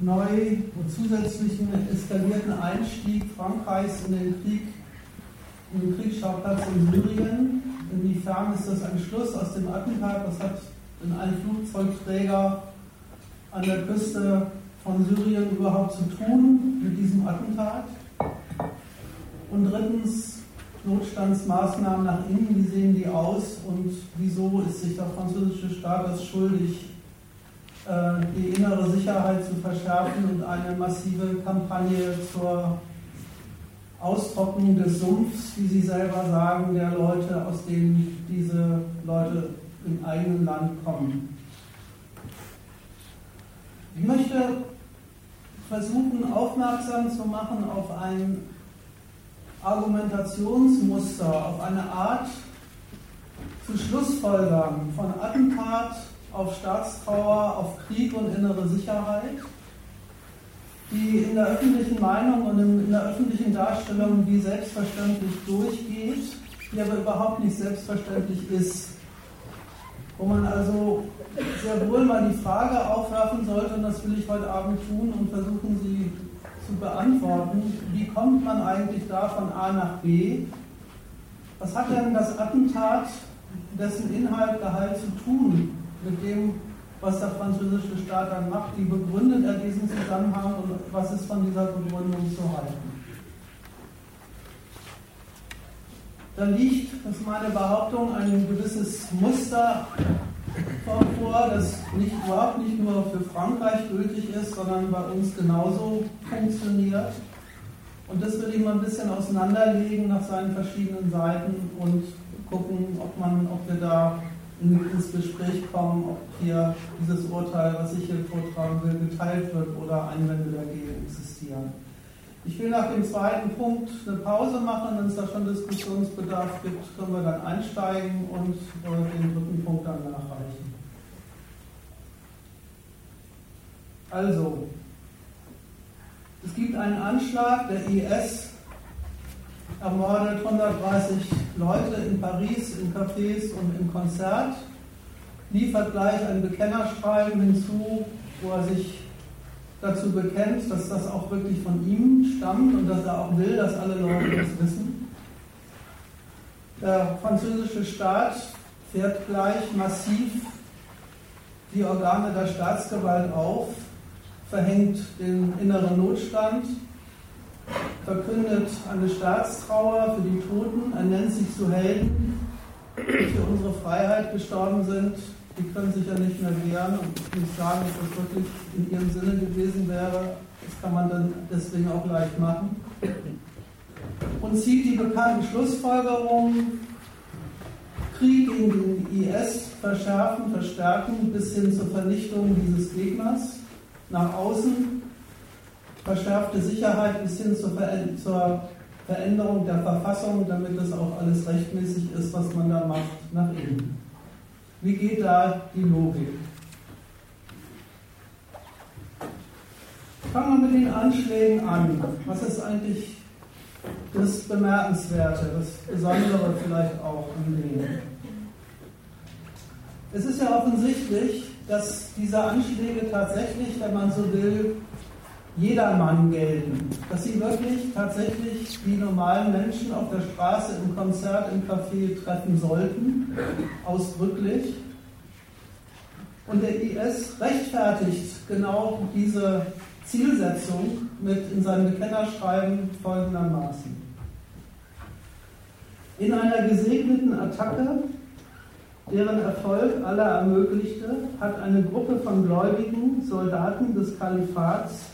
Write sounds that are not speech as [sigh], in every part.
neu und zusätzlichen eskalierten Einstieg Frankreichs in den Krieg, in den Kriegsschauplatz in Syrien. Inwiefern ist das ein Schluss aus dem Attentat? Was hat denn ein Flugzeugträger an der Küste von Syrien überhaupt zu tun mit diesem Attentat? Und drittens, Notstandsmaßnahmen nach innen, wie sehen die aus und wieso ist sich der französische Staat das schuldig, die innere Sicherheit zu verschärfen und eine massive Kampagne zur Austrocknung des Sumpfs, wie Sie selber sagen, der Leute, aus denen diese Leute im eigenen Land kommen. Ich möchte versuchen, aufmerksam zu machen auf ein Argumentationsmuster, auf eine Art zu Schlussfolgern von Attentat auf Staatstrauer, auf Krieg und innere Sicherheit, die in der öffentlichen Meinung und in der öffentlichen Darstellung wie selbstverständlich durchgeht, die aber überhaupt nicht selbstverständlich ist. Wo man also sehr wohl mal die Frage aufwerfen sollte, und das will ich heute Abend tun und versuchen Sie zu beantworten, wie kommt man eigentlich da von A nach B? Was hat denn das Attentat, dessen Inhalt Gehalt zu tun mit dem, was der französische Staat dann macht? Wie begründet er diesen Zusammenhang und was ist von dieser Begründung zu halten? Da liegt, das ist meine Behauptung, ein gewisses Muster vor, das nicht, überhaupt nicht nur für Frankreich gültig ist, sondern bei uns genauso funktioniert. Und das will ich mal ein bisschen auseinanderlegen nach seinen verschiedenen Seiten und gucken, ob, man, ob wir da ins Gespräch kommen, ob hier dieses Urteil, was ich hier vortragen will, geteilt wird oder Einwände dagegen existieren. Ich will nach dem zweiten Punkt eine Pause machen, wenn es da schon Diskussionsbedarf gibt, können wir dann einsteigen und den dritten Punkt dann nachreichen. Also, es gibt einen Anschlag, der IS ermordet 130 Leute in Paris, in Cafés und im Konzert, liefert gleich ein Bekennerschreiben hinzu, wo er sich dazu bekennt, dass das auch wirklich von ihm stammt und dass er auch will, dass alle Leute das wissen. Der französische Staat fährt gleich massiv die Organe der Staatsgewalt auf, verhängt den inneren Notstand, verkündet eine Staatstrauer für die Toten, er nennt sich zu Helden, die für unsere Freiheit gestorben sind, die können sich ja nicht mehr wehren und ich muss sagen, dass das wirklich in ihrem Sinne gewesen wäre. Das kann man dann deswegen auch leicht machen. Und zieht die bekannten Schlussfolgerungen, Krieg gegen den IS verschärfen, verstärken bis hin zur Vernichtung dieses Gegners nach außen, verschärfte Sicherheit bis hin zur, Ver zur Veränderung der Verfassung, damit das auch alles rechtmäßig ist, was man da macht, nach innen. Wie geht da die Logik? Fangen wir mit den Anschlägen an. Was ist eigentlich das Bemerkenswerte, das Besondere vielleicht auch an denen? Es ist ja offensichtlich, dass diese Anschläge tatsächlich, wenn man so will, jedermann gelten. Dass sie wirklich tatsächlich die normalen Menschen auf der Straße, im Konzert, im Café treffen sollten, ausdrücklich. Und der IS rechtfertigt genau diese Zielsetzung mit in seinem Bekennerschreiben folgendermaßen. In einer gesegneten Attacke, deren Erfolg aller ermöglichte, hat eine Gruppe von gläubigen Soldaten des Kalifats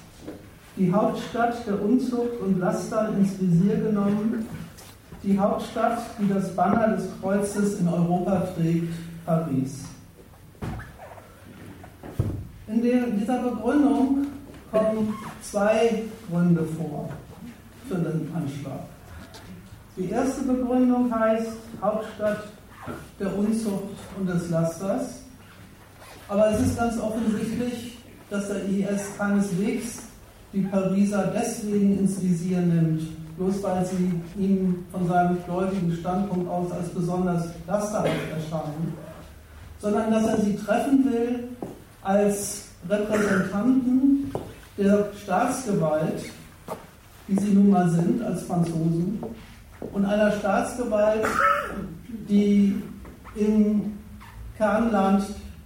die Hauptstadt der Unzucht und Laster ins Visier genommen, die Hauptstadt, die das Banner des Kreuzes in Europa trägt, Paris. In dieser Begründung kommen zwei Gründe vor für den Anschlag. Die erste Begründung heißt Hauptstadt der Unzucht und des Lasters. Aber es ist ganz offensichtlich, dass der IS keineswegs die Pariser deswegen ins Visier nimmt, bloß weil sie ihm von seinem gläubigen Standpunkt aus als besonders lasterhaft erscheinen, sondern dass er sie treffen will als Repräsentanten der Staatsgewalt, die sie nun mal sind als Franzosen, und einer Staatsgewalt, die im Kernland,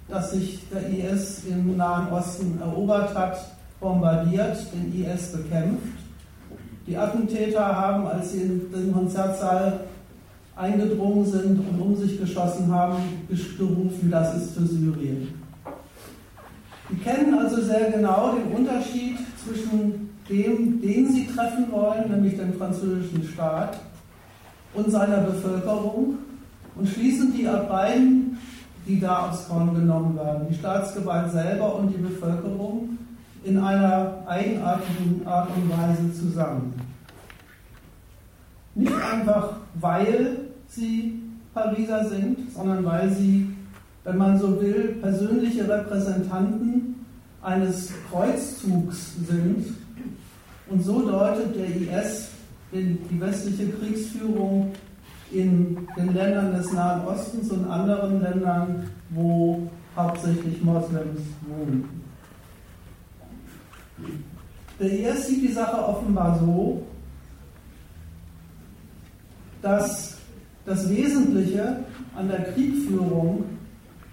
das sich der IS im Nahen Osten erobert hat, bombardiert, den IS bekämpft. Die Attentäter haben, als sie in den Konzertsaal eingedrungen sind und um sich geschossen haben, gerufen, das ist für Syrien. Sie kennen also sehr genau den Unterschied zwischen dem, den sie treffen wollen, nämlich den französischen Staat, und seiner Bevölkerung und schließen die ab beiden, die da aufs Korn genommen werden, die Staatsgewalt selber und die Bevölkerung, in einer eigenartigen Art und Weise zusammen. Nicht einfach, weil sie Pariser sind, sondern weil sie, wenn man so will, persönliche Repräsentanten eines Kreuzzugs sind. Und so deutet der IS die westliche Kriegsführung in den Ländern des Nahen Ostens und anderen Ländern, wo hauptsächlich Moslems wohnen. Der IS sieht die Sache offenbar so, dass das Wesentliche an der Kriegführung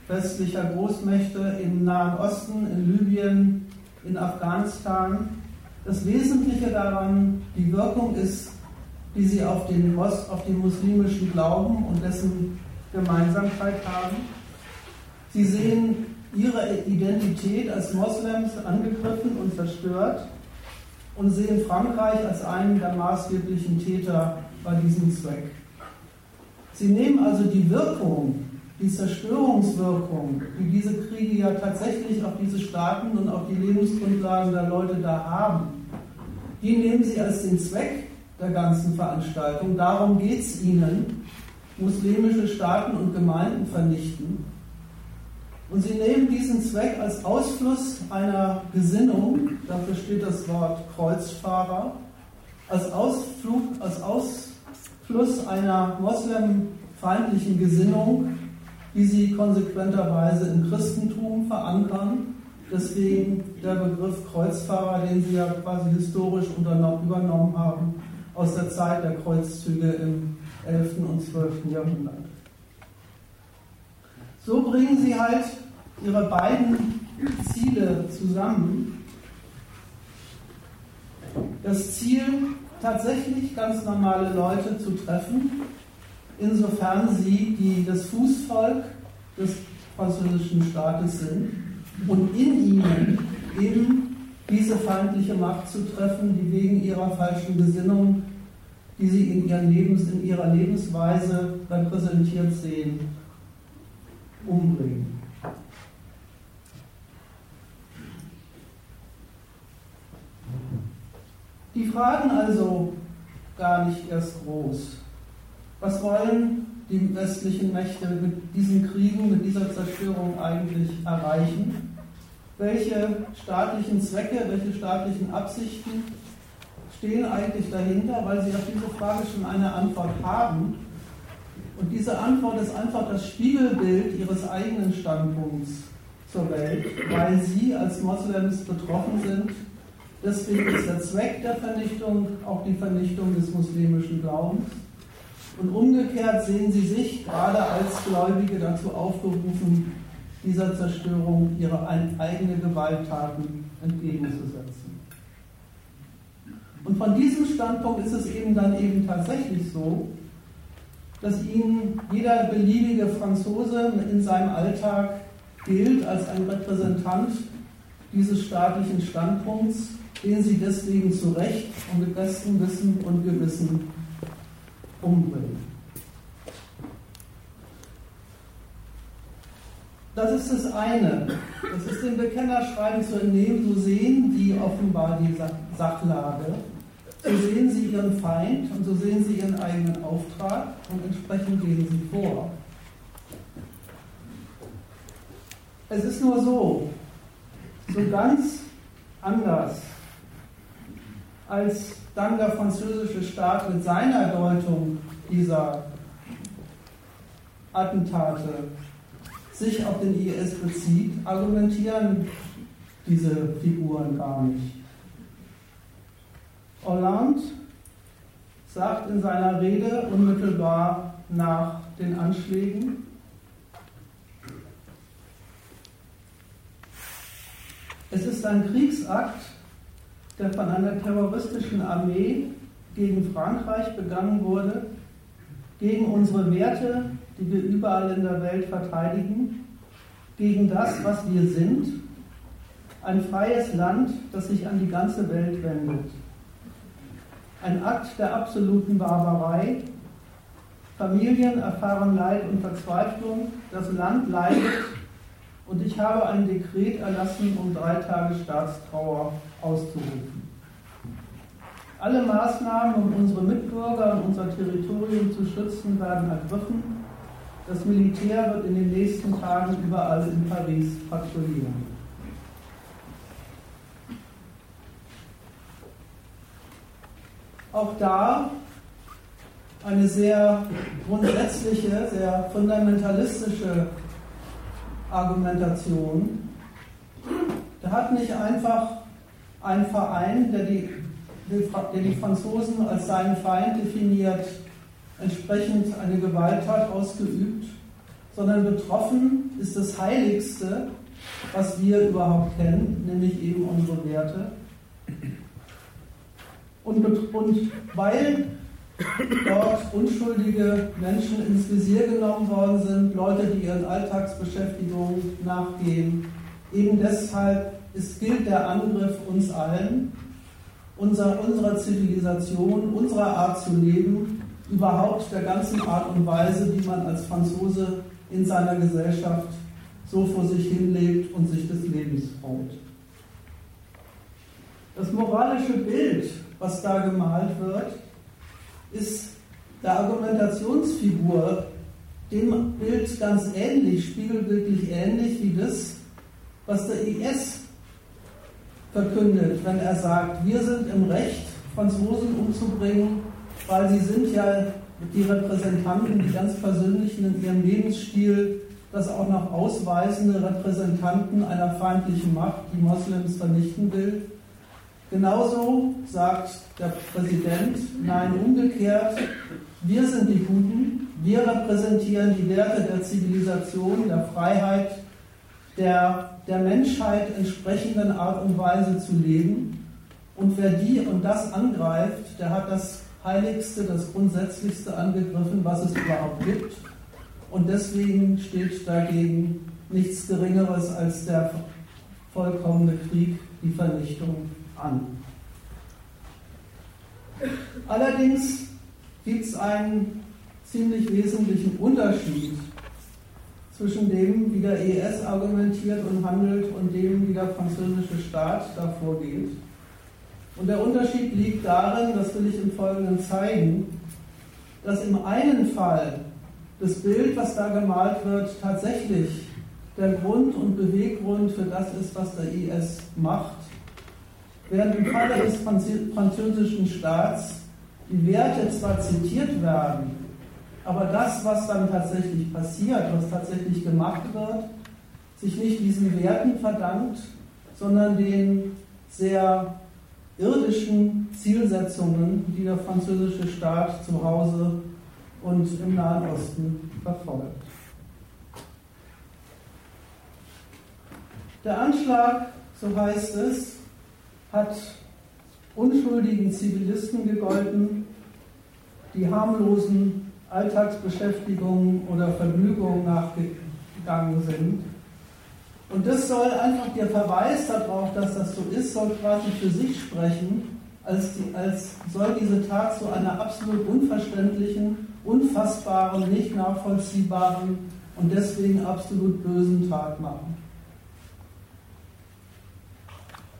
westlicher Großmächte im Nahen Osten, in Libyen, in Afghanistan, das Wesentliche daran die Wirkung ist, die sie auf den, auf den muslimischen Glauben und dessen Gemeinsamkeit haben. Sie sehen ihre Identität als Moslems angegriffen und zerstört und sehen Frankreich als einen der maßgeblichen Täter bei diesem Zweck. Sie nehmen also die Wirkung, die Zerstörungswirkung, die diese Kriege ja tatsächlich auf diese Staaten und auf die Lebensgrundlagen der Leute da haben, die nehmen sie als den Zweck der ganzen Veranstaltung. Darum geht es ihnen, muslimische Staaten und Gemeinden vernichten. Und sie nehmen diesen Zweck als Ausfluss einer Gesinnung, dafür steht das Wort Kreuzfahrer, als, Ausflug, als Ausfluss einer moslemfeindlichen Gesinnung, die sie konsequenterweise im Christentum verankern. Deswegen der Begriff Kreuzfahrer, den sie ja quasi historisch übernommen haben aus der Zeit der Kreuzzüge im 11. und 12. Jahrhundert. So bringen sie halt ihre beiden Ziele zusammen. Das Ziel, tatsächlich ganz normale Leute zu treffen, insofern sie die, das Fußvolk des französischen Staates sind und in ihnen eben diese feindliche Macht zu treffen, die wegen ihrer falschen Gesinnung, die sie in, ihren Lebens, in ihrer Lebensweise repräsentiert sehen, umbringen. Die fragen also gar nicht erst groß. Was wollen die westlichen Mächte mit diesen Kriegen, mit dieser Zerstörung eigentlich erreichen? Welche staatlichen Zwecke, welche staatlichen Absichten stehen eigentlich dahinter, weil sie auf diese Frage schon eine Antwort haben. Und diese Antwort ist einfach das Spiegelbild ihres eigenen Standpunkts zur Welt, weil sie als Moslems betroffen sind. Deswegen ist der Zweck der Vernichtung auch die Vernichtung des muslimischen Glaubens. Und umgekehrt sehen sie sich gerade als Gläubige dazu aufgerufen, dieser Zerstörung ihre eigene Gewalttaten entgegenzusetzen. Und von diesem Standpunkt ist es eben dann eben tatsächlich so, dass ihnen jeder beliebige Franzose in seinem Alltag gilt als ein Repräsentant dieses staatlichen Standpunkts, den sie deswegen zu Recht und mit bestem Wissen und Gewissen umbringen. Das ist das eine. Das ist dem Bekennerschreiben zu entnehmen. So sehen die offenbar die Sachlage. So sehen sie ihren Feind und so sehen sie ihren eigenen Auftrag und entsprechend gehen sie vor. Es ist nur so, so ganz anders als dann der französische Staat mit seiner Deutung dieser Attentate sich auf den IS bezieht, argumentieren diese Figuren gar nicht. Hollande sagt in seiner Rede unmittelbar nach den Anschlägen, es ist ein Kriegsakt, der von einer terroristischen Armee gegen Frankreich begangen wurde, gegen unsere Werte, die wir überall in der Welt verteidigen, gegen das, was wir sind, ein freies Land, das sich an die ganze Welt wendet. Ein Akt der absoluten Barbarei. Familien erfahren Leid und Verzweiflung, das Land leidet und ich habe ein Dekret erlassen, um drei Tage Staatstrauer auszurufen. Alle Maßnahmen, um unsere Mitbürger und unser Territorium zu schützen, werden ergriffen. Das Militär wird in den nächsten Tagen überall in Paris patrouillieren. Auch da eine sehr grundsätzliche, sehr fundamentalistische Argumentation. Da hat nicht einfach ein Verein, der die der die Franzosen als seinen Feind definiert, entsprechend eine Gewalttat ausgeübt, sondern betroffen ist das Heiligste, was wir überhaupt kennen, nämlich eben unsere Werte. Und, und weil dort unschuldige Menschen ins Visier genommen worden sind, Leute, die ihren Alltagsbeschäftigungen nachgehen, eben deshalb ist, gilt der Angriff uns allen unserer, unserer Zivilisation, unserer Art zu leben, überhaupt der ganzen Art und Weise, wie man als Franzose in seiner Gesellschaft so vor sich hinlebt und sich des Lebens freut. Das moralische Bild, was da gemalt wird, ist der Argumentationsfigur dem Bild ganz ähnlich, spiegelbildlich ähnlich wie das, was der IS verkündet, wenn er sagt, wir sind im Recht, Franzosen umzubringen, weil sie sind ja die Repräsentanten, die ganz persönlichen in ihrem Lebensstil das auch noch ausweisende Repräsentanten einer feindlichen Macht, die Moslems vernichten will. Genauso sagt der Präsident, nein, umgekehrt, wir sind die Guten, wir repräsentieren die Werte der Zivilisation, der Freiheit, der der Menschheit entsprechenden Art und Weise zu leben. Und wer die und das angreift, der hat das Heiligste, das Grundsätzlichste angegriffen, was es überhaupt gibt. Und deswegen steht dagegen nichts Geringeres als der vollkommene Krieg, die Vernichtung an. Allerdings gibt es einen ziemlich wesentlichen Unterschied zwischen dem, wie der ES argumentiert und handelt und dem, wie der französische Staat da vorgeht. Und der Unterschied liegt darin, das will ich im Folgenden zeigen, dass im einen Fall das Bild, was da gemalt wird, tatsächlich der Grund und Beweggrund für das ist, was der IS macht, während im Falle des französischen Staats die Werte zwar zitiert werden, aber das, was dann tatsächlich passiert, was tatsächlich gemacht wird, sich nicht diesen Werten verdankt, sondern den sehr irdischen Zielsetzungen, die der französische Staat zu Hause und im Nahen Osten verfolgt. Der Anschlag, so heißt es, hat unschuldigen Zivilisten gegolten, die harmlosen Alltagsbeschäftigungen oder Vergnügungen nachgegangen sind. Und das soll einfach der Verweis darauf, dass das so ist, soll quasi für sich sprechen, als, die, als soll diese Tat zu einer absolut unverständlichen, unfassbaren, nicht nachvollziehbaren und deswegen absolut bösen Tat machen.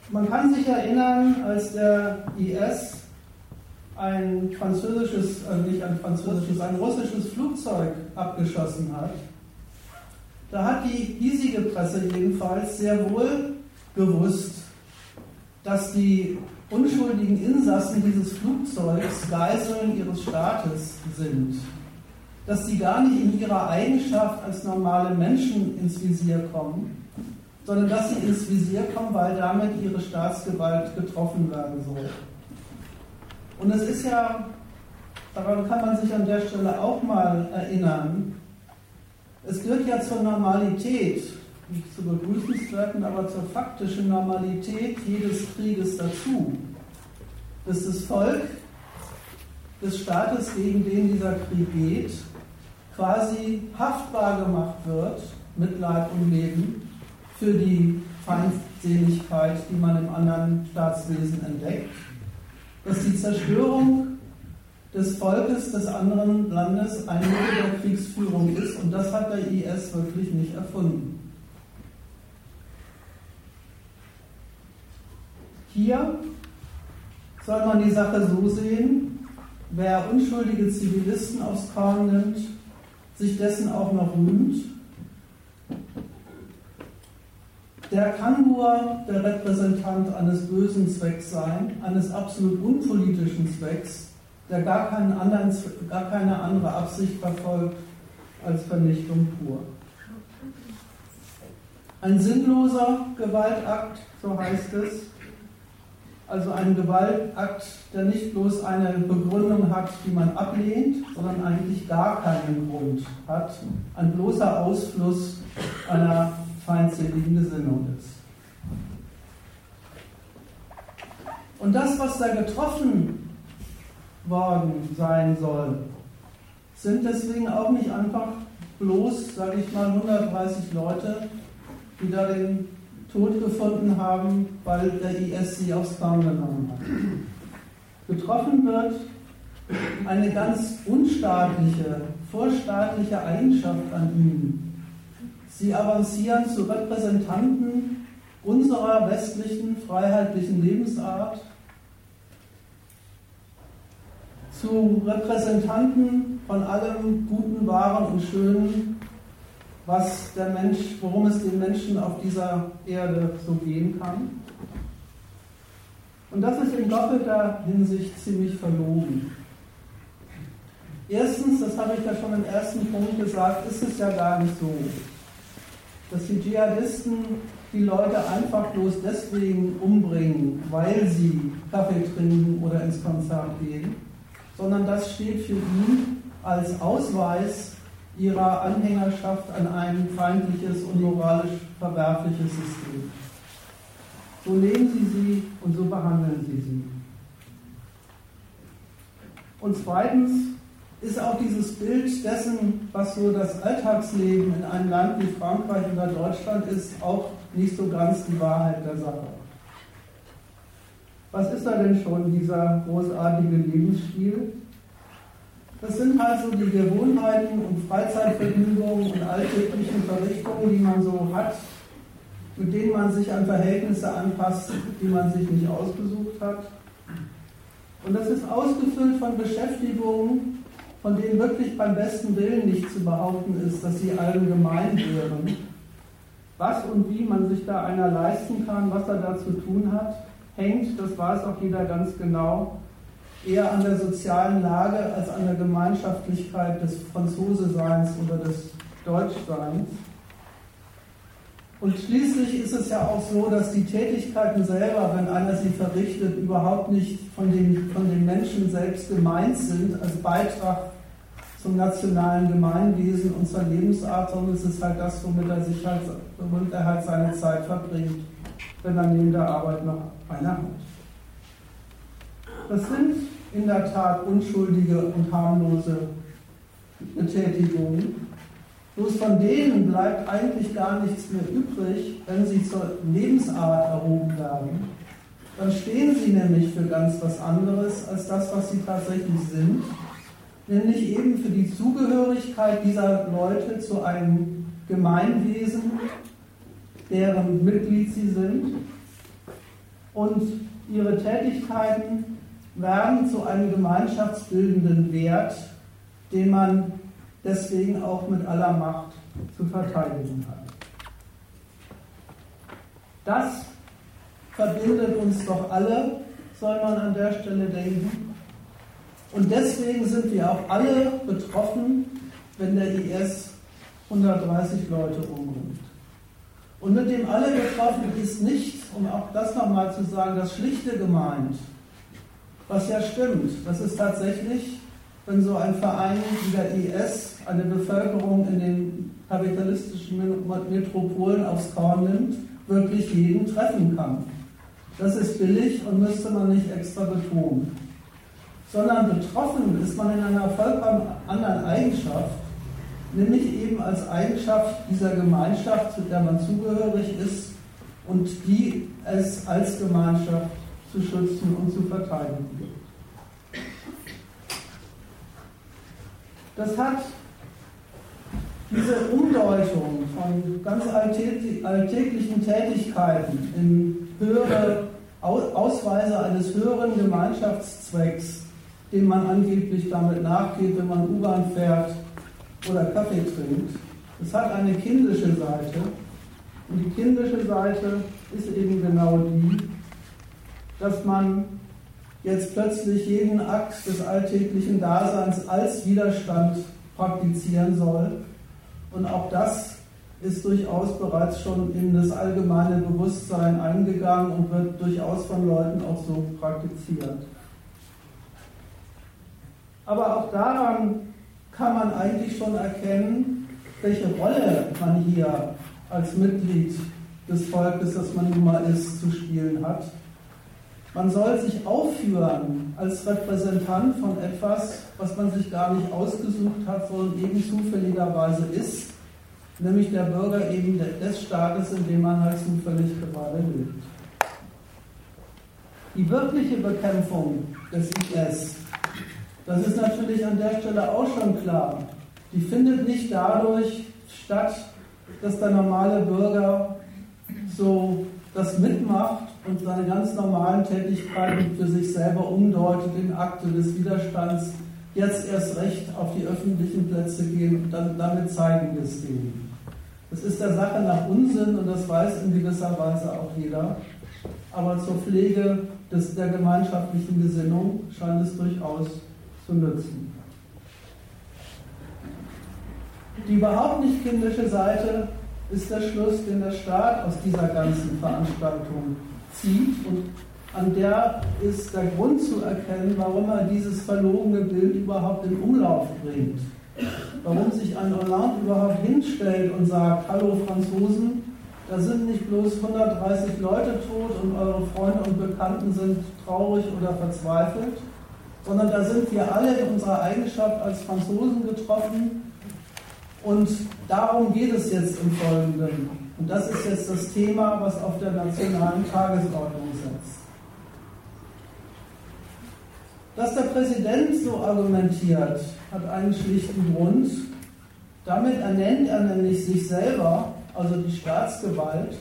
Man kann sich erinnern, als der IS ein französisches, äh nicht ein französisches, ein russisches Flugzeug abgeschossen hat, da hat die hiesige Presse jedenfalls sehr wohl gewusst, dass die unschuldigen Insassen dieses Flugzeugs Geiseln ihres Staates sind. Dass sie gar nicht in ihrer Eigenschaft als normale Menschen ins Visier kommen, sondern dass sie ins Visier kommen, weil damit ihre Staatsgewalt getroffen werden soll. Und es ist ja, daran kann man sich an der Stelle auch mal erinnern, es gehört ja zur Normalität, nicht zu begrüßenswerten, aber zur faktischen Normalität jedes Krieges dazu, dass das Volk des Staates, gegen den dieser Krieg geht, quasi haftbar gemacht wird mit Leib und Leben für die Feindseligkeit, die man im anderen Staatswesen entdeckt, dass die Zerstörung des Volkes des anderen Landes ein Mittel der Kriegsführung ist und das hat der IS wirklich nicht erfunden. Hier soll man die Sache so sehen, wer unschuldige Zivilisten aufs Korn nimmt, sich dessen auch noch rühmt, der kann nur der Repräsentant eines bösen Zwecks sein, eines absolut unpolitischen Zwecks, der gar, anderen, gar keine andere Absicht verfolgt als Vernichtung pur. Ein sinnloser Gewaltakt, so heißt es, also ein Gewaltakt, der nicht bloß eine Begründung hat, die man ablehnt, sondern eigentlich gar keinen Grund hat, ein bloßer Ausfluss einer feindseligen Gesinnung ist. Und das, was da getroffen worden sein soll, sind deswegen auch nicht einfach bloß, sage ich mal, 130 Leute, die da den Tod gefunden haben, weil der IS sie aufs Korn genommen hat. Getroffen wird eine ganz unstaatliche, vorstaatliche Eigenschaft an ihnen, Sie avancieren zu Repräsentanten unserer westlichen freiheitlichen Lebensart, zu Repräsentanten von allem Guten, Wahren und Schönen, was der Mensch, worum es den Menschen auf dieser Erde so gehen kann. Und das ist in doppelter Hinsicht ziemlich verlogen. Erstens, das habe ich ja schon im ersten Punkt gesagt, ist es ja gar nicht so, dass die Dschihadisten die Leute einfach bloß deswegen umbringen, weil sie Kaffee trinken oder ins Konzert gehen, sondern das steht für ihn als Ausweis ihrer Anhängerschaft an ein feindliches und moralisch verwerfliches System. So nehmen sie sie und so behandeln sie sie. Und zweitens, ist auch dieses Bild dessen, was so das Alltagsleben in einem Land wie Frankreich oder Deutschland ist, auch nicht so ganz die Wahrheit der Sache. Was ist da denn schon dieser großartige Lebensstil? Das sind halt so die Gewohnheiten und Freizeitvergnügungen und alltäglichen Verrichtungen, die man so hat, mit denen man sich an Verhältnisse anpasst, die man sich nicht ausgesucht hat. Und das ist ausgefüllt von Beschäftigungen, von denen wirklich beim besten Willen nicht zu behaupten ist, dass sie allgemein wären. Was und wie man sich da einer leisten kann, was er da zu tun hat, hängt, das weiß auch jeder ganz genau, eher an der sozialen Lage als an der Gemeinschaftlichkeit des Franzoseseins oder des Deutschseins. Und schließlich ist es ja auch so, dass die Tätigkeiten selber, wenn einer sie verrichtet, überhaupt nicht von den, von den Menschen selbst gemeint sind als Beitrag zum nationalen Gemeinwesen und zur Lebensart, sondern es ist halt das, womit er sich halt, womit er halt seine Zeit verbringt, wenn er neben der Arbeit noch eine hat. Das sind in der Tat unschuldige und harmlose Betätigungen. Bloß von denen bleibt eigentlich gar nichts mehr übrig, wenn sie zur Lebensart erhoben werden. Dann stehen sie nämlich für ganz was anderes als das, was sie tatsächlich sind nämlich eben für die Zugehörigkeit dieser Leute zu einem Gemeinwesen, deren Mitglied sie sind. Und ihre Tätigkeiten werden zu einem gemeinschaftsbildenden Wert, den man deswegen auch mit aller Macht zu verteidigen hat. Das verbindet uns doch alle, soll man an der Stelle denken. Und deswegen sind wir auch alle betroffen, wenn der IS 130 Leute umbringt. Und mit dem alle betroffen ist nicht, um auch das nochmal zu sagen, das Schlichte gemeint, Was ja stimmt, das ist tatsächlich, wenn so ein Verein wie der IS eine Bevölkerung in den kapitalistischen Metropolen aufs Korn nimmt, wirklich jeden treffen kann. Das ist billig und müsste man nicht extra betonen. Sondern betroffen ist man in einer vollkommen anderen Eigenschaft, nämlich eben als Eigenschaft dieser Gemeinschaft, zu der man zugehörig ist und die es als Gemeinschaft zu schützen und zu verteidigen gilt. Das hat diese Umdeutung von ganz alltäglichen Tätigkeiten in höhere Ausweise eines höheren Gemeinschaftszwecks, dem man angeblich damit nachgeht, wenn man U-Bahn fährt oder Kaffee trinkt, das hat eine kindische Seite. Und die kindische Seite ist eben genau die, dass man jetzt plötzlich jeden Akt des alltäglichen Daseins als Widerstand praktizieren soll. Und auch das ist durchaus bereits schon in das allgemeine Bewusstsein eingegangen und wird durchaus von Leuten auch so praktiziert. Aber auch daran kann man eigentlich schon erkennen, welche Rolle man hier als Mitglied des Volkes, das man nun mal ist, zu spielen hat. Man soll sich aufführen als Repräsentant von etwas, was man sich gar nicht ausgesucht hat, sondern eben zufälligerweise ist, nämlich der Bürger eben des Staates, in dem man halt zufällig gerade lebt. Die wirkliche Bekämpfung des IS, das ist natürlich an der Stelle auch schon klar, die findet nicht dadurch statt, dass der normale Bürger so das mitmacht und seine ganz normalen Tätigkeiten für sich selber umdeutet in Akte des Widerstands, jetzt erst recht auf die öffentlichen Plätze gehen und dann, damit zeigen wir es denen. Das ist der Sache nach Unsinn und das weiß in gewisser Weise auch jeder. Aber zur Pflege des, der gemeinschaftlichen Gesinnung scheint es durchaus zu nützen. Die überhaupt nicht kindische Seite ist der Schluss, den der Staat aus dieser ganzen Veranstaltung zieht und an der ist der Grund zu erkennen, warum er dieses verlogene Bild überhaupt in Umlauf bringt. Warum sich ein Hollande überhaupt hinstellt und sagt, hallo Franzosen, da sind nicht bloß 130 Leute tot und eure Freunde und Bekannten sind traurig oder verzweifelt, sondern da sind wir alle in unserer Eigenschaft als Franzosen getroffen und darum geht es jetzt im Folgenden. Und das ist jetzt das Thema, was auf der nationalen Tagesordnung setzt. Dass der Präsident so argumentiert, hat einen schlichten Grund. Damit ernennt er nämlich sich selber, also die Staatsgewalt,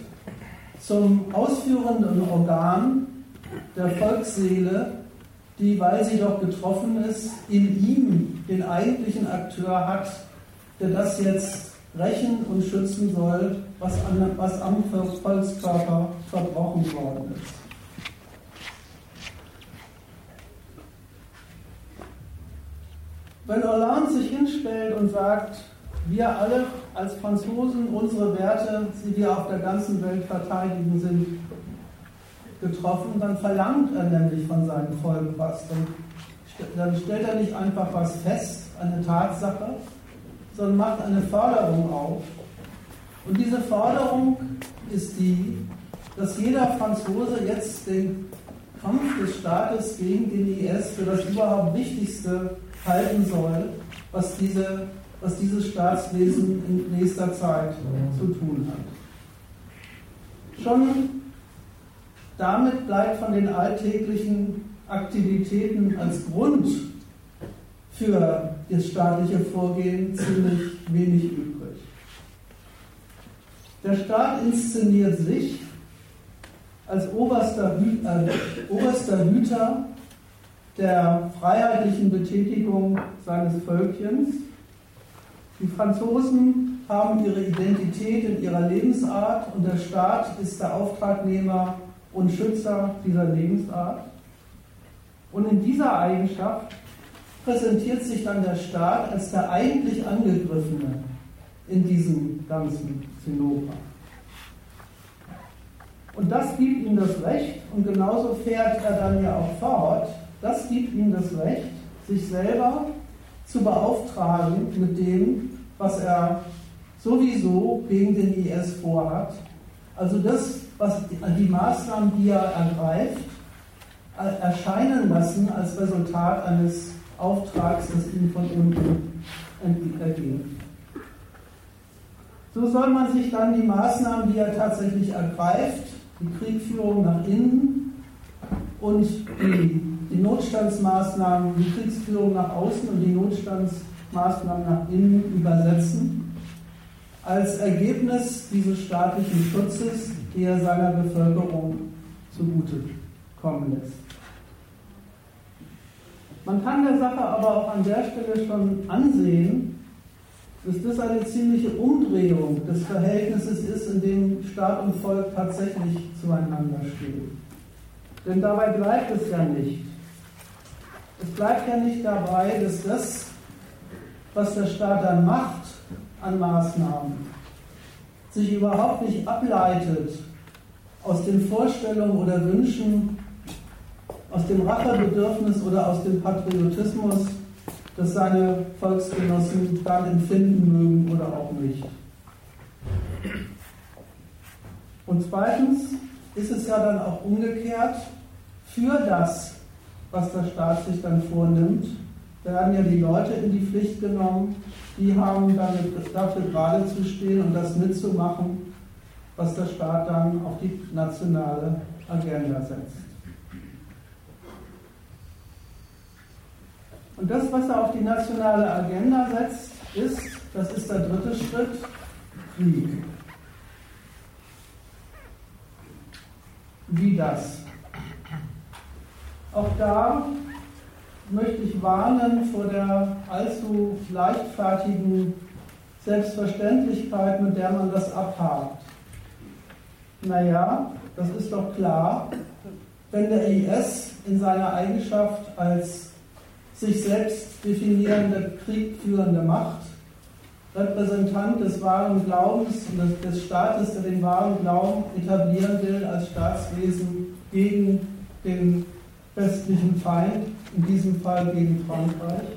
zum ausführenden Organ der Volksseele, die, weil sie doch getroffen ist, in ihm den eigentlichen Akteur hat, der das jetzt rächen und schützen soll, was, an, was am Volkskörper verbrochen worden ist. Wenn Hollande sich hinstellt und sagt, wir alle als Franzosen, unsere Werte, die wir auf der ganzen Welt verteidigen, sind getroffen, dann verlangt er nämlich von seinem Volk was. Dann, dann stellt er nicht einfach was fest, eine Tatsache, sondern macht eine Forderung auf. Und diese Forderung ist die, dass jeder Franzose jetzt den Kampf des Staates gegen den IS für das überhaupt Wichtigste halten soll, was, diese, was dieses Staatswesen in nächster Zeit zu tun hat. Schon damit bleibt von den alltäglichen Aktivitäten als Grund für das staatliche Vorgehen ziemlich wenig übrig. Der Staat inszeniert sich als oberster, äh, oberster Hüter der freiheitlichen Betätigung seines Völkchens. Die Franzosen haben ihre Identität in ihrer Lebensart und der Staat ist der Auftragnehmer und Schützer dieser Lebensart. Und in dieser Eigenschaft präsentiert sich dann der Staat als der eigentlich Angegriffene in diesem ganzen Zinnober. Und das gibt ihm das Recht und genauso fährt er dann ja auch fort, das gibt ihm das Recht, sich selber zu beauftragen mit dem, was er sowieso gegen den IS vorhat. Also das, was die Maßnahmen, die er ergreift, erscheinen lassen als Resultat eines Auftrags, das ihm von unten erging. So soll man sich dann die Maßnahmen, die er tatsächlich ergreift, die Kriegführung nach innen und die, die Notstandsmaßnahmen, die Kriegsführung nach außen und die Notstandsmaßnahmen nach innen übersetzen, als Ergebnis dieses staatlichen Schutzes, er seiner Bevölkerung zugute kommen lässt. Man kann der Sache aber auch an der Stelle schon ansehen, dass das eine ziemliche Umdrehung des Verhältnisses ist, in dem Staat und Volk tatsächlich zueinander stehen. Denn dabei bleibt es ja nicht. Es bleibt ja nicht dabei, dass das, was der Staat dann macht an Maßnahmen, sich überhaupt nicht ableitet aus den Vorstellungen oder Wünschen, aus dem Rachebedürfnis oder aus dem Patriotismus das seine Volksgenossen dann empfinden mögen oder auch nicht. Und zweitens ist es ja dann auch umgekehrt, für das, was der Staat sich dann vornimmt, werden ja die Leute in die Pflicht genommen, die haben damit, dafür gerade zu stehen und das mitzumachen, was der Staat dann auf die nationale Agenda setzt. Und das, was er auf die nationale Agenda setzt, ist, das ist der dritte Schritt, Krieg. Wie das? Auch da möchte ich warnen vor der allzu leichtfertigen Selbstverständlichkeit, mit der man das abhakt. Naja, das ist doch klar, wenn der IS in seiner Eigenschaft als sich selbst definierende, kriegführende Macht, Repräsentant des wahren Glaubens und des Staates, der den wahren Glauben etablieren will als Staatswesen gegen den westlichen Feind, in diesem Fall gegen Frankreich.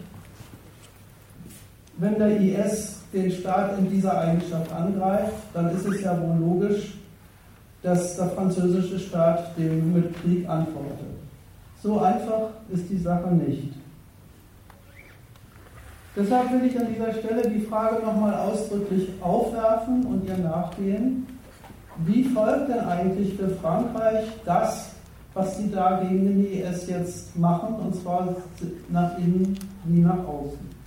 Wenn der IS den Staat in dieser Eigenschaft angreift, dann ist es ja wohl logisch, dass der französische Staat dem mit Krieg antwortet. So einfach ist die Sache nicht. Deshalb will ich an dieser Stelle die Frage nochmal ausdrücklich aufwerfen und ihr nachgehen. Wie folgt denn eigentlich für Frankreich das, was sie da gegen den IS jetzt machen, und zwar nach innen wie nach außen?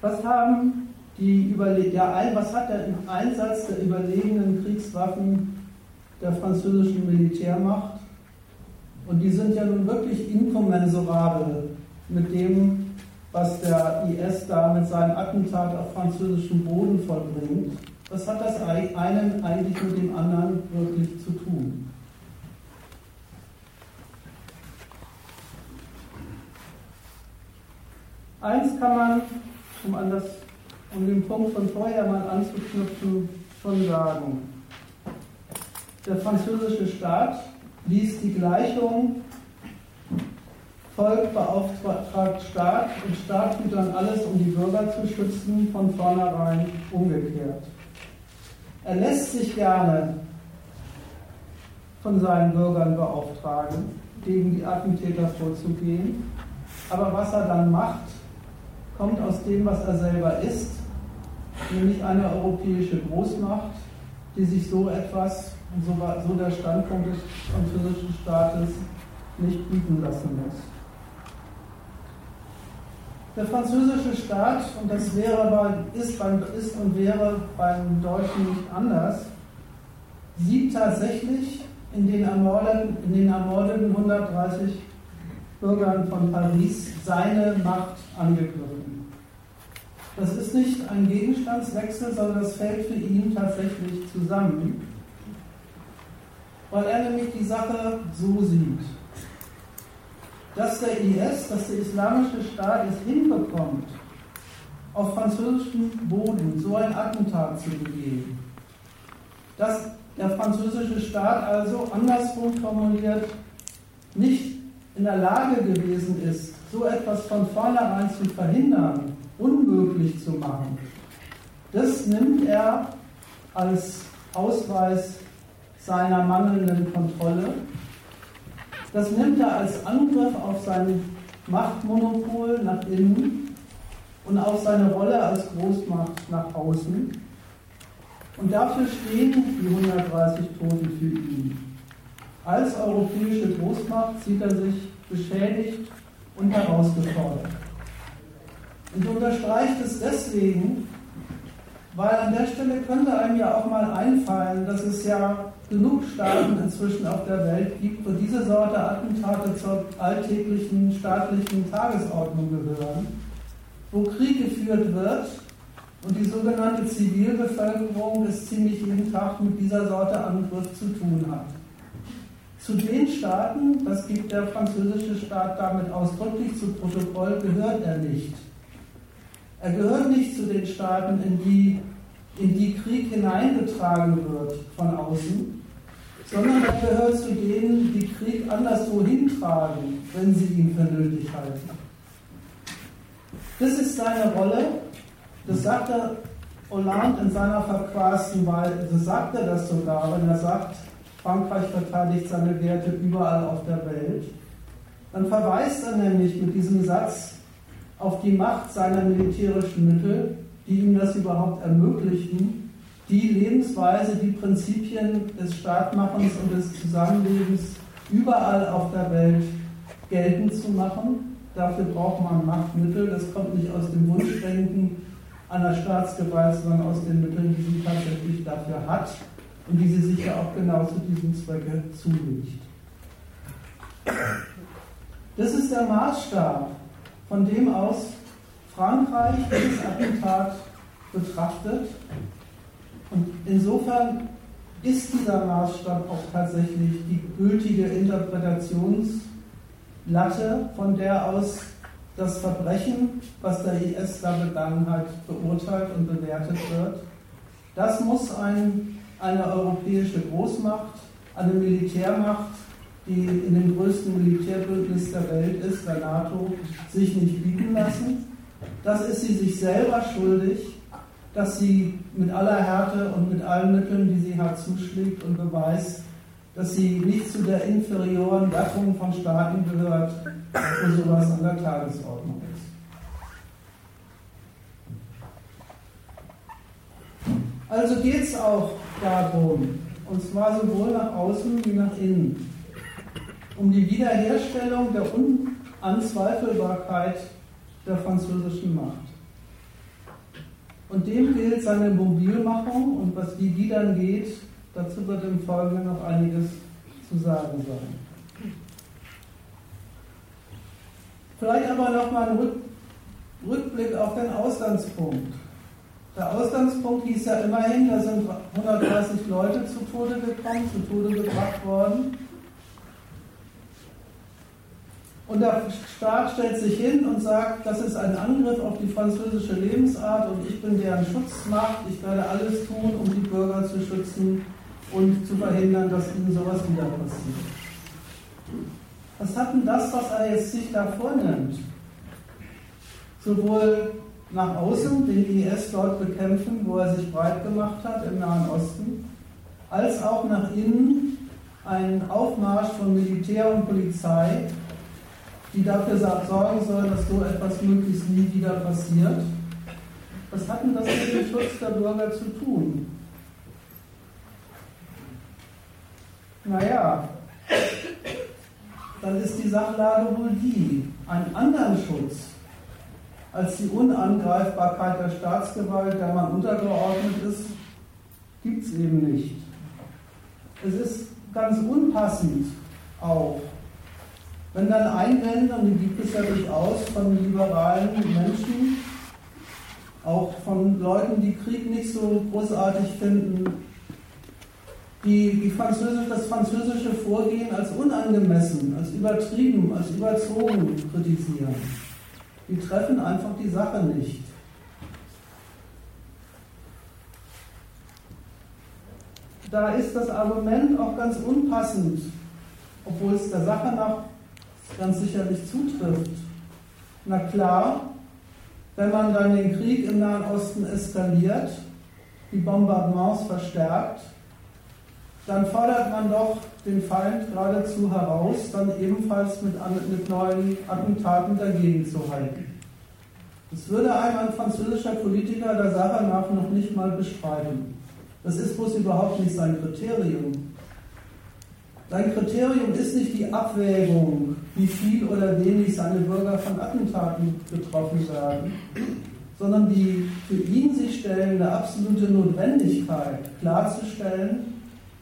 Was haben die Überle der, was hat der Einsatz der überlegenen Kriegswaffen der französischen Militärmacht und die sind ja nun wirklich inkommensurabel mit dem, was der IS da mit seinem Attentat auf französischem Boden vollbringt. Was hat das einen eigentlich mit dem anderen wirklich zu tun? Eins kann man, um, an das, um den Punkt von vorher mal anzuknüpfen, schon sagen. Der französische Staat ließ die Gleichung Volk beauftragt Staat und Staat tut dann alles, um die Bürger zu schützen, von vornherein umgekehrt. Er lässt sich gerne von seinen Bürgern beauftragen, gegen die Attentäter vorzugehen, aber was er dann macht, kommt aus dem, was er selber ist, nämlich eine europäische Großmacht, die sich so etwas so der Standpunkt des französischen Staates nicht bieten lassen muss. Der französische Staat, und das wäre bei, ist, beim, ist und wäre beim Deutschen nicht anders, sieht tatsächlich in den, ermordeten, in den ermordeten 130 Bürgern von Paris seine Macht angegriffen. Das ist nicht ein Gegenstandswechsel, sondern das fällt für ihn tatsächlich zusammen weil er nämlich die Sache so sieht. Dass der IS, dass der Islamische Staat es hinbekommt, auf französischem Boden so ein Attentat zu begehen, das der französische Staat also andersrum formuliert nicht in der Lage gewesen ist, so etwas von vornherein zu verhindern, unmöglich zu machen, das nimmt er als Ausweis seiner mangelnden Kontrolle. Das nimmt er als Angriff auf sein Machtmonopol nach innen und auf seine Rolle als Großmacht nach außen. Und dafür stehen die 130 Toten für ihn. Als europäische Großmacht sieht er sich beschädigt und herausgefordert. Und unterstreicht es deswegen, weil an der Stelle könnte einem ja auch mal einfallen, dass es ja genug Staaten inzwischen auf der Welt gibt, wo diese Sorte Attentate zur alltäglichen staatlichen Tagesordnung gehören, wo Krieg geführt wird und die sogenannte Zivilbevölkerung es ziemlich jeden Tag mit dieser Sorte Angriff zu tun hat. Zu den Staaten, das gibt der französische Staat damit ausdrücklich zu Protokoll, gehört er nicht. Er gehört nicht zu den Staaten, in die, in die Krieg hineingetragen wird von außen, sondern er gehört zu denen, die Krieg anderswo hintragen, wenn sie ihn für nötig halten. Das ist seine Rolle das sagte Hollande in seiner verquasten Wahl, das sagt er das sogar, wenn er sagt, Frankreich verteidigt seine Werte überall auf der Welt. Dann verweist er nämlich mit diesem Satz auf die Macht seiner militärischen Mittel, die ihm das überhaupt ermöglichen, die Lebensweise, die Prinzipien des Staatmachens und des Zusammenlebens überall auf der Welt geltend zu machen. Dafür braucht man Machtmittel. Das kommt nicht aus dem Wunschdenken einer Staatsgewalt, sondern aus den Mitteln, die sie tatsächlich dafür hat und die sie sich ja auch genau zu diesem Zwecke zulegt. Das ist der Maßstab, von dem aus Frankreich dieses Attentat betrachtet. Und insofern ist dieser Maßstab auch tatsächlich die gültige Interpretationslatte, von der aus das Verbrechen, was der IS da begangen hat, beurteilt und bewertet wird. Das muss ein, eine europäische Großmacht, eine Militärmacht, die in dem größten Militärbündnis der Welt ist, der NATO, sich nicht bieten lassen. Das ist sie sich selber schuldig, dass sie mit aller Härte und mit allen Mitteln, die sie hat, zuschlägt und beweist, dass sie nicht zu der inferioren Gattung von Staaten gehört, wo sowas an der Tagesordnung ist. Also geht es auch darum, und zwar sowohl nach außen wie nach innen, um die Wiederherstellung der Unanzweifelbarkeit der französischen Macht. Und dem gilt seine Mobilmachung und was wie die dann geht, dazu wird im Folgenden noch einiges zu sagen sein. Vielleicht aber nochmal ein Rückblick auf den Ausgangspunkt. Der Ausgangspunkt hieß ja immerhin, da sind 130 Leute zu Tode gekommen, zu Tode gebracht worden. Und der Staat stellt sich hin und sagt, das ist ein Angriff auf die französische Lebensart und ich bin deren Schutzmacht, ich werde alles tun, um die Bürger zu schützen und zu verhindern, dass ihnen sowas wieder passiert. Was hat denn das, was er jetzt sich da vornimmt? Sowohl nach außen den IS dort bekämpfen, wo er sich breit gemacht hat im Nahen Osten, als auch nach innen einen Aufmarsch von Militär und Polizei, die dafür sorgen soll, dass so etwas möglichst nie wieder passiert. Was hat denn das mit dem Schutz der Bürger zu tun? Naja, dann ist die Sachlage wohl die, einen anderen Schutz als die Unangreifbarkeit der Staatsgewalt, der man untergeordnet ist, gibt es eben nicht. Es ist ganz unpassend auch, wenn dann Einwände, und die gibt es ja durchaus von liberalen Menschen, auch von Leuten, die Krieg nicht so großartig finden, die, die Französisch, das französische Vorgehen als unangemessen, als übertrieben, als überzogen kritisieren. Die treffen einfach die Sache nicht. da ist das Argument auch ganz unpassend, obwohl es der Sache nach ganz sicherlich zutrifft. Na klar, wenn man dann den Krieg im Nahen Osten eskaliert, die Bombardements verstärkt, dann fordert man doch den Feind geradezu heraus, dann ebenfalls mit, mit neuen Attentaten dagegen zu halten. Das würde einem ein französischer Politiker der Sache nach noch nicht mal beschreiben. Das ist bloß überhaupt nicht sein Kriterium. Sein Kriterium ist nicht die Abwägung, wie viel oder wenig seine Bürger von Attentaten betroffen werden, sondern die für ihn sich stellende absolute Notwendigkeit klarzustellen,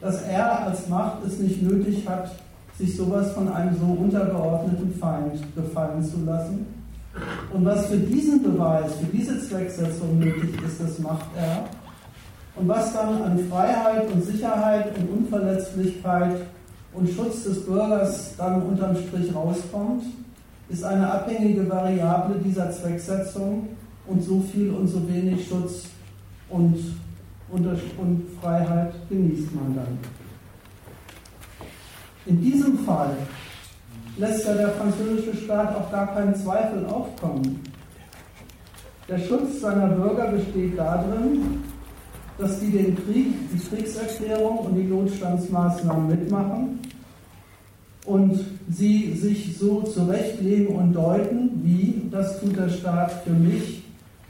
dass er als Macht es nicht nötig hat, sich sowas von einem so untergeordneten Feind gefallen zu lassen. Und was für diesen Beweis, für diese Zwecksetzung nötig ist, das macht er. Und was dann an Freiheit und Sicherheit und Unverletzlichkeit und Schutz des Bürgers dann unterm Strich rauskommt, ist eine abhängige Variable dieser Zwecksetzung und so viel und so wenig Schutz und und Freiheit genießt man dann. In diesem Fall lässt ja der französische Staat auch gar keinen Zweifel aufkommen. Der Schutz seiner Bürger besteht darin, dass die den Krieg, die Kriegserklärung und die Notstandsmaßnahmen mitmachen und sie sich so zurechtlegen und deuten, wie das tut der Staat für mich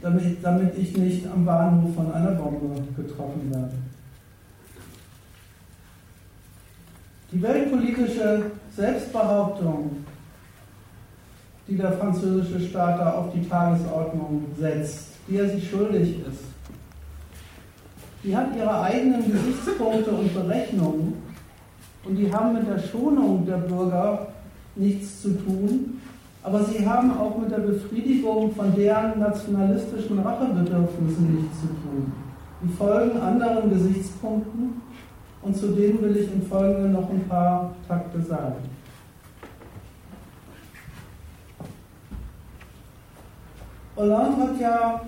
damit, damit ich nicht am Bahnhof von einer Bombe getroffen werde. Die weltpolitische Selbstbehauptung, die der französische Staat da auf die Tagesordnung setzt, die er sich schuldig ist, die hat ihre eigenen Gesichtspunkte und Berechnungen und die haben mit der Schonung der Bürger nichts zu tun, aber sie haben auch mit der Befriedigung von deren nationalistischen Rachebedürfnissen nichts zu tun. Die folgen anderen Gesichtspunkten und zu denen will ich im Folgenden noch ein paar Takte sagen. Hollande hat ja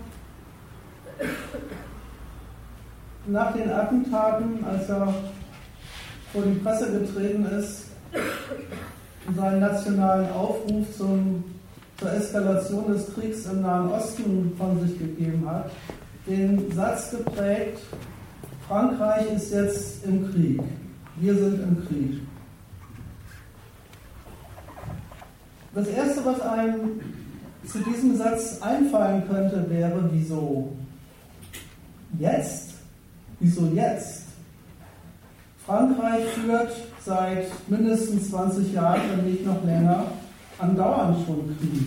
nach den Attentaten, als er vor die Presse getreten ist, seinen nationalen Aufruf zum, zur Eskalation des Kriegs im Nahen Osten von sich gegeben hat, den Satz geprägt, Frankreich ist jetzt im Krieg, wir sind im Krieg. Das Erste, was einem zu diesem Satz einfallen könnte, wäre, wieso jetzt? Wieso jetzt? Frankreich führt seit mindestens 20 Jahren, wenn nicht noch länger, andauernd schon Krieg.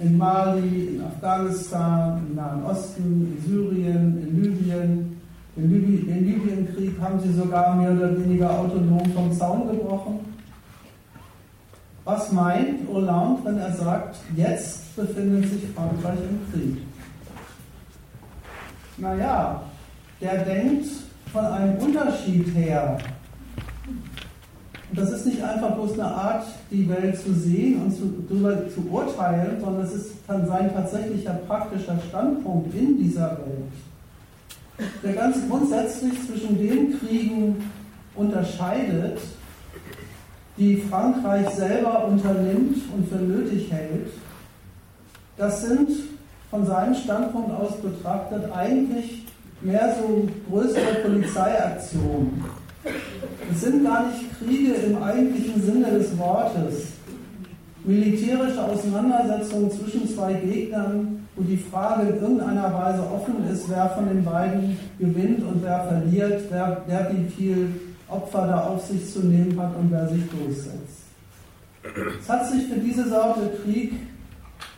In Mali, in Afghanistan, im Nahen Osten, in Syrien, in Libyen. Den, Liby den Libyenkrieg haben sie sogar mehr oder weniger autonom vom Zaun gebrochen. Was meint Hollande, wenn er sagt, jetzt befindet sich Frankreich im Krieg? Naja, der denkt, von einem Unterschied her. Und das ist nicht einfach bloß eine Art, die Welt zu sehen und zu, darüber zu urteilen, sondern es ist dann sein tatsächlicher praktischer Standpunkt in dieser Welt, der ganz grundsätzlich zwischen den Kriegen unterscheidet, die Frankreich selber unternimmt und für nötig hält. Das sind von seinem Standpunkt aus betrachtet eigentlich mehr so größere Polizeiaktionen. Es sind gar nicht Kriege im eigentlichen Sinne des Wortes. Militärische Auseinandersetzungen zwischen zwei Gegnern, wo die Frage in irgendeiner Weise offen ist, wer von den beiden gewinnt und wer verliert, wer, wer wie viel Opfer da auf sich zu nehmen hat und wer sich durchsetzt. Es hat sich für diese Sorte Krieg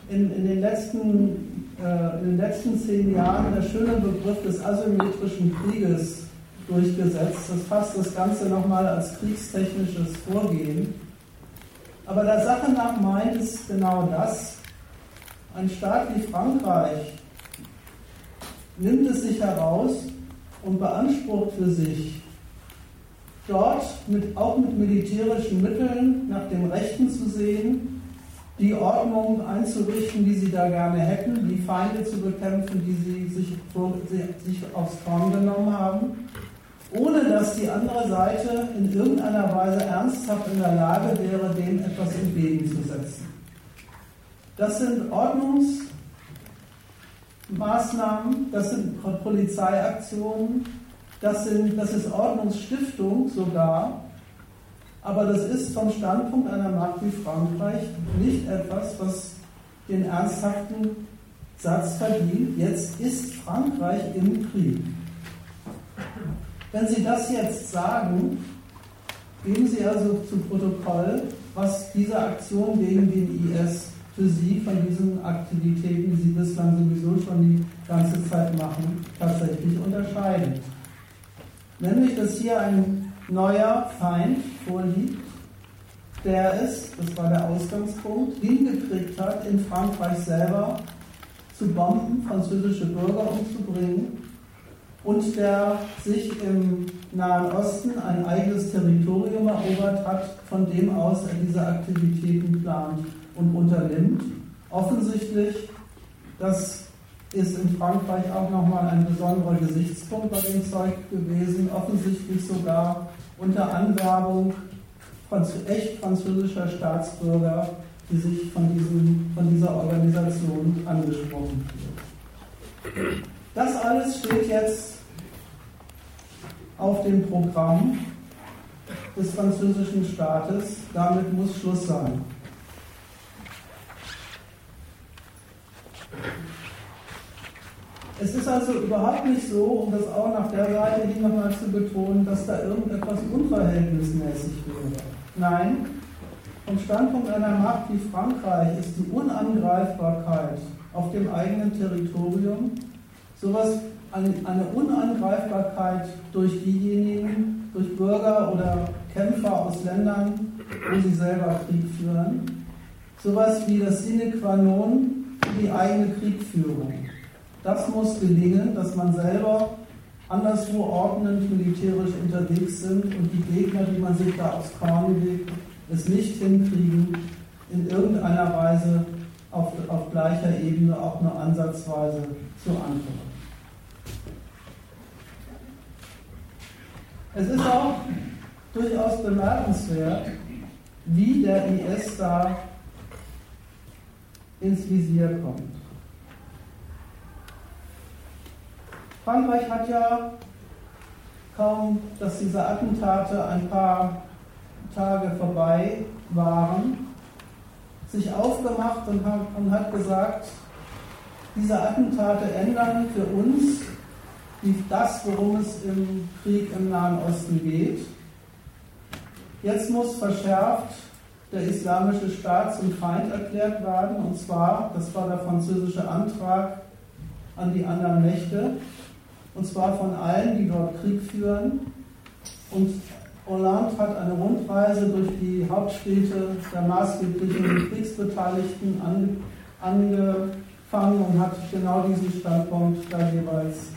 in, in den letzten in den letzten zehn Jahren der schöne Begriff des asymmetrischen Krieges durchgesetzt. Das fasst das Ganze nochmal als kriegstechnisches Vorgehen. Aber der Sache nach meint es genau das. Ein Staat wie Frankreich nimmt es sich heraus und beansprucht für sich, dort mit, auch mit militärischen Mitteln nach dem Rechten zu sehen die Ordnung einzurichten, die sie da gerne hätten, die Feinde zu bekämpfen, die sie sich, sich aufs Korn genommen haben, ohne dass die andere Seite in irgendeiner Weise ernsthaft in der Lage wäre, dem etwas entgegenzusetzen. Das sind Ordnungsmaßnahmen, das sind Polizeiaktionen, das, sind, das ist Ordnungsstiftung sogar, aber das ist vom Standpunkt einer Macht wie Frankreich nicht etwas, was den ernsthaften Satz verdient, jetzt ist Frankreich im Krieg. Wenn Sie das jetzt sagen, geben Sie also zu Protokoll, was diese Aktion gegen den IS für Sie von diesen Aktivitäten, die Sie bislang sowieso schon die ganze Zeit machen, tatsächlich unterscheidet. Nämlich, dass hier ein neuer Feind vorliegt, der es, das war der Ausgangspunkt, hingekriegt hat, in Frankreich selber zu bomben, französische Bürger umzubringen und der sich im Nahen Osten ein eigenes Territorium erobert hat, von dem aus er diese Aktivitäten plant und unternimmt. Offensichtlich, das ist in Frankreich auch nochmal ein besonderer Gesichtspunkt bei dem Zeug gewesen, offensichtlich sogar unter Anwerbung echt französischer Staatsbürger, die sich von, diesem, von dieser Organisation angesprochen fühlen. Das alles steht jetzt auf dem Programm des französischen Staates. Damit muss Schluss sein. Es ist also überhaupt nicht so, um das auch nach der Seite hin nochmal zu betonen, dass da irgendetwas unverhältnismäßig wäre. Nein, vom Standpunkt einer Macht wie Frankreich ist die Unangreifbarkeit auf dem eigenen Territorium sowas, eine Unangreifbarkeit durch diejenigen, durch Bürger oder Kämpfer aus Ländern, wo sie selber Krieg führen, sowas wie das Sine qua non für die eigene Kriegführung. Das muss gelingen, dass man selber anderswo ordnend militärisch unterwegs sind und die Gegner, die man sich da aufs Korn legt, es nicht hinkriegen, in irgendeiner Weise auf, auf gleicher Ebene auch nur ansatzweise zu antworten. Es ist auch durchaus bemerkenswert, wie der IS da ins Visier kommt. Frankreich hat ja kaum, dass diese Attentate ein paar Tage vorbei waren, sich aufgemacht und hat, gesagt, diese Attentate ändern für uns das, worum es im Krieg im Nahen Osten geht. Jetzt muss verschärft der islamische Staat zum Feind erklärt werden, und zwar, das war der französische Antrag an die anderen Mächte, und zwar von allen, die dort Krieg führen. Und Hollande hat eine Rundreise durch die Hauptstädte der maßgeblichen Kriegsbeteiligten angefangen und hat genau diesen Standpunkt da jeweils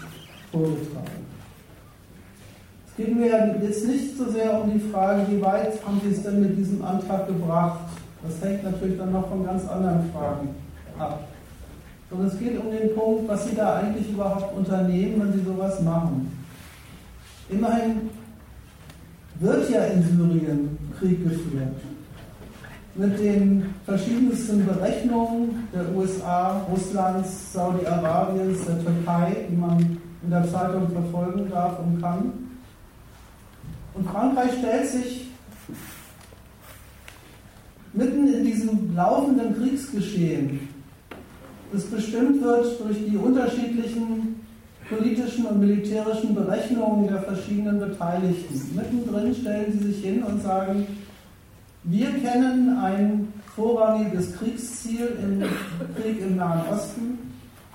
vorgetragen. Es geht mir jetzt nicht so sehr um die Frage, wie weit haben Sie es denn mit diesem Antrag gebracht. Das hängt natürlich dann noch von ganz anderen Fragen ab sondern es geht um den Punkt, was Sie da eigentlich überhaupt unternehmen, wenn Sie sowas machen. Immerhin wird ja in Syrien Krieg geführt. Mit den verschiedensten Berechnungen der USA, Russlands, Saudi-Arabiens, der Türkei, die man in der Zeitung verfolgen darf und kann. Und Frankreich stellt sich mitten in diesem laufenden Kriegsgeschehen das bestimmt wird durch die unterschiedlichen politischen und militärischen Berechnungen der verschiedenen Beteiligten. Mittendrin stellen sie sich hin und sagen, wir kennen ein vorrangiges Kriegsziel im Krieg im Nahen Osten,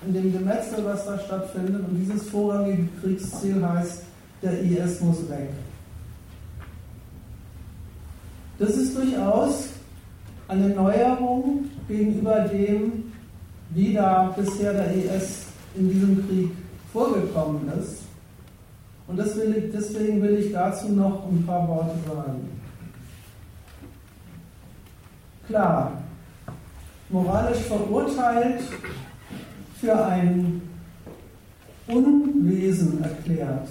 in dem Gemetzel, was da stattfindet. Und dieses vorrangige Kriegsziel heißt, der IS muss weg. Das ist durchaus eine Neuerung gegenüber dem, wie da bisher der IS in diesem Krieg vorgekommen ist. Und deswegen will ich dazu noch ein paar Worte sagen. Klar, moralisch verurteilt für ein Unwesen erklärt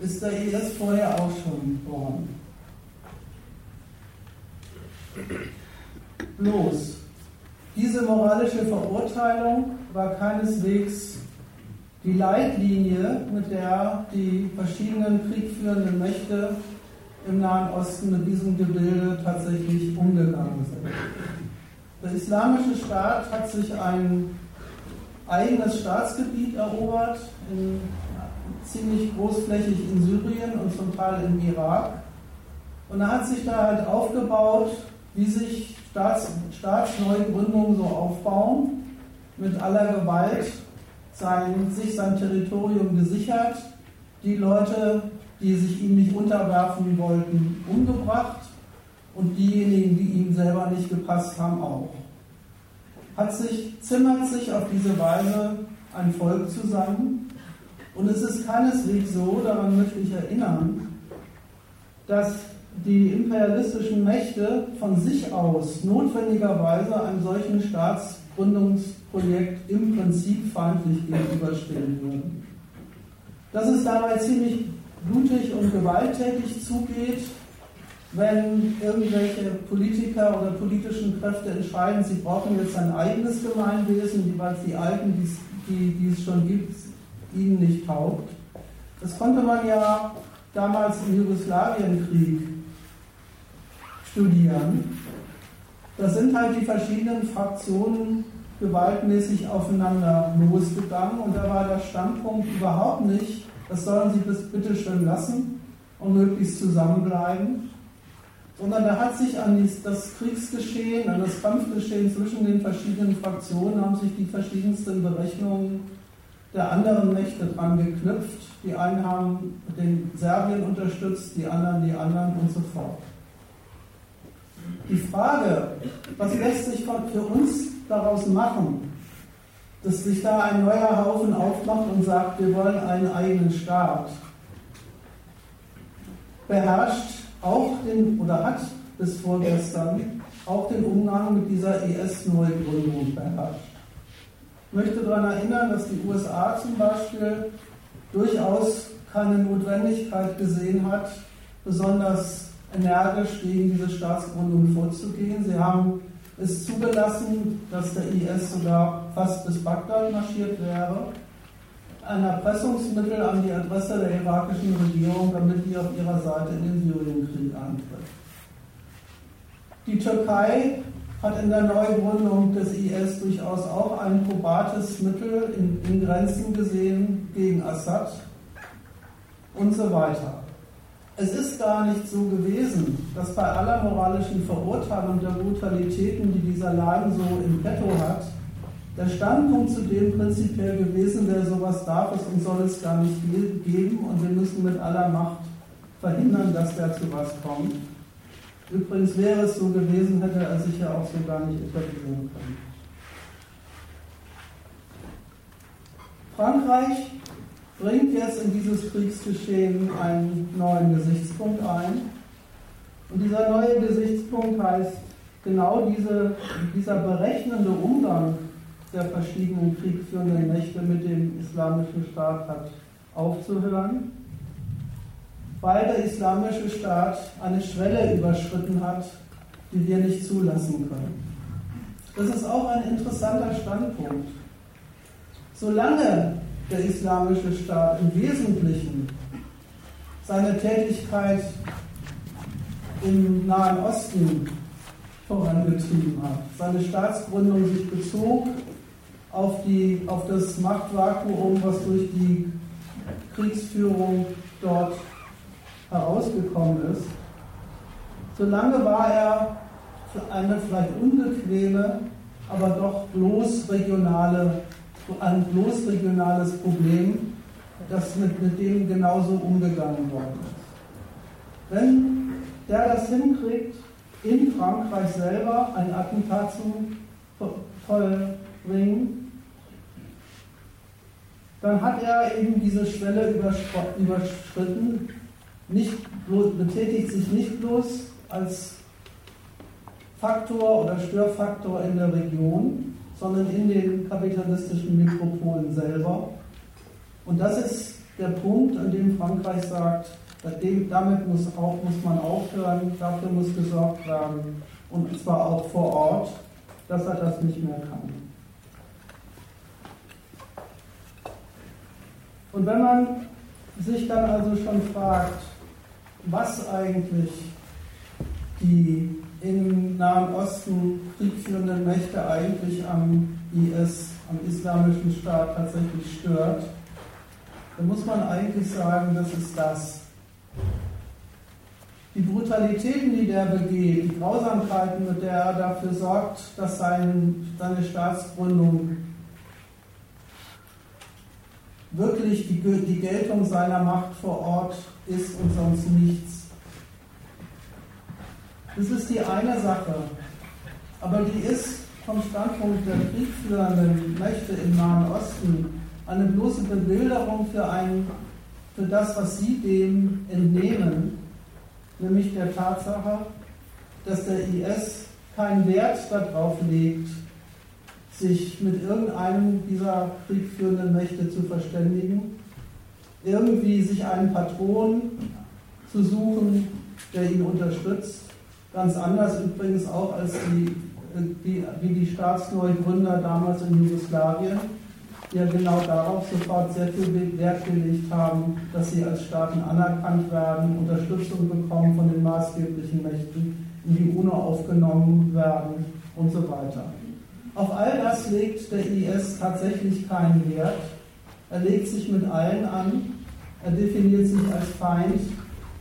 ist der IS vorher auch schon worden. Bloß, diese moralische Verurteilung war keineswegs die Leitlinie, mit der die verschiedenen kriegführenden Mächte im Nahen Osten mit diesem Gebilde tatsächlich umgegangen sind. Der Islamische Staat hat sich ein eigenes Staatsgebiet erobert, in, ziemlich großflächig in Syrien und zum Teil im Irak. Und er hat sich da halt aufgebaut, wie sich Staats, Staatsneugründungen so aufbauen, mit aller Gewalt sein, sich sein Territorium gesichert, die Leute, die sich ihm nicht unterwerfen wollten, umgebracht und diejenigen, die ihm selber nicht gepasst haben, auch. Hat sich, zimmert sich auf diese Weise ein Volk zusammen und es ist keineswegs so, daran möchte ich erinnern, dass die imperialistischen Mächte von sich aus notwendigerweise einem solchen Staatsgründungsprojekt im Prinzip feindlich gegenüberstehen würden. Dass es dabei ziemlich blutig und gewalttätig zugeht, wenn irgendwelche Politiker oder politischen Kräfte entscheiden, sie brauchen jetzt ein eigenes Gemeinwesen, weil die alten, die, die es schon gibt, ihnen nicht taugt. Das konnte man ja damals im Jugoslawienkrieg studieren. Da sind halt die verschiedenen Fraktionen gewaltmäßig aufeinander losgegangen und da war der Standpunkt überhaupt nicht, das sollen sie bitte schön lassen und möglichst zusammenbleiben, sondern da hat sich an das Kriegsgeschehen, an das Kampfgeschehen zwischen den verschiedenen Fraktionen, haben sich die verschiedensten Berechnungen der anderen Mächte dran geknüpft. Die einen haben den Serbien unterstützt, die anderen die anderen und so fort. Die Frage, was lässt sich für uns daraus machen, dass sich da ein neuer Haufen aufmacht und sagt, wir wollen einen eigenen Staat, beherrscht auch den, oder hat bis vorgestern auch den Umgang mit dieser ES-Neugründung beherrscht. Ich möchte daran erinnern, dass die USA zum Beispiel durchaus keine Notwendigkeit gesehen hat, besonders energisch gegen diese Staatsgründung vorzugehen. Sie haben es zugelassen, dass der IS sogar fast bis Bagdad marschiert wäre. Ein Erpressungsmittel an die Adresse der irakischen Regierung, damit die auf ihrer Seite in den Syrienkrieg antritt. Die Türkei hat in der Neugründung des IS durchaus auch ein probates Mittel in, in Grenzen gesehen gegen Assad und so weiter. Es ist gar nicht so gewesen, dass bei aller moralischen Verurteilung der Brutalitäten, die dieser Laden so im Petto hat, der Standpunkt zu dem prinzipiell gewesen wäre, sowas darf es und soll es gar nicht geben und wir müssen mit aller Macht verhindern, dass der zu was kommt. Übrigens wäre es so gewesen, hätte er sich ja auch so gar nicht etablieren können. Frankreich bringt jetzt in dieses Kriegsgeschehen einen neuen Gesichtspunkt ein. Und dieser neue Gesichtspunkt heißt genau diese, dieser berechnende Umgang der verschiedenen kriegführenden Mächte mit dem islamischen Staat hat aufzuhören, weil der islamische Staat eine Schwelle überschritten hat, die wir nicht zulassen können. Das ist auch ein interessanter Standpunkt. Solange der Islamische Staat im Wesentlichen seine Tätigkeit im Nahen Osten vorangetrieben hat, seine Staatsgründung sich bezog auf, die, auf das Machtvakuum, was durch die Kriegsführung dort herausgekommen ist. Solange war er eine vielleicht unbequeme, aber doch bloß regionale ein bloß regionales Problem, das mit, mit dem genauso umgegangen worden ist. Wenn der das hinkriegt, in Frankreich selber ein Attentat zu vollbringen, dann hat er eben diese Schwelle überschritten, nicht betätigt sich nicht bloß als Faktor oder Störfaktor in der Region, sondern in den kapitalistischen Metropolen selber. Und das ist der Punkt, an dem Frankreich sagt, damit muss, auch, muss man aufhören, dafür muss gesorgt werden, und zwar auch vor Ort, dass er das nicht mehr kann. Und wenn man sich dann also schon fragt, was eigentlich die im Nahen Osten kriegführenden Mächte eigentlich am IS, am Islamischen Staat tatsächlich stört, dann muss man eigentlich sagen, das ist das. Die Brutalitäten, die der begeht, die Grausamkeiten, mit der er dafür sorgt, dass sein, seine Staatsgründung wirklich die, die Geltung seiner Macht vor Ort ist und sonst nichts. Das ist die eine Sache. Aber die ist vom Standpunkt der kriegführenden Mächte im Nahen Osten eine bloße Bebilderung für, ein, für das, was sie dem entnehmen, nämlich der Tatsache, dass der IS keinen Wert darauf legt, sich mit irgendeinem dieser kriegführenden Mächte zu verständigen, irgendwie sich einen Patron zu suchen, der ihn unterstützt. Ganz anders übrigens auch als die, die, wie die Staatsneugründer damals in Jugoslawien, die ja genau darauf sofort sehr viel Wert gelegt haben, dass sie als Staaten anerkannt werden, Unterstützung bekommen von den maßgeblichen Mächten, in die UNO aufgenommen werden und so weiter. Auf all das legt der IS tatsächlich keinen Wert. Er legt sich mit allen an. Er definiert sich als Feind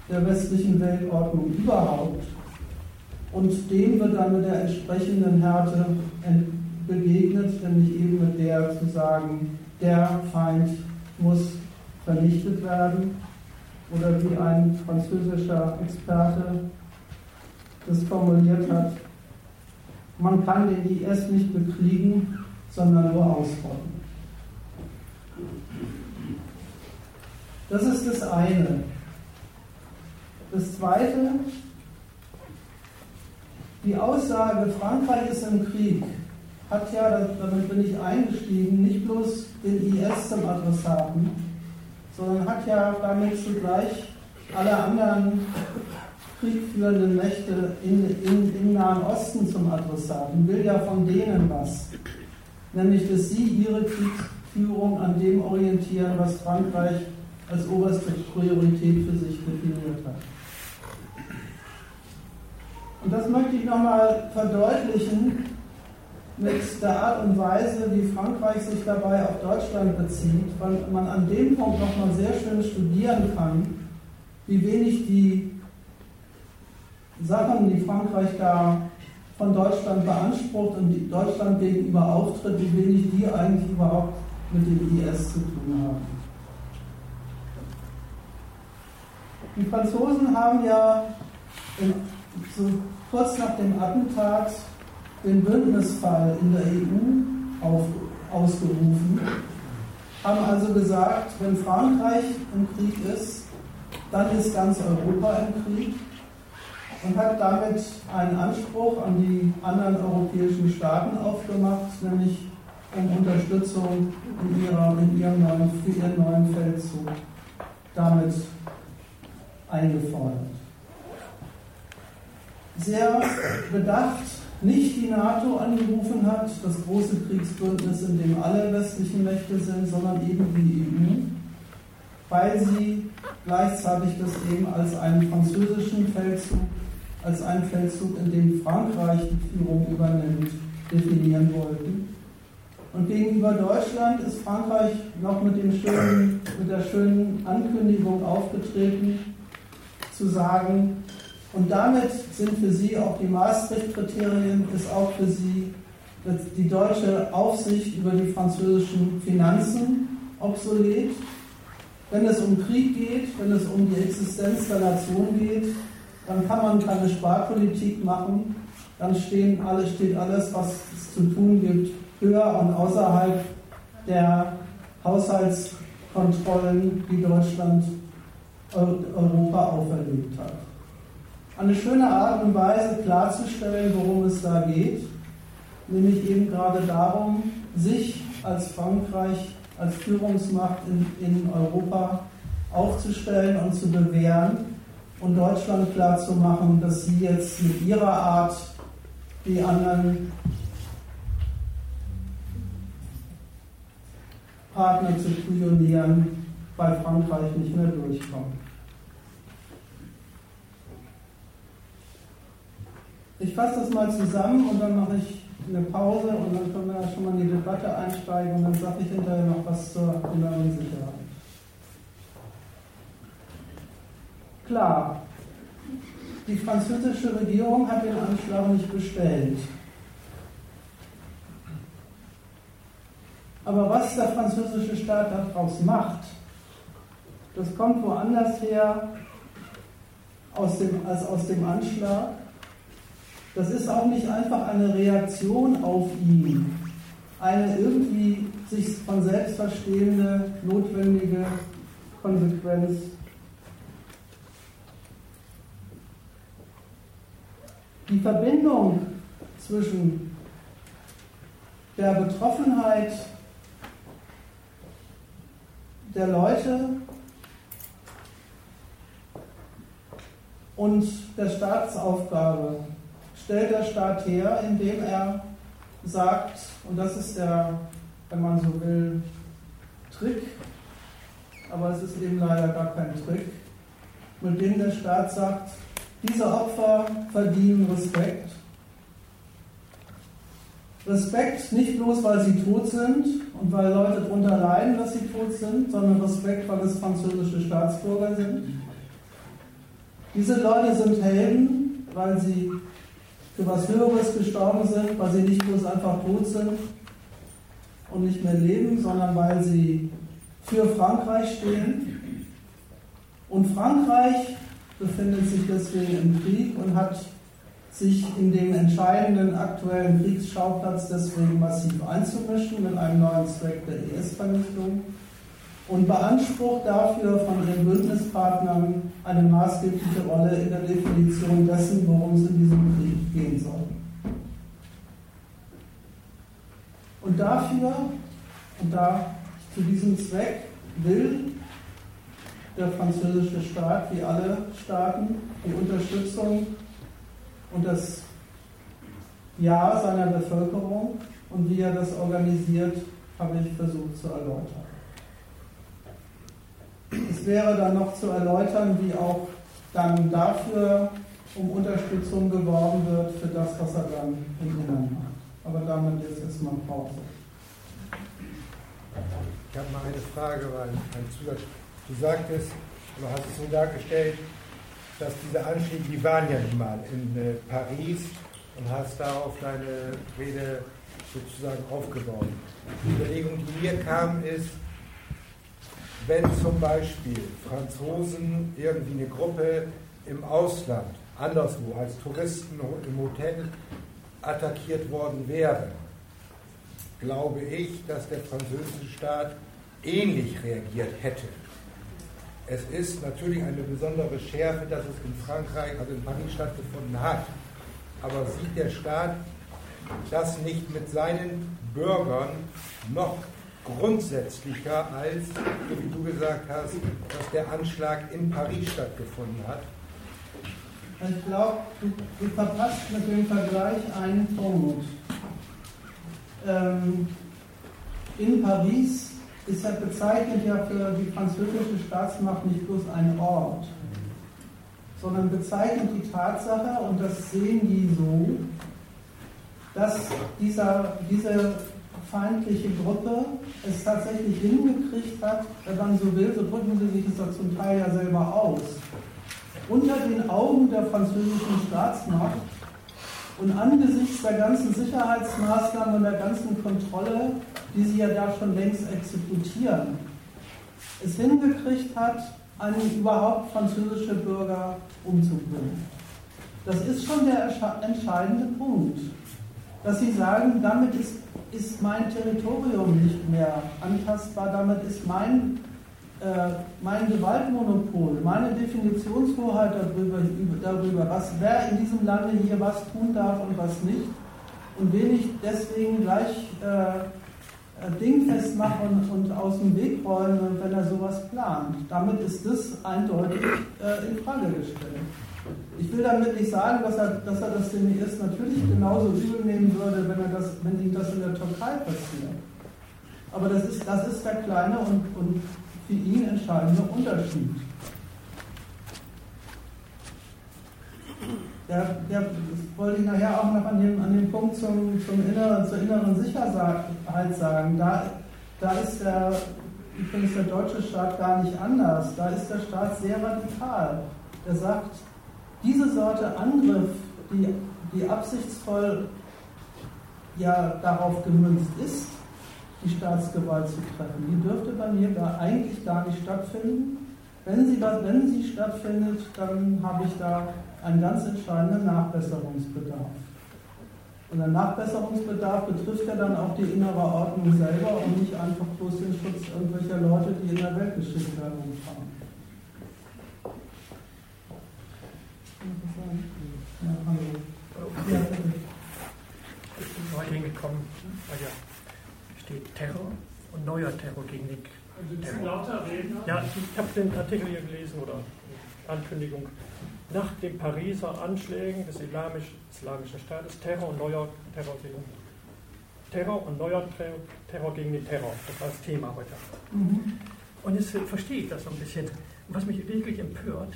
der westlichen Weltordnung überhaupt. Und dem wird dann mit der entsprechenden Härte begegnet, nämlich eben mit der zu sagen, der Feind muss vernichtet werden. Oder wie ein französischer Experte das formuliert hat, man kann den IS nicht bekriegen, sondern nur ausrotten. Das ist das eine. Das zweite, die Aussage, Frankreich ist im Krieg, hat ja, damit bin ich eingestiegen, nicht bloß den IS zum Adressaten, sondern hat ja damit zugleich alle anderen kriegführenden Mächte in, in, im Nahen Osten zum Adressaten, will ja von denen was. Nämlich, dass sie ihre Kriegsführung an dem orientieren, was Frankreich als oberste Priorität für sich definiert hat. Und das möchte ich nochmal verdeutlichen mit der Art und Weise, wie Frankreich sich dabei auf Deutschland bezieht, weil man an dem Punkt nochmal sehr schön studieren kann, wie wenig die Sachen, die Frankreich da von Deutschland beansprucht und Deutschland gegenüber auftritt, wie wenig die eigentlich überhaupt mit dem IS zu tun haben. Die Franzosen haben ja in, so kurz nach dem Attentat den Bündnisfall in der EU auf, ausgerufen, haben also gesagt, wenn Frankreich im Krieg ist, dann ist ganz Europa im Krieg und hat damit einen Anspruch an die anderen europäischen Staaten aufgemacht, nämlich um Unterstützung in, ihrer, in ihrem neuen, für ihren neuen Feldzug damit eingefordert. Sehr bedacht nicht die NATO angerufen hat, das große Kriegsbündnis, in dem alle westlichen Mächte sind, sondern eben die EU, weil sie gleichzeitig das eben als einen französischen Feldzug als einen Feldzug, in dem Frankreich die Führung übernimmt, definieren wollten. Und gegenüber Deutschland ist Frankreich noch mit, dem schönen, mit der schönen Ankündigung aufgetreten, zu sagen, und damit sind für sie auch die Maastricht-Kriterien, ist auch für sie die deutsche Aufsicht über die französischen Finanzen obsolet. Wenn es um Krieg geht, wenn es um die Existenz der Nation geht, dann kann man keine Sparpolitik machen, dann stehen alle, steht alles, was es zu tun gibt, höher und außerhalb der Haushaltskontrollen, die Deutschland Europa auferlegt hat. Eine schöne Art und Weise klarzustellen, worum es da geht, nämlich eben gerade darum, sich als Frankreich als Führungsmacht in, in Europa aufzustellen und zu bewähren und Deutschland klarzumachen, dass sie jetzt mit ihrer Art die anderen Partner zu spionieren bei Frankreich nicht mehr durchkommen. Ich fasse das mal zusammen und dann mache ich eine Pause und dann können wir schon mal in die Debatte einsteigen und dann sage ich hinterher noch was zur inneren Sicherheit. Klar, die französische Regierung hat den Anschlag nicht bestellt. Aber was der französische Staat daraus macht, das kommt woanders her als aus dem Anschlag. Das ist auch nicht einfach eine Reaktion auf ihn, eine irgendwie sich von selbst verstehende, notwendige Konsequenz. Die Verbindung zwischen der Betroffenheit der Leute und der Staatsaufgabe stellt der Staat her, indem er sagt, und das ist der, wenn man so will, Trick, aber es ist eben leider gar kein Trick, mit dem der Staat sagt, diese Opfer verdienen Respekt Respekt nicht bloß, weil sie tot sind und weil Leute darunter leiden, dass sie tot sind, sondern Respekt, weil es französische Staatsbürger sind. Diese Leute sind Helden, weil sie für was Höheres gestorben sind, weil sie nicht bloß einfach tot sind und nicht mehr leben, sondern weil sie für Frankreich stehen. Und Frankreich befindet sich deswegen im Krieg und hat sich in dem entscheidenden aktuellen Kriegsschauplatz deswegen massiv einzumischen mit einem neuen Zweck der IS-Vernichtung und beansprucht dafür von ihren Bündnispartnern eine maßgebliche Rolle in der Definition dessen, worum es in diesem Krieg gehen soll. Und dafür, und da zu diesem Zweck will der französische Staat, wie alle Staaten, die Unterstützung und das Ja seiner Bevölkerung und wie er das organisiert, habe ich versucht zu erläutern. Es wäre dann noch zu erläutern, wie auch dann dafür um Unterstützung geworben wird für das, was er dann im Inneren macht. Aber damit jetzt erstmal Pause. Ich habe mal eine Frage, weil ein Zusatz. Du sagtest, du hast es so dargestellt, dass diese Anschläge, die waren ja mal in äh, Paris und hast darauf deine Rede sozusagen aufgebaut. Die Überlegung, die mir kam, ist, wenn zum Beispiel Franzosen irgendwie eine Gruppe im Ausland, anderswo als Touristen im Hotel attackiert worden wäre, glaube ich, dass der französische Staat ähnlich reagiert hätte. Es ist natürlich eine besondere Schärfe, dass es in Frankreich, also in Paris stattgefunden hat. Aber sieht der Staat das nicht mit seinen Bürgern noch grundsätzlicher als, wie du gesagt hast, dass der Anschlag in Paris stattgefunden hat? Ich glaube, du, du, verpasst mit dem Vergleich einen Punkt. Ähm, in Paris ist ja bezeichnet ja für die französische Staatsmacht nicht bloß ein Ort, sondern bezeichnet die Tatsache, und das sehen die so, dass dieser, diese feindliche Gruppe es tatsächlich hingekriegt hat, wenn man so will, so drücken sie sich das zum Teil ja selber aus, unter den Augen der französischen Staatsmacht und angesichts der ganzen Sicherheitsmaßnahmen und der ganzen Kontrolle, die sie ja da schon längst exekutieren, es hingekriegt hat, einen überhaupt französische Bürger umzubringen. Das ist schon der entscheidende Punkt, dass sie sagen, damit ist, ist mein Territorium nicht mehr antastbar, damit ist mein äh, mein Gewaltmonopol, meine Definitionshoheit darüber, darüber, was wer in diesem Lande hier was tun darf und was nicht, und wen ich deswegen gleich äh, äh, dingfest machen und aus dem Weg räumen, wenn er sowas plant. Damit ist das eindeutig äh, in Frage gestellt. Ich will damit nicht sagen, dass er, dass er das demnächst natürlich genauso übel nehmen würde, wenn, er das, wenn ihm das in der Türkei passiert. Aber das ist, das ist der kleine und, und für ihn entscheidende Unterschied. Der, der wollte ich nachher auch noch an dem, an dem Punkt zum, zum inneren, zur inneren Sicherheit sagen. Da, da ist der, übrigens der deutsche Staat gar nicht anders. Da ist der Staat sehr radikal. Er sagt, diese Sorte Angriff, die, die absichtsvoll ja darauf gemünzt ist, die Staatsgewalt zu treffen, die dürfte bei mir da eigentlich gar nicht stattfinden. Wenn sie, wenn sie stattfindet, dann habe ich da einen ganz entscheidenden Nachbesserungsbedarf. Und der Nachbesserungsbedarf betrifft ja dann auch die innere Ordnung selber und nicht einfach bloß den Schutz irgendwelcher Leute, die in der Weltgeschichte herumfahren. Ja, ich bin heute hingekommen, weil ja steht Terror und neuer Terror gegen den Terror. lauter reden? Ja, ich habe den Artikel hier gelesen oder Ankündigung. Nach den Pariser Anschlägen des Islamisch, Islamischen Staates Terror und neuer Terror gegen Terror und neuer Terror, Terror gegen den Terror. Das war das Thema heute. Mhm. Und jetzt verstehe ich das so ein bisschen. Was mich wirklich empört,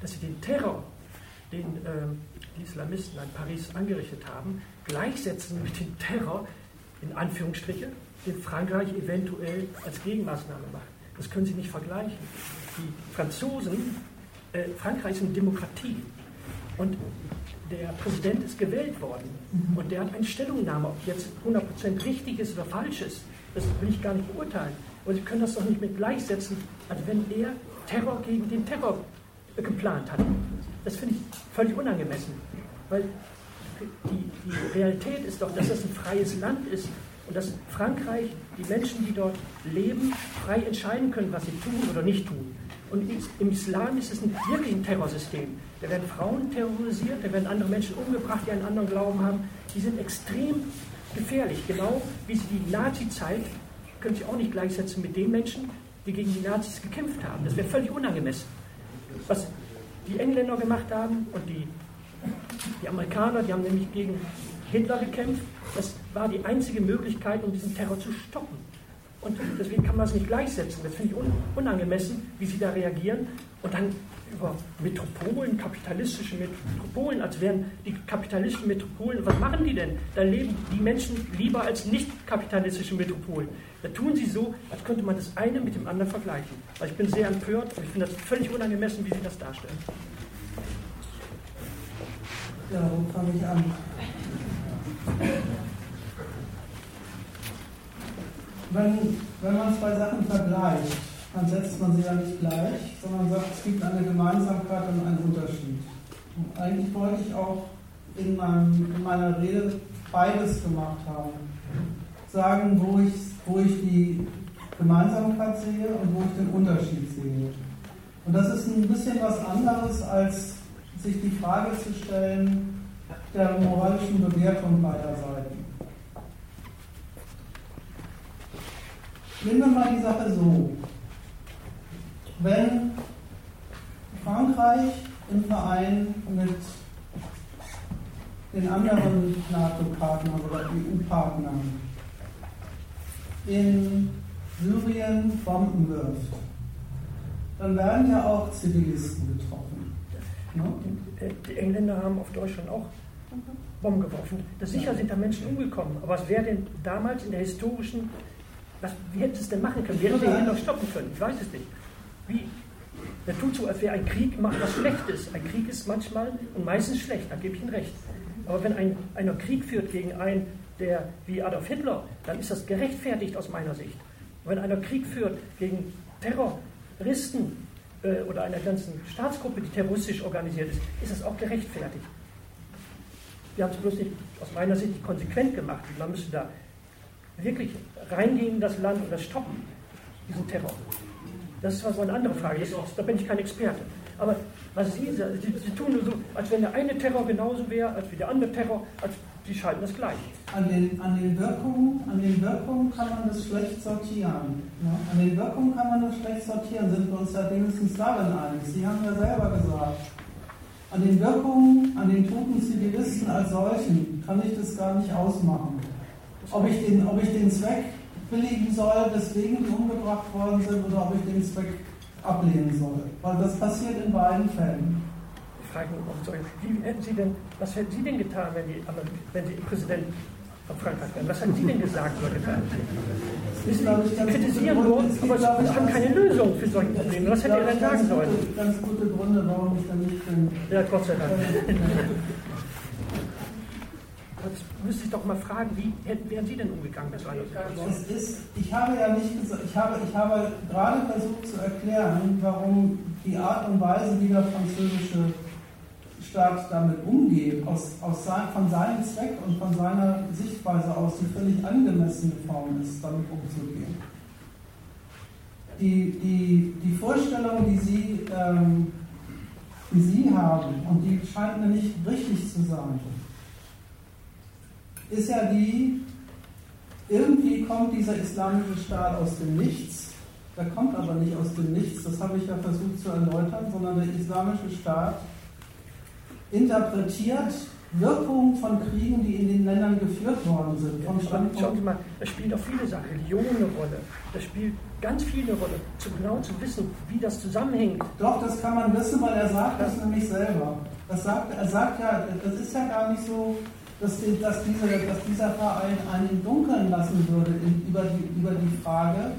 dass sie den Terror, den äh, die Islamisten in Paris angerichtet haben, gleichsetzen mit dem Terror, in Anführungsstriche, den Frankreich eventuell als Gegenmaßnahme macht. Das können Sie nicht vergleichen. Die Franzosen, äh, Frankreich ist eine Demokratie und der Präsident ist gewählt worden mhm. und der hat eine Stellungnahme, ob jetzt 100% richtig ist oder falsch ist. Das will ich gar nicht beurteilen. Aber Sie können das doch nicht mit gleichsetzen, als wenn er Terror gegen den Terror geplant hat. Das finde ich völlig unangemessen, weil die, die Realität ist doch, dass das ein freies Land ist und dass Frankreich, die Menschen, die dort leben, frei entscheiden können, was sie tun oder nicht tun. Und im Islam ist es ein, wirklich ein Terrorsystem. Da werden Frauen terrorisiert, da werden andere Menschen umgebracht, die einen anderen Glauben haben. Die sind extrem gefährlich, genau wie sie die Nazi-Zeit, können Sie auch nicht gleichsetzen mit den Menschen, die gegen die Nazis gekämpft haben. Das wäre völlig unangemessen. Was die Engländer gemacht haben und die, die Amerikaner, die haben nämlich gegen Hitler gekämpft. Das war die einzige Möglichkeit, um diesen Terror zu stoppen. Und deswegen kann man es nicht gleichsetzen. Das finde ich unangemessen, wie sie da reagieren. Und dann über Metropolen, kapitalistische Metropolen, als wären die kapitalistischen Metropolen, was machen die denn? Da leben die Menschen lieber als nicht kapitalistische Metropolen. Da tun sie so, als könnte man das eine mit dem anderen vergleichen. Also ich bin sehr empört und ich finde das völlig unangemessen, wie sie das darstellen. Ja, wo fange ich an? Wenn, wenn man zwei Sachen vergleicht, dann setzt man sie ja nicht gleich, sondern sagt, es gibt eine Gemeinsamkeit und einen Unterschied. Und eigentlich wollte ich auch in, meinem, in meiner Rede beides gemacht haben. Sagen, wo ich, wo ich die Gemeinsamkeit sehe und wo ich den Unterschied sehe. Und das ist ein bisschen was anderes, als sich die Frage zu stellen der moralischen Bewertung beider Seiten. Nehmen wir mal die Sache so wenn Frankreich im Verein mit den anderen NATO-Partnern oder EU-Partnern in Syrien Bomben wirft, dann werden ja auch Zivilisten getroffen. Ne? Die Engländer haben auf Deutschland auch Bomben geworfen. Das sicher sind da Menschen umgekommen. Aber was wäre denn damals in der historischen, was, wie hätten sie es denn machen können? Wie hätten ihn noch stoppen können? Ich weiß es nicht. Wie? Der tut so, als wäre ein Krieg immer was Schlechtes. Ein Krieg ist manchmal und meistens schlecht, da gebe ich Ihnen recht. Aber wenn ein, einer Krieg führt gegen einen, der wie Adolf Hitler, dann ist das gerechtfertigt aus meiner Sicht. Und wenn einer Krieg führt gegen Terroristen äh, oder einer ganzen Staatsgruppe, die terroristisch organisiert ist, ist das auch gerechtfertigt. Wir haben es bloß nicht aus meiner Sicht nicht konsequent gemacht. Man müsste da wirklich reingehen in das Land das stoppen, diesen Terror. Das ist so eine andere Frage. Ist, da bin ich kein Experte. Aber was Sie, Sie, Sie tun nur so, als wenn der eine Terror genauso wäre, als wie der andere Terror, als Sie schalten das gleich. An den, an, den Wirkungen, an den Wirkungen kann man das schlecht sortieren. Ne? An den Wirkungen kann man das schlecht sortieren, sind wir uns ja wenigstens darin einig. Sie haben ja selber gesagt, an den Wirkungen, an den toten Zivilisten als solchen kann ich das gar nicht ausmachen. Ob ich den, ob ich den Zweck billigen soll, weswegen die umgebracht worden sind, oder ob ich den Zweck ablehnen soll. Weil das passiert in beiden Fällen. Ich frage mich, wie hätten Sie denn, was hätten Sie denn getan, wenn, die, wenn Sie Präsident von Frankreich wären? Was hätten Sie denn gesagt oder getan? Sie, Sie kritisieren nur, aber Sie haben keine Lösung für solche Probleme. Was hätte er denn sagen sollen? Ganz gute Gründe, warum ich da nicht bin. Ja, Gott sei Dank. Jetzt müsste ich doch mal fragen, wie hätten, wären Sie denn umgegangen mit so einer Situation? Ist, ich habe ja nicht gesagt, ich habe, ich habe gerade versucht zu erklären, warum die Art und Weise, wie der französische Staat damit umgeht, aus, aus sein, von seinem Zweck und von seiner Sichtweise aus, die völlig angemessene Form ist, damit umzugehen. Die, die, die Vorstellung, die Sie, ähm, die Sie haben, und die scheint mir nicht richtig zu sein, ist ja die, irgendwie kommt dieser islamische Staat aus dem Nichts. Der kommt aber nicht aus dem Nichts, das habe ich ja versucht zu erläutern, sondern der islamische Staat interpretiert Wirkungen von Kriegen, die in den Ländern geführt worden sind. Vom Standpunkt Schauen Sie mal, das spielt auch viele Sachen, Religion eine Rolle. Das spielt ganz viel eine Rolle, zu genau zu wissen, wie das zusammenhängt. Doch, das kann man wissen, weil er sagt das nämlich selber. Das sagt, er sagt ja, das ist ja gar nicht so, dass, die, dass, diese, dass dieser Verein einen Dunkeln lassen würde in, über, die, über die Frage,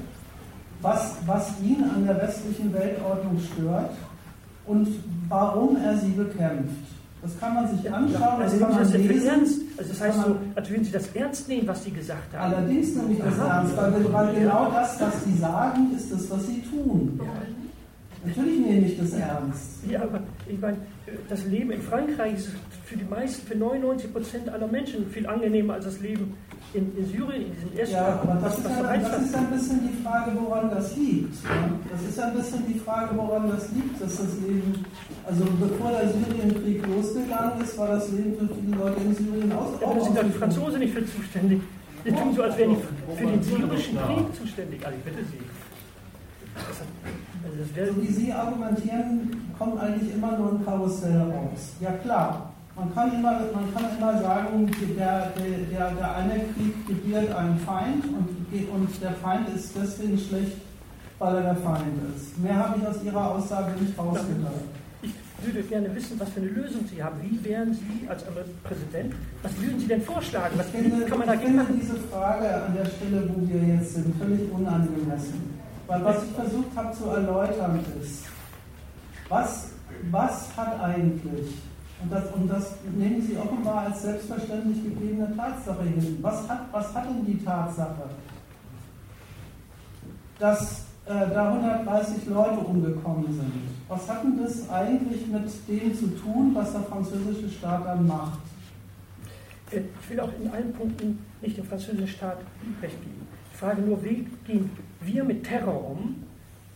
was, was ihn an der westlichen Weltordnung stört und warum er sie bekämpft. Das kann man sich anschauen, ja, also das kann man das lesen. Ernst? Also das heißt so, als würden Sie das ernst nehmen, was Sie gesagt haben. Allerdings nehme ich das Aha. ernst, weil, weil genau das, was Sie sagen, ist das, was Sie tun. Ja. Natürlich nehme ich das ernst. Ja, aber ich meine, das Leben in Frankreich ist für die meisten, für 99 Prozent aller Menschen viel angenehmer als das Leben in, in Syrien, in diesem ersten Ja, aber das, ist, ja, das ist ein bisschen die Frage, woran das liegt. Ja? Das ist ein bisschen die Frage, woran das liegt, dass das Leben, also bevor der Syrienkrieg losgegangen ist, war das Leben für viele Leute in Syrien aus. Ja, aber sind die Franzosen nicht für zuständig. Die tun so, als wären die für den syrischen Krieg zuständig. Also ich bitte Sie. Also so wie Sie argumentieren, kommt eigentlich immer nur ein Karussell raus. Ja klar, man kann immer, man kann immer sagen, der, der, der eine Krieg gebiert einen Feind und, und der Feind ist deswegen schlecht, weil er der Feind ist. Mehr habe ich aus Ihrer Aussage nicht rausgehört. Ich würde gerne wissen, was für eine Lösung Sie haben. Wie wären Sie als Präsident, was würden Sie denn vorschlagen? Was ich finde, kann man dagegen ich finde diese Frage an der Stelle, wo wir jetzt sind, völlig unangemessen. Weil was ich versucht habe zu erläutern ist, was, was hat eigentlich und das, und das nehmen Sie offenbar als selbstverständlich gegebene Tatsache hin. Was hat, was hat denn die Tatsache, dass äh, da 130 Leute umgekommen sind? Was hat denn das eigentlich mit dem zu tun, was der französische Staat dann macht? Äh, ich will auch in allen Punkten nicht dem französischen Staat recht geben. Ich frage nur, wie gehen wir mit Terror um?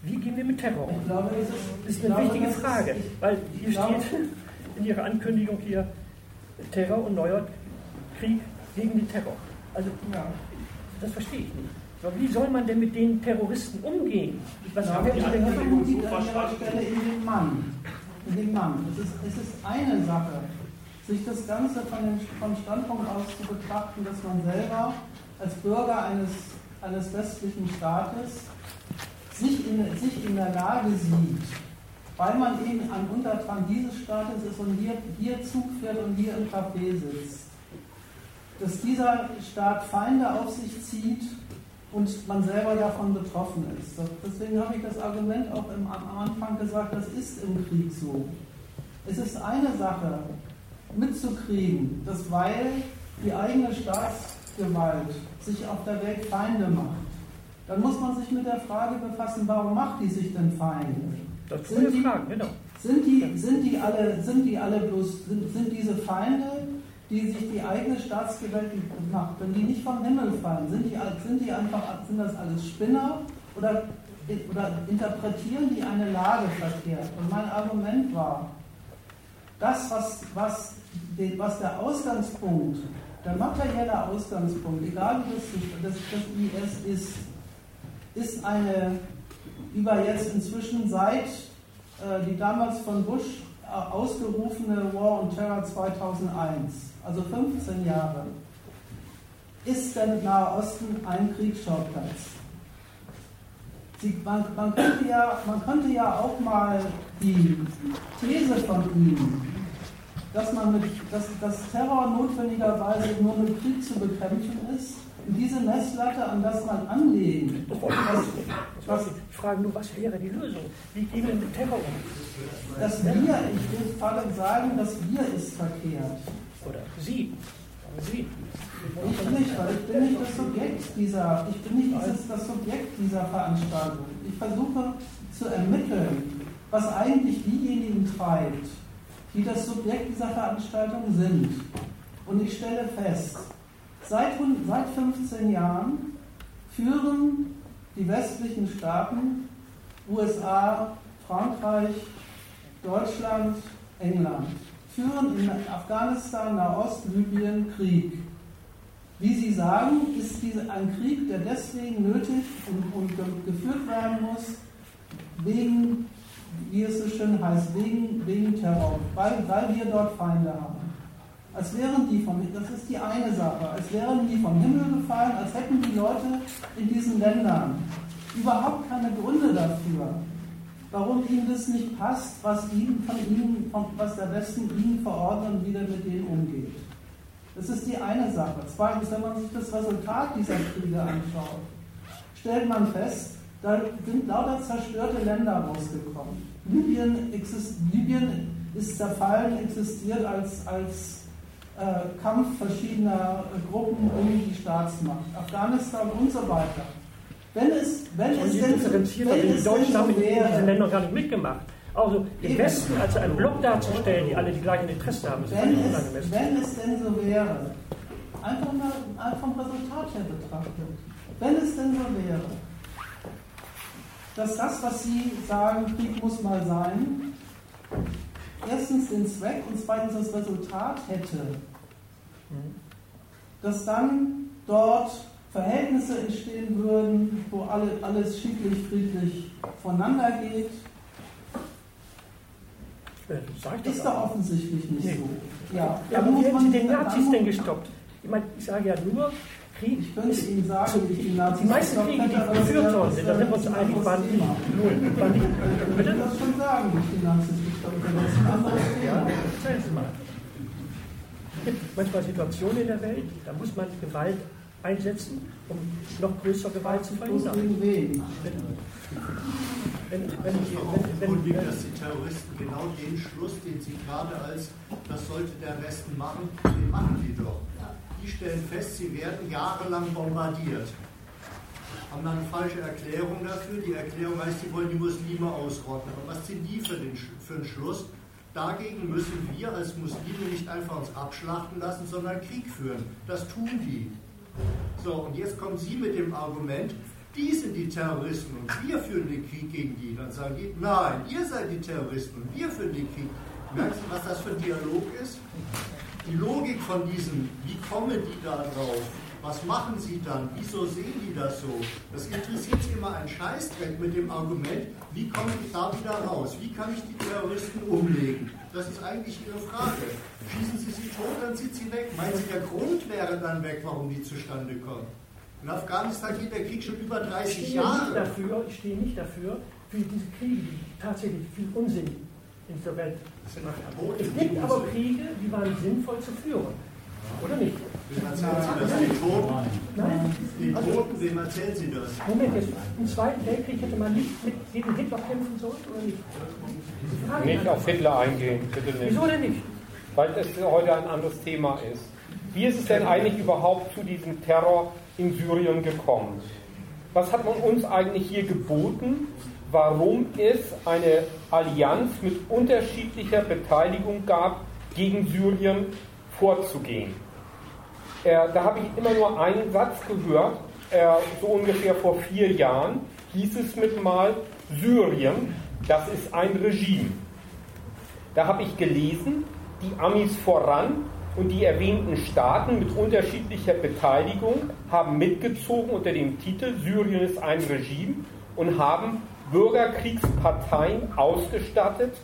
Wie gehen wir mit Terror um? Glaube, das, ist, das ist eine wichtige Frage, weil hier steht in Ihrer Ankündigung hier Terror und neuer Krieg gegen den Terror. Also, ja, das verstehe ich nicht. Aber wie soll man denn mit den Terroristen umgehen? Was ja, haben die Ankündigung so Stelle in den Mann. In den Mann. Es ist, es ist eine Sache, sich das Ganze von dem, vom Standpunkt aus zu betrachten, dass man selber als Bürger eines, eines westlichen Staates sich in, sich in der Lage sieht, weil man eben ein Untertan dieses Staates ist und hier, hier Zug fährt und hier im Café sitzt, dass dieser Staat Feinde auf sich zieht und man selber davon betroffen ist. Deswegen habe ich das Argument auch im, am Anfang gesagt, das ist im Krieg so. Es ist eine Sache, mitzukriegen, dass weil die eigene Staatsgewalt sich auf der Welt Feinde macht, dann muss man sich mit der Frage befassen, warum macht die sich denn Feinde? Das sind die, Fragen, genau. Sind die, sind die alle, sind die alle bloß, sind, sind diese Feinde, die sich die eigene Staatsgewalt macht, wenn die nicht vom Himmel fallen, sind die, sind die einfach, sind das alles Spinner oder, oder interpretieren die eine Lage verkehrt? Und mein Argument war, das, was, was was der Ausgangspunkt, der materielle Ausgangspunkt, egal wie das, das, das IS ist, ist eine, wie wir jetzt inzwischen seit äh, die damals von Bush äh, ausgerufene War on Terror 2001, also 15 Jahre, ist der Nahe Osten ein Kriegsschauplatz. Sie, man, man, könnte ja, man könnte ja auch mal die These von ihm, dass, man mit, dass, dass Terror notwendigerweise nur mit Krieg zu bekämpfen ist, diese Messlatte, an das man anlegen. Was, ich frage nur, was wäre die Lösung? Wie gehen wir mit Terror um? Das Wir, ich will vor sagen, das Wir ist verkehrt. Oder Sie. Sie. Ich nicht, weil ich bin nicht das Subjekt dieser, ich bin nicht dieses, das Subjekt dieser Veranstaltung. Ich versuche zu ermitteln, was eigentlich diejenigen treibt, die das Subjekt dieser Veranstaltung sind. Und ich stelle fest, seit, seit 15 Jahren führen die westlichen Staaten, USA, Frankreich, Deutschland, England, führen in Afghanistan, Nahost, Libyen Krieg. Wie Sie sagen, ist diese, ein Krieg, der deswegen nötig und, und geführt werden muss, wegen, wie es so schön heißt, wegen, wegen Terror, weil, weil wir dort Feinde haben. Als wären die vom, das ist die eine Sache, als wären die vom Himmel gefallen, als hätten die Leute in diesen Ländern überhaupt keine Gründe dafür, warum ihnen das nicht passt, was, ihnen von ihnen, was der Westen ihnen verordnet und wie der mit denen umgeht. Das ist die eine Sache. Zweitens, wenn man sich das Resultat dieser Kriege anschaut, stellt man fest, da sind lauter zerstörte Länder rausgekommen. Libyen, exist, Libyen ist zerfallen, existiert als, als äh, Kampf verschiedener äh, Gruppen um die Staatsmacht. Afghanistan und so weiter. Wenn es, wenn es denn, wenn es die Deutschen haben in diesen Ländern gar nicht mitgemacht. Also den Westen als einen Block darzustellen, die alle die gleichen Interessen haben, ist wenn es, wenn es denn so wäre, einfach mal vom Resultat her betrachtet, wenn es denn so wäre, dass das, was Sie sagen, Krieg muss mal sein, erstens den Zweck und zweitens das Resultat hätte, dass dann dort Verhältnisse entstehen würden, wo alle, alles schicklich, friedlich voneinander geht, ist doch offensichtlich nicht nee. so. Ja, ja aber wie haben Sie den Nazis denn gestoppt? Ich meine, ich sage ja nur, Krieg. Ich könnte Ihnen sagen, wie ich die Nazis Die meisten Kriege, die geführt worden sind, da sind wir uns einig, waren die null. Ich kann schon sagen, wie ich die Nazis Ja, erzählen mal. Es gibt manchmal Situationen in der Welt, da muss man Gewalt einsetzen, um noch größere Gewalt zu verhindern. Wenn, wenn, wenn, wenn, dass die Terroristen genau den Schluss, den sie gerade als das sollte der Westen machen, den machen die doch. Die stellen fest, sie werden jahrelang bombardiert. Haben dann eine falsche Erklärung dafür. Die Erklärung heißt, sie wollen die Muslime ausrotten. Aber was sind die für, den, für einen Schluss? Dagegen müssen wir als Muslime nicht einfach uns abschlachten lassen, sondern Krieg führen. Das tun die. So, und jetzt kommen Sie mit dem Argument, die sind die Terroristen und wir führen den Krieg gegen die. Dann sagen die, nein, ihr seid die Terroristen und wir führen den Krieg. Merkst du, was das für ein Dialog ist? Die Logik von diesem, wie kommen die da drauf? Was machen sie dann? Wieso sehen die das so? Das interessiert sie immer ein Scheißdreck mit dem Argument, wie komme ich da wieder raus? Wie kann ich die Terroristen umlegen? Das ist eigentlich ihre Frage. Schießen sie sie tot, dann sind sie weg. Meinen Sie, der Grund wäre dann weg, warum die zustande kommen? In Afghanistan geht der Krieg schon über 30 ich Jahre. Nicht dafür, ich stehe nicht dafür, für diese Kriege, die tatsächlich viel Unsinn in dieser Welt machen. Es gibt aber Kriege, die waren sinnvoll zu führen. Oder nicht? Wem erzählen Sie das? Den Toten? Nein. Den Toten, wem erzählen Sie das? Moment, jetzt, im Zweiten Weltkrieg hätte man nicht mit gegen Hitler kämpfen sollen oder nicht? Nicht auf Hitler eingehen, bitte nicht. Wieso denn nicht? Weil es heute ein anderes Thema ist. Wie ist es denn eigentlich überhaupt zu diesem Terror in Syrien gekommen? Was hat man uns eigentlich hier geboten? Warum es eine Allianz mit unterschiedlicher Beteiligung gab, gegen Syrien vorzugehen? Äh, da habe ich immer nur einen Satz gehört, äh, so ungefähr vor vier Jahren hieß es mit mal, Syrien, das ist ein Regime. Da habe ich gelesen, die Amis voran Und die erwähnten Staaten mit unterschiedlicher Beteiligung haben mitgezogen unter dem Titel Syrien ist ein Regime und haben Bürgerkriegsparteien ausgestattet,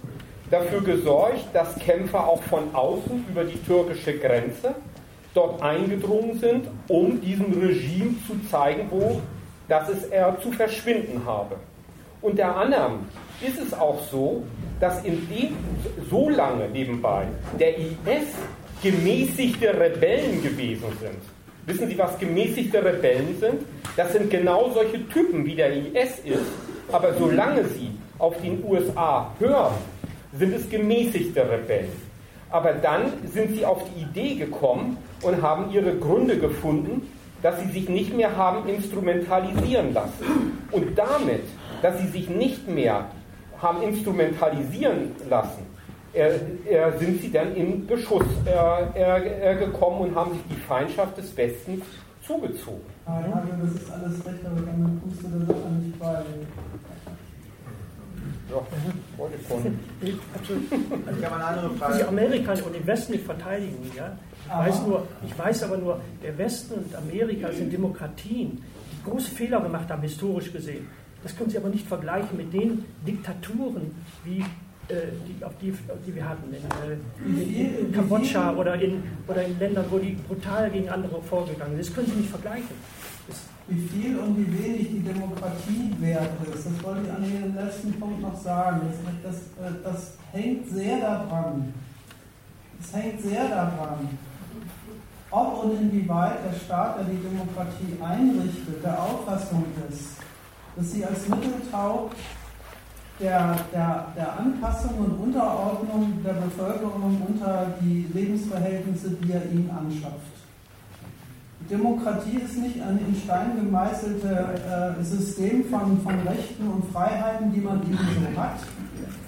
dafür gesorgt, dass Kämpfer auch von außen über die türkische Grenze dort eingedrungen sind, um diesem Regime zu zeigen, wo dass es er zu verschwinden habe. Unter anderem ist es auch so, dass in dem so lange nebenbei der IS gemäßigte Rebellen gewesen sind. Wissen Sie, was gemäßigte Rebellen sind? Das sind genau solche Typen, wie der IS ist, aber solange sie auf den USA hören, sind es gemäßigte Rebellen. Aber dann sind sie auf die Idee gekommen und haben ihre Gründe gefunden, dass sie sich nicht mehr haben instrumentalisieren lassen. Und damit, dass sie sich nicht mehr haben instrumentalisieren lassen, sind sie dann in Beschuss gekommen und haben sich die Feindschaft des Westens zugezogen. Ah, ja, das ist alles recht, aber dann kommst du der Sache nicht bei. Ja, wollte ich. Also, kann man andere Frage. Die Amerika und den Westen nicht verteidigen, ja. Ich weiß, nur, ich weiß aber nur, der Westen und Amerika sind Demokratien, die große Fehler gemacht haben, historisch gesehen. Das können Sie aber nicht vergleichen mit den Diktaturen, wie äh, die, auf die, auf die wir hatten, in, äh, in, in Kambodscha oder in, oder in Ländern, wo die brutal gegen andere vorgegangen sind. Das können Sie nicht vergleichen. Wie viel und wie wenig die Demokratie wert ist, das wollte ich an den letzten Punkt noch sagen. Das, das, das hängt sehr daran. Es hängt sehr daran, ob und inwieweit der Staat, der die Demokratie einrichtet, der Auffassung ist, dass sie als Mittel taugt, der, der, der Anpassung und Unterordnung der Bevölkerung unter die Lebensverhältnisse, die er ihnen anschafft. Demokratie ist nicht ein in Stein gemeißeltes äh, System von, von Rechten und Freiheiten, die man eben so hat,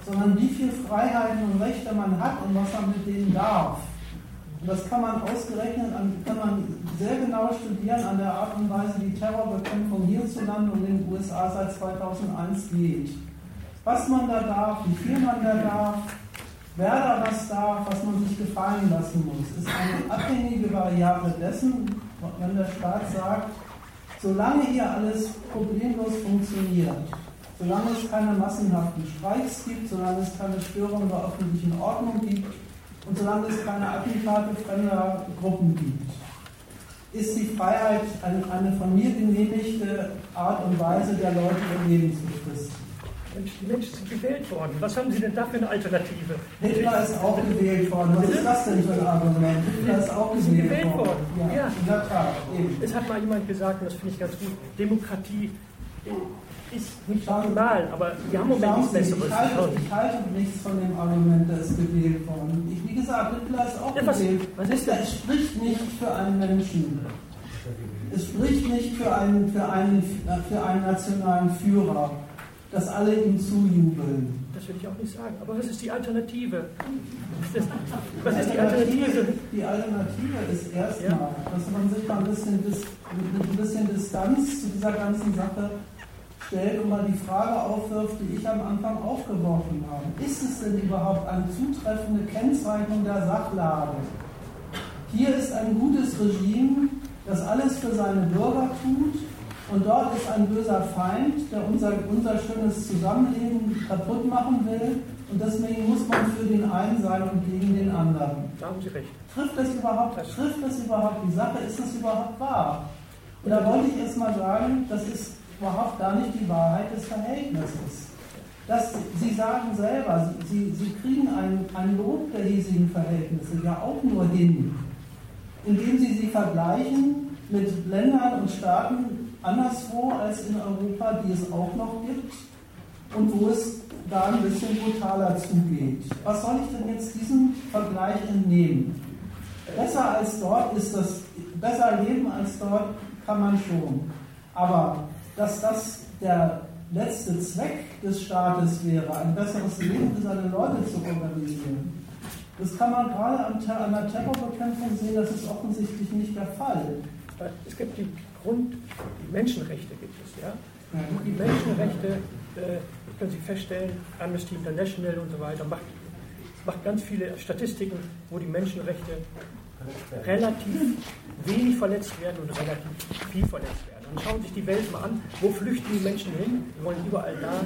sondern wie viele Freiheiten und Rechte man hat und was man mit denen darf. Und das kann man ausgerechnet, kann man sehr genau studieren an der Art und Weise, wie Terrorbekämpfung hierzulande und in den USA seit 2001 geht. Was man da darf, wie viel man da darf, wer da was darf, was man sich gefallen lassen muss, ist eine abhängige Variable dessen, wenn der Staat sagt, solange hier alles problemlos funktioniert, solange es keine massenhaften Streiks gibt, solange es keine Störung der öffentlichen Ordnung gibt und solange es keine Attentate fremder Gruppen gibt, ist die Freiheit eine, eine von mir genehmigte Art und Weise der Leute ihr Leben zu fristen. Mensch, die Menschen sind gewählt worden. Was haben Sie denn da für eine Alternative? Hitler ist auch gewählt worden. Was ist das denn für ein Argument? Hitler ist auch gewählt, gewählt worden. worden. Ja, ja. in der Tat. Es hat mal jemand gesagt, und das finde ich ganz gut, Demokratie ist nicht optimal, aber wir haben im Moment nichts Besseres. Ich halte, ich halte, nichts von dem Argument, der ist gewählt worden. Ich, wie gesagt, Hitler ist auch ja, was, gewählt. Was ist das? Es spricht nicht für einen Menschen. Es spricht nicht für einen, für einen, für einen nationalen Führer dass alle ihm zujubeln. Das will ich auch nicht sagen. Aber was ist die Alternative? Was ist, was ist die Alternative? Die Alternative ist erstmal, ja. dass man sich mal ein bisschen, mit ein bisschen Distanz zu dieser ganzen Sache stellt und mal die Frage aufwirft, die ich am Anfang aufgeworfen habe. Ist es denn überhaupt eine zutreffende Kennzeichnung der Sachlage? Hier ist ein gutes Regime, das alles für seine Bürger tut und dort ist ein böser Feind, der unser, unser schönes Zusammenleben kaputt machen will. Und deswegen muss man für den einen sein und gegen den anderen. Da haben Sie recht. Trifft das überhaupt, trifft das überhaupt die Sache? Ist das überhaupt wahr? Und da wollte ich erst mal sagen, das ist überhaupt gar nicht die Wahrheit des Verhältnisses. Das, Sie sagen selber, Sie, Sie kriegen ein, ein Lob der hiesigen Verhältnisse ja auch nur hin, indem Sie sie vergleichen mit Ländern und Staaten, anderswo als in Europa, die es auch noch gibt und wo es da ein bisschen brutaler zugeht. Was soll ich denn jetzt diesem Vergleich entnehmen? Besser als dort ist das, besser leben als dort kann man schon. Aber dass das der letzte Zweck des Staates wäre, ein besseres Leben für seine Leute zu organisieren, das kann man gerade an, der Terrorbekämpfung sehen, das ist offensichtlich nicht der Fall. Es gibt die Grund, die Menschenrechte gibt es, ja. Und die Menschenrechte, äh, können Sie feststellen, Amnesty International und so weiter macht, macht ganz viele Statistiken, wo die Menschenrechte relativ wenig verletzt werden und relativ viel verletzt werden. Und schauen sich die Welt mal an, wo flüchten die Menschen hin? Wir wollen überall da,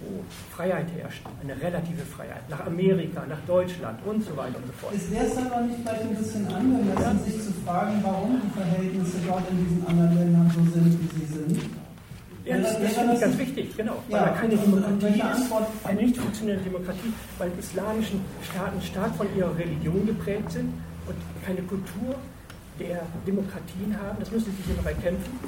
wo Freiheit herrscht, eine relative Freiheit, nach Amerika, nach Deutschland und so weiter und so fort. Ist es aber nicht vielleicht ein bisschen angemessen, sich zu fragen, warum die Verhältnisse dort in diesen anderen Ländern so sind, wie sie sind? Ja, das, das finde ich ganz wichtig, genau. Weil ja, da keine Demokratie ist, eine nicht funktionierende Demokratie, weil islamischen Staaten stark von ihrer Religion geprägt sind und keine Kultur der Demokratien haben. Das müssen sie sich immer erkämpfen.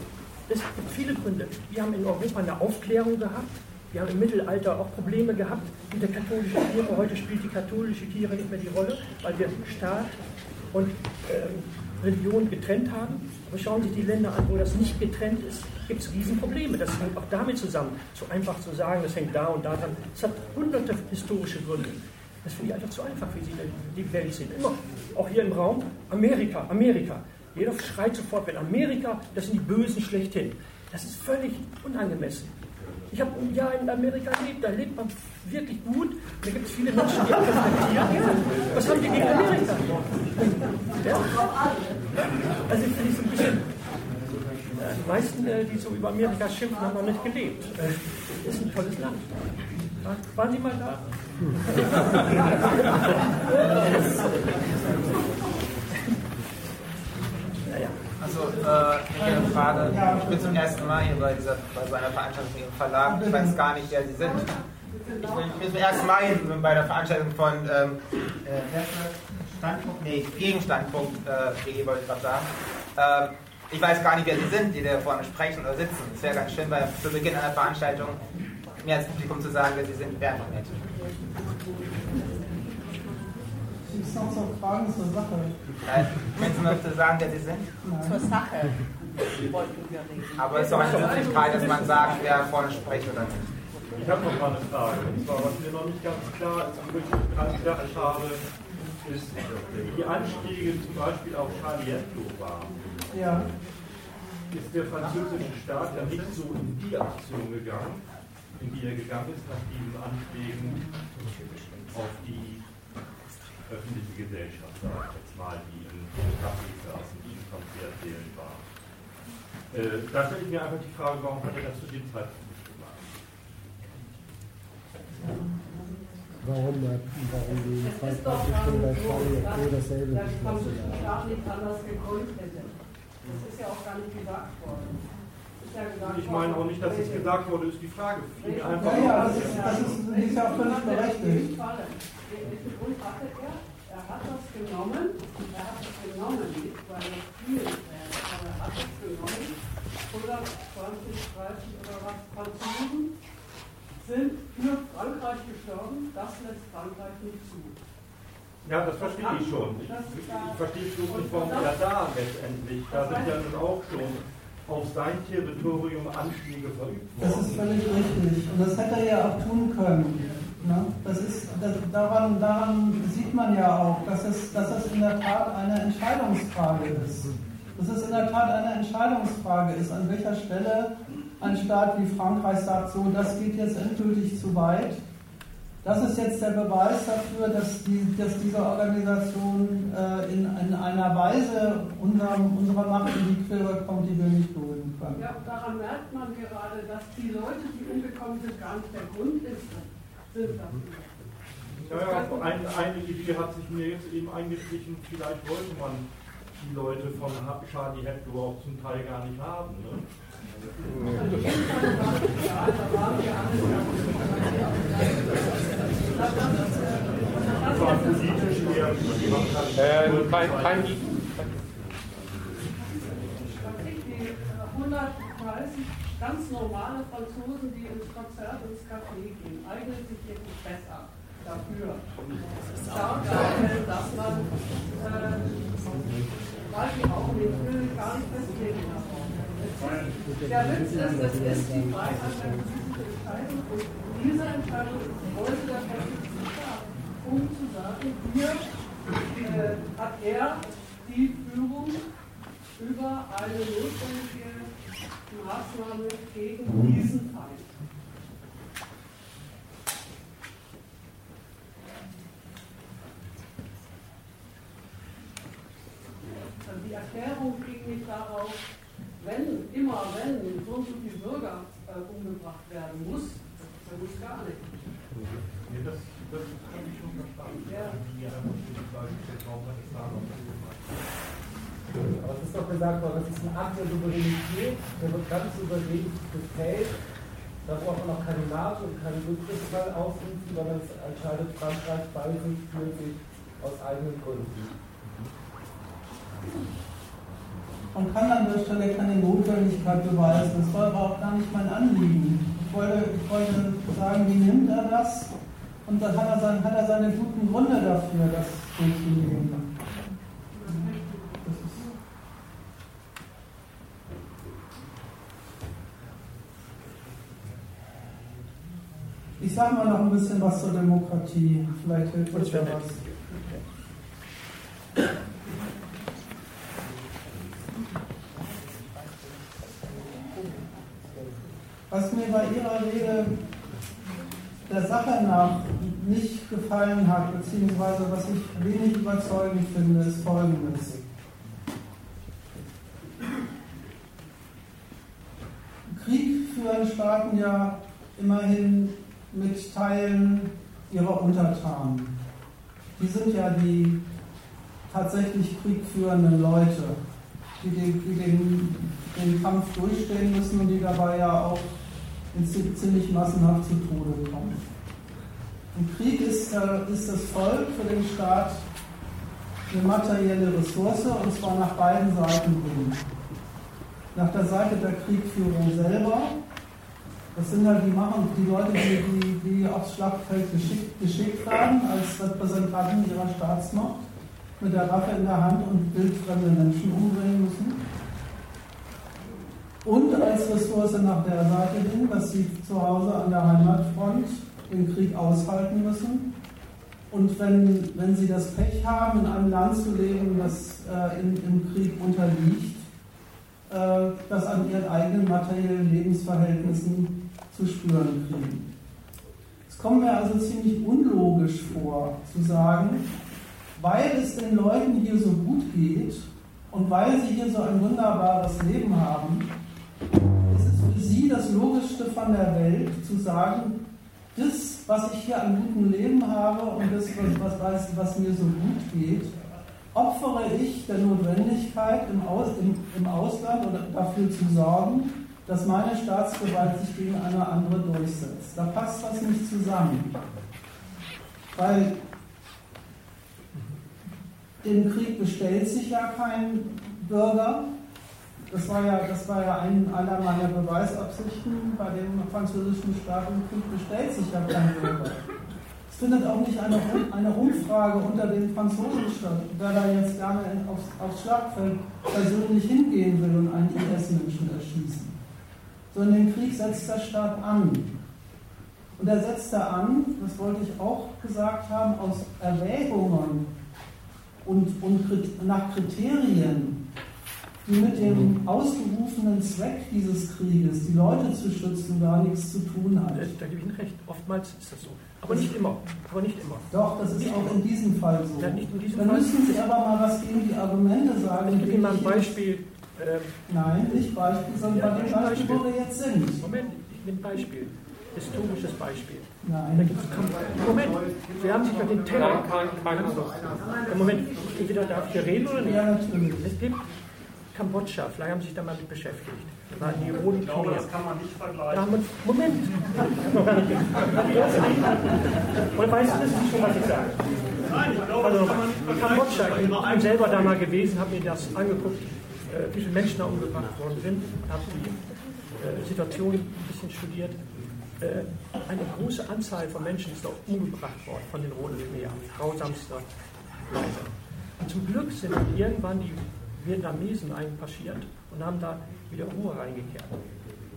Es gibt viele Gründe. Wir haben in Europa eine Aufklärung gehabt. Wir haben im Mittelalter auch Probleme gehabt mit der katholischen Kirche. Heute spielt die katholische Kirche nicht mehr die Rolle, weil wir Staat und äh, Religion getrennt haben. Aber schauen Sie sich die Länder an, wo das nicht getrennt ist, gibt es Riesenprobleme. Das hängt auch damit zusammen. So einfach zu sagen, das hängt da und da dran. Es hat hunderte historische Gründe. Das finde ich einfach zu einfach, wie Sie die Welt sehen. Immer, auch hier im Raum, Amerika, Amerika. Jeder schreit sofort, wenn Amerika, das sind die Bösen schlechthin. Das ist völlig unangemessen. Ich habe ein Jahr in Amerika gelebt, da lebt man wirklich gut. Da gibt es viele Menschen, die reflektieren. Was haben die gegen Amerika? Ja? Also ich finde so ein bisschen, äh, die meisten, äh, die so über Amerika schimpfen, haben noch nicht gelebt. Das ist ein tolles Land. Waren Sie mal da? [laughs] Also, äh, eine Frage. Ich bin zum ersten Mal hier bei, dieser, bei so einer Veranstaltung im Verlag. Ich weiß gar nicht, wer Sie sind. Ich bin, ich bin zum ersten Mal hier bei der Veranstaltung von ähm, äh, Standpunkt, nee, Gegenstandpunkt, äh, wollte ich gerade sagen. Ähm, ich weiß gar nicht, wer Sie sind, die da vorne sprechen oder sitzen. Es wäre ganz schön, bei, zu Beginn einer Veranstaltung mir als Publikum zu sagen, wer Sie sind, wäre noch nett. Es noch so Fragen zur Sache? Nein. Können Sie mir bitte sagen, wer Sie sind? Nein. Zur Sache Aber es ist doch eine Möglichkeit, dass man sagt, wer vorne spricht oder nicht. Ich habe noch mal eine Frage. Und zwar, was mir noch nicht ganz klar ist, wo ich dran gedacht habe, ist, wie die Anstiege zum Beispiel auf Charlie Hebdo waren. Ja. Ist der französische Staat ja nicht so in die Aktion gegangen, in die er gegangen ist, nach diesen Anschlägen auf die öffentliche Gesellschaft, sage ich jetzt mal, die in Cafés saßen, die in Konzertsälen waren. Äh, da stelle ich mir einfach die Frage, warum hat er das zu dem Zeitpunkt nicht gemacht? Warum, warum die schon bei Charlie Hebdo dasselbe beschlossen haben? nicht anders gegründet hätte. Das ist ja auch gar nicht gesagt worden. Ich meine auch nicht, dass es gesagt wurde, ist die Frage. Ja, ja, das ist, das ist, das ist ja auch völlig berechtigt welchen Grund hatte er? Er hat das genommen, er hat es genommen, nicht weil er viel wäre, aber er hat es genommen, 120, 30 oder was Franzosen sind für Frankreich gestorben, das lässt Frankreich nicht zu. Ja, das verstehe ich schon. Ich, ich verstehe es nicht, warum er da letztendlich. Da sind ja nun auch schon auf sein Territorium Anschläge verübt worden. Das ist völlig richtig. Und das hätte er ja auch tun können. Ne? Das ist, das, daran, daran sieht man ja auch, dass es, dass es in der Tat eine Entscheidungsfrage ist. Dass es in der Tat eine Entscheidungsfrage ist, an welcher Stelle ein Staat wie Frankreich sagt, so, das geht jetzt endgültig zu weit. Das ist jetzt der Beweis dafür, dass, die, dass diese Organisation äh, in, in, einer Weise unserem, unserer Macht in die Quere kommt, die wir nicht dulden können. Ja, daran merkt man gerade, dass die Leute, die umgekommen sind, gar nicht der Grund ist ja, ein, eine Idee hat sich mir jetzt eben eingeschlichen, vielleicht wollte man die Leute von Charlie Hebdo auch zum Teil gar nicht haben. Ne? Das war politisch eher äh, kein, kein 130 ganz normale Franzosen, die ins Konzert, ins Café gehen, eignen sich wirklich besser dafür. Darstellen, dass man, äh, weiß ich auch nicht, will gar nicht festlegen Der Witz ist, es ist die Freiheit der politische Entscheidung und diese Entscheidung wollte der französische Staat, um zu sagen, hier äh, hat er die Führung über eine notwendige Maßnahme gegen diesen Feind. Die Erklärung ging nicht darauf, wenn, immer wenn so und so viele Bürger äh, umgebracht werden muss, das muss gar nicht. Nee, das, das habe ich schon verstanden. Ja. Aber es ist doch gesagt worden, das ist ein Akt der Souveränität, der wird ganz souverän gefällt. Da braucht man auch keine NATO und keinen Rückgriffsfall ausrufen, sondern es entscheidet Frankreich bei sich, für sich, aus eigenen Gründen. Man kann an der Stelle keine Notwendigkeit beweisen. Das war aber auch gar nicht mein Anliegen. Ich wollte, ich wollte sagen, wie nimmt er das? Und dann hat er, sein, hat er seine guten Gründe dafür, das durchzunehmen. Ich sage mal noch ein bisschen was zur Demokratie. Vielleicht hilft uns ja was. Was mir bei Ihrer Rede der Sache nach nicht gefallen hat, beziehungsweise was ich wenig überzeugend finde, ist Folgendes. Krieg führen Staaten ja immerhin mit Teilen ihrer Untertanen. Die sind ja die tatsächlich kriegführenden Leute, die den, die den, den Kampf durchstehen müssen und die dabei ja auch ziemlich massenhaft zu Tode kommen. Im Krieg ist, äh, ist das Volk für den Staat eine materielle Ressource und zwar nach beiden Seiten hin. Nach der Seite der Kriegführung selber das sind halt die, machen, die Leute, die, die, die aufs Schlachtfeld geschickt, geschickt werden, als Repräsentanten ihrer Staatsmacht, mit der Waffe in der Hand und wildfremde Menschen umbringen müssen. Und als Ressource nach der Seite hin, dass sie zu Hause an der Heimatfront den Krieg aushalten müssen. Und wenn, wenn sie das Pech haben, in einem Land zu leben, das äh, in, im Krieg unterliegt, äh, das an ihren eigenen materiellen Lebensverhältnissen zu spüren kriegen. Es kommt mir also ziemlich unlogisch vor, zu sagen, weil es den Leuten hier so gut geht und weil sie hier so ein wunderbares Leben haben, ist es für sie das Logischste von der Welt zu sagen, das, was ich hier an gutem Leben habe und das, was, was, was mir so gut geht, opfere ich der Notwendigkeit, im, Aus, im, im Ausland oder dafür zu sorgen, dass meine Staatsgewalt sich gegen eine andere durchsetzt. Da passt das nicht zusammen. Weil im Krieg bestellt sich ja kein Bürger. Das war ja, das war ja ein, einer meiner Beweisabsichten bei dem französischen Staat. Im Krieg bestellt sich ja kein Bürger. Es findet auch nicht eine, eine Umfrage unter den Franzosen statt, der da jetzt gerne aufs, aufs Schlagfeld persönlich hingehen will und einen IS-Menschen erschießen sondern den Krieg setzt der Staat an. Und er setzt da an, das wollte ich auch gesagt haben, aus Erwägungen und, und nach Kriterien, die mit dem ausgerufenen Zweck dieses Krieges, die Leute zu schützen, gar nichts zu tun hat. Da, da gebe ich Ihnen recht. Oftmals ist das so. Aber nicht immer. Aber nicht immer. Doch, das ist nicht auch in diesem Fall so. Ja, nicht in diesem Dann Fall. müssen Sie aber mal was gegen die Argumente sagen. Ich gebe Ihnen mal ein Beispiel. Ähm, Nein, nicht Beispiel, sondern ja, bei dem Beispiel, wo wir jetzt sind. Moment, ich nehme ein Beispiel. Historisches Beispiel. Nein. Da gibt's, Moment, Sie haben sich bei den Terror. Kein, kein, kein Moment, entweder darf ich hier reden oder nicht? Ja, natürlich. Es gibt Kambodscha, vielleicht haben Sie sich damit beschäftigt. Da waren die roten Khmer. Das kann man nicht vergleichen. Da Moment, ich Und weißt du, das ist schon, was ich sage. Nein, ich glaube, also. Kambodscha, ich bin selber da mal gewesen, habe mir das angeguckt äh, wie viele Menschen da umgebracht worden sind, habe die äh, Situation ein bisschen studiert. Äh, eine große Anzahl von Menschen ist auch umgebracht worden von den Roten Khmer, grausamster Weise. Und zum Glück sind irgendwann die Vietnamesen einpassiert und haben da wieder Ruhe reingekehrt.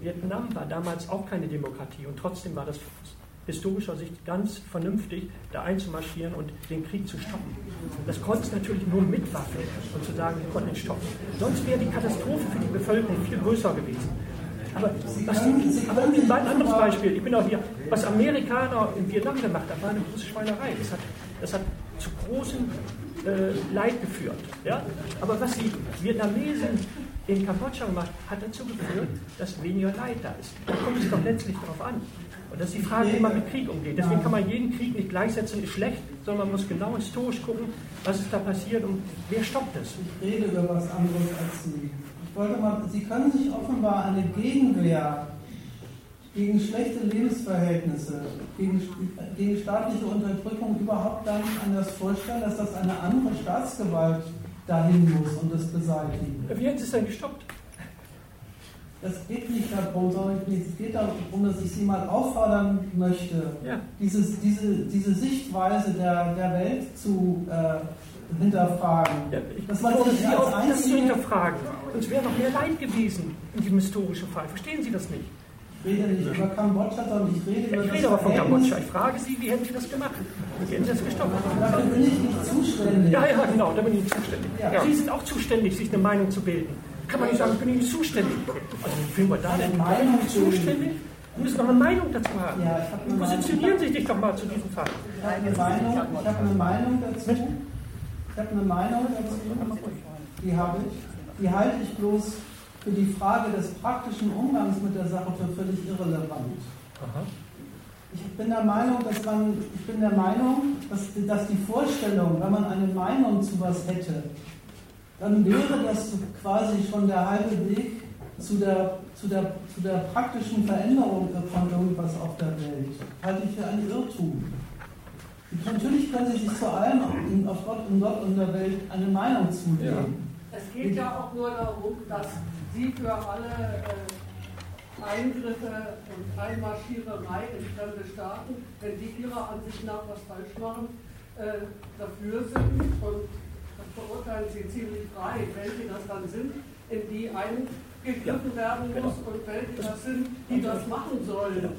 Vietnam war damals auch keine Demokratie und trotzdem war das historischer Sicht ganz vernünftig, da einzumarschieren und den Krieg zu stoppen. Das konnte es natürlich nur mit Waffen und zu sagen, wir konnten ihn stoppen. Sonst wäre die Katastrophe für die Bevölkerung viel größer gewesen. Aber, was, aber ein anderes Beispiel, ich bin auch hier, was Amerikaner in Vietnam gemacht haben, war eine große Schweinerei. Das hat, das hat zu großen äh, Leid geführt. Ja? Aber was die Vietnamesen in Kambodscha gemacht hat dazu geführt, dass weniger Leid da ist. Da kommt es doch letztlich darauf an. Und das ist die Frage, wie man mit Krieg umgeht. Deswegen kann man jeden Krieg nicht gleichsetzen, ist schlecht, sondern man muss genau historisch gucken, was ist da passiert und wer stoppt es. Ich rede über was anderes als Sie. Ich wollte mal, Sie können sich offenbar eine Gegenwehr gegen schlechte Lebensverhältnisse, gegen, gegen staatliche Unterdrückung überhaupt dann anders vorstellen, dass das eine andere Staatsgewalt dahin muss und das beseitigen. Wie Sie es denn gestoppt? Das geht nicht darum, sondern es geht darum, dass ich Sie mal auffordern möchte, ja. dieses, diese, diese Sichtweise der, der Welt zu äh, hinterfragen. Ja, ich dass man sich als auch das zu hinterfragen. Sonst wäre noch mehr Leid gewesen in diesem historischen Fall. Verstehen Sie das nicht? Ich rede nicht über Kambodscha, sondern ich rede über Ich rede aber von Kambodscha. Ich frage Sie, wie hätten Sie das gemacht? Wie hätten Sie das gestoppt? Dafür bin ich nicht zuständig. Ja, ja, genau, da bin ich nicht zuständig. Ja. Sie sind auch zuständig, sich eine Meinung zu bilden. Kann man nicht sagen, ich bin nicht zuständig. Also, wie fühlen wir da denn? Meinung zuständig? Sie müssen noch eine Meinung dazu haben. Ja, habe Positionieren Sie sich doch mal zu diesem Fall. Ich habe eine Meinung, ich habe eine Meinung dazu. Ich habe eine Meinung dazu. Die habe ich. Die halte ich bloß für die Frage des praktischen Umgangs mit der Sache für völlig irrelevant. Aha. Ich bin der Meinung, dass man, ich bin der Meinung, dass, dass die Vorstellung, wenn man eine Meinung zu was hätte, dann wäre das quasi schon der halbe Weg zu der, zu der, zu der praktischen Veränderung von irgendwas auf der Welt. Halte ich für ein Irrtum. Natürlich können Sie sich zu allem auf Gott und Gott und der Welt eine Meinung zulegen. Ja. Es geht ja auch nur darum, dass Sie für alle äh, Eingriffe und Einmarschiererei in fremde Staaten, wenn die ihrer Ansicht nach was falsch machen, äh, dafür sind und das verurteilen Sie ziemlich frei, welche das dann sind, in die eingegriffen werden genau. muss und welche das sind, die das machen sollen.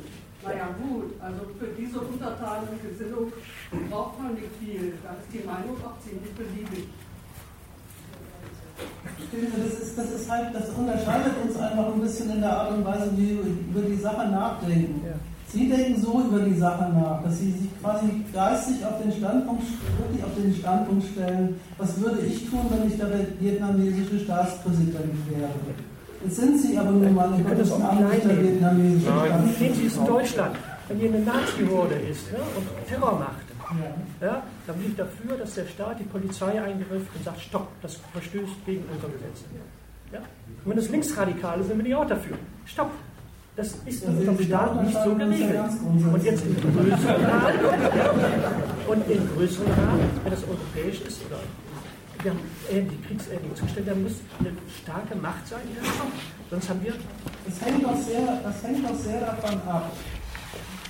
Naja gut, also für diese untertanige Gesinnung braucht man nicht viel. Da ist die Meinung auch ziemlich beliebig. Das, ist, das, ist halt, das unterscheidet uns einfach ein bisschen in der Art und Weise, wie wir über die Sache nachdenken. Ja. Sie denken so über die Sache nach, dass Sie sich quasi geistig auf den Standpunkt, wirklich auf den Standpunkt stellen, was würde ich tun, wenn ich der vietnamesische Staatspräsident wäre. Jetzt sind Sie aber nun mal in Gottes Namen nicht der vietnamesische Staatspräsident. Sie es in Deutschland, wenn hier eine Nazi-Horde ist ja, und Terror macht, ja. Ja, dann bin ich dafür, dass der Staat die Polizei eingreift und sagt, stopp, das verstößt gegen unser Gesetz. Ja? Und wenn das Linksradikale sind, bin ich auch dafür. Stopp. Das ist in unserem Staat nicht so geregelt. Und jetzt in größeren Rahmen, und in größeren Rahmen, wenn das europäisch ist, oder wir haben die kriegsähnlichen Zustände, da muss eine starke Macht sein, die das kommt. Sonst haben wir. Das hängt doch sehr, das hängt doch sehr davon ab,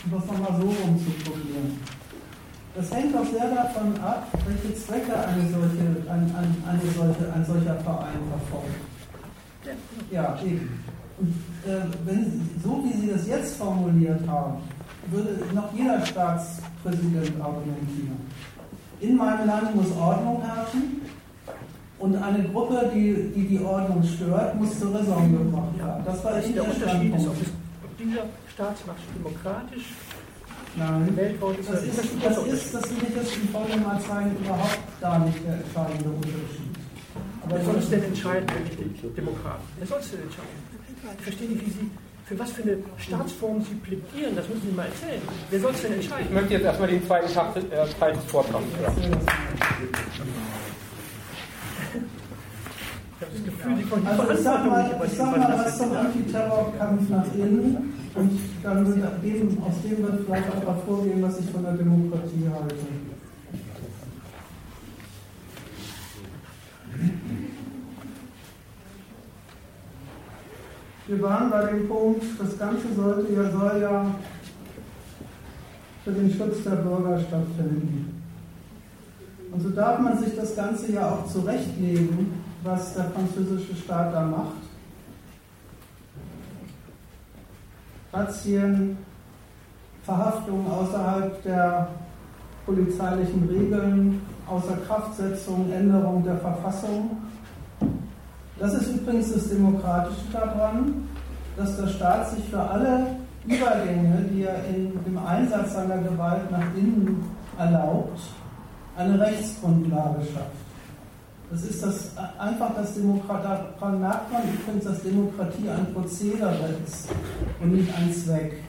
um das nochmal so rumzuprobieren das hängt auch sehr davon ab, welche Zwecke eine solche, ein, ein, eine solche, ein solcher Verein verfolgt. Ja, eben. Und äh, wenn, so wie Sie das jetzt formuliert haben, würde noch jeder Staatspräsident argumentieren. In meinem Land muss Ordnung herrschen und eine Gruppe, die die, die Ordnung stört, muss zur Raison gebracht werden. Das war der Unterschied, ist, ob dieser Staatsmacht demokratisch Nein, das ist, das ist, das will ich jetzt im Folgenden mal zeigen, überhaupt gar nicht der entscheidende Unterschied. Aber Wer soll es denn entscheiden, wenn nicht die Demokraten? Wer soll es denn entscheiden? Ich verstehe nicht, wie Sie, für was für eine Staatsform Sie plädieren, das müssen Sie mal erzählen. Wer soll es denn entscheiden? Ich möchte jetzt erstmal den zweiten äh, Teil des Vortrags hören. [laughs] Ich habe das Gefühl, die also ich sag mal, ich sag mal was zum Antiterrorkampf nach innen. Und dann wird eben, aus dem wird vielleicht auch hervorgehen, was ich von der Demokratie halte. Wir waren bei dem Punkt, das Ganze sollte ja, soll ja für den Schutz der Bürger stattfinden. Und so darf man sich das Ganze ja auch zurechtlegen, was der französische Staat da macht. Razzien, Verhaftungen außerhalb der polizeilichen Regeln, Außerkraftsetzung, Änderung der Verfassung. Das ist übrigens das Demokratische daran, dass der Staat sich für alle Übergänge, die er in, im Einsatz seiner Gewalt nach innen erlaubt, eine Rechtsgrundlage schafft. Das ist das, einfach das Demokratie, daran merkt man übrigens, dass Demokratie ein Prozedere ist und nicht ein Zweck.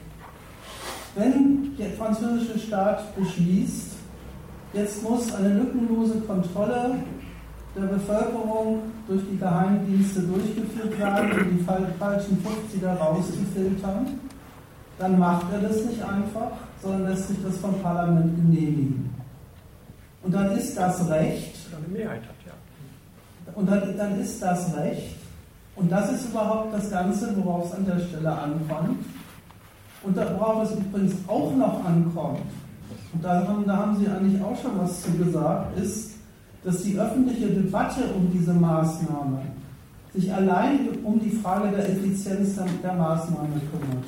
Wenn der französische Staat beschließt, jetzt muss eine lückenlose Kontrolle der Bevölkerung durch die Geheimdienste durchgeführt werden, um die falschen 50er rauszufiltern, dann macht er das nicht einfach, sondern lässt sich das vom Parlament genehmigen. Und dann ist das Recht. Eine Mehrheit hat. Und dann, dann ist das Recht. Und das ist überhaupt das Ganze, worauf es an der Stelle ankommt. Und worauf es übrigens auch noch ankommt, und da haben, da haben Sie eigentlich auch schon was zu gesagt, ist, dass die öffentliche Debatte um diese Maßnahme sich allein um die Frage der Effizienz der Maßnahme kümmert.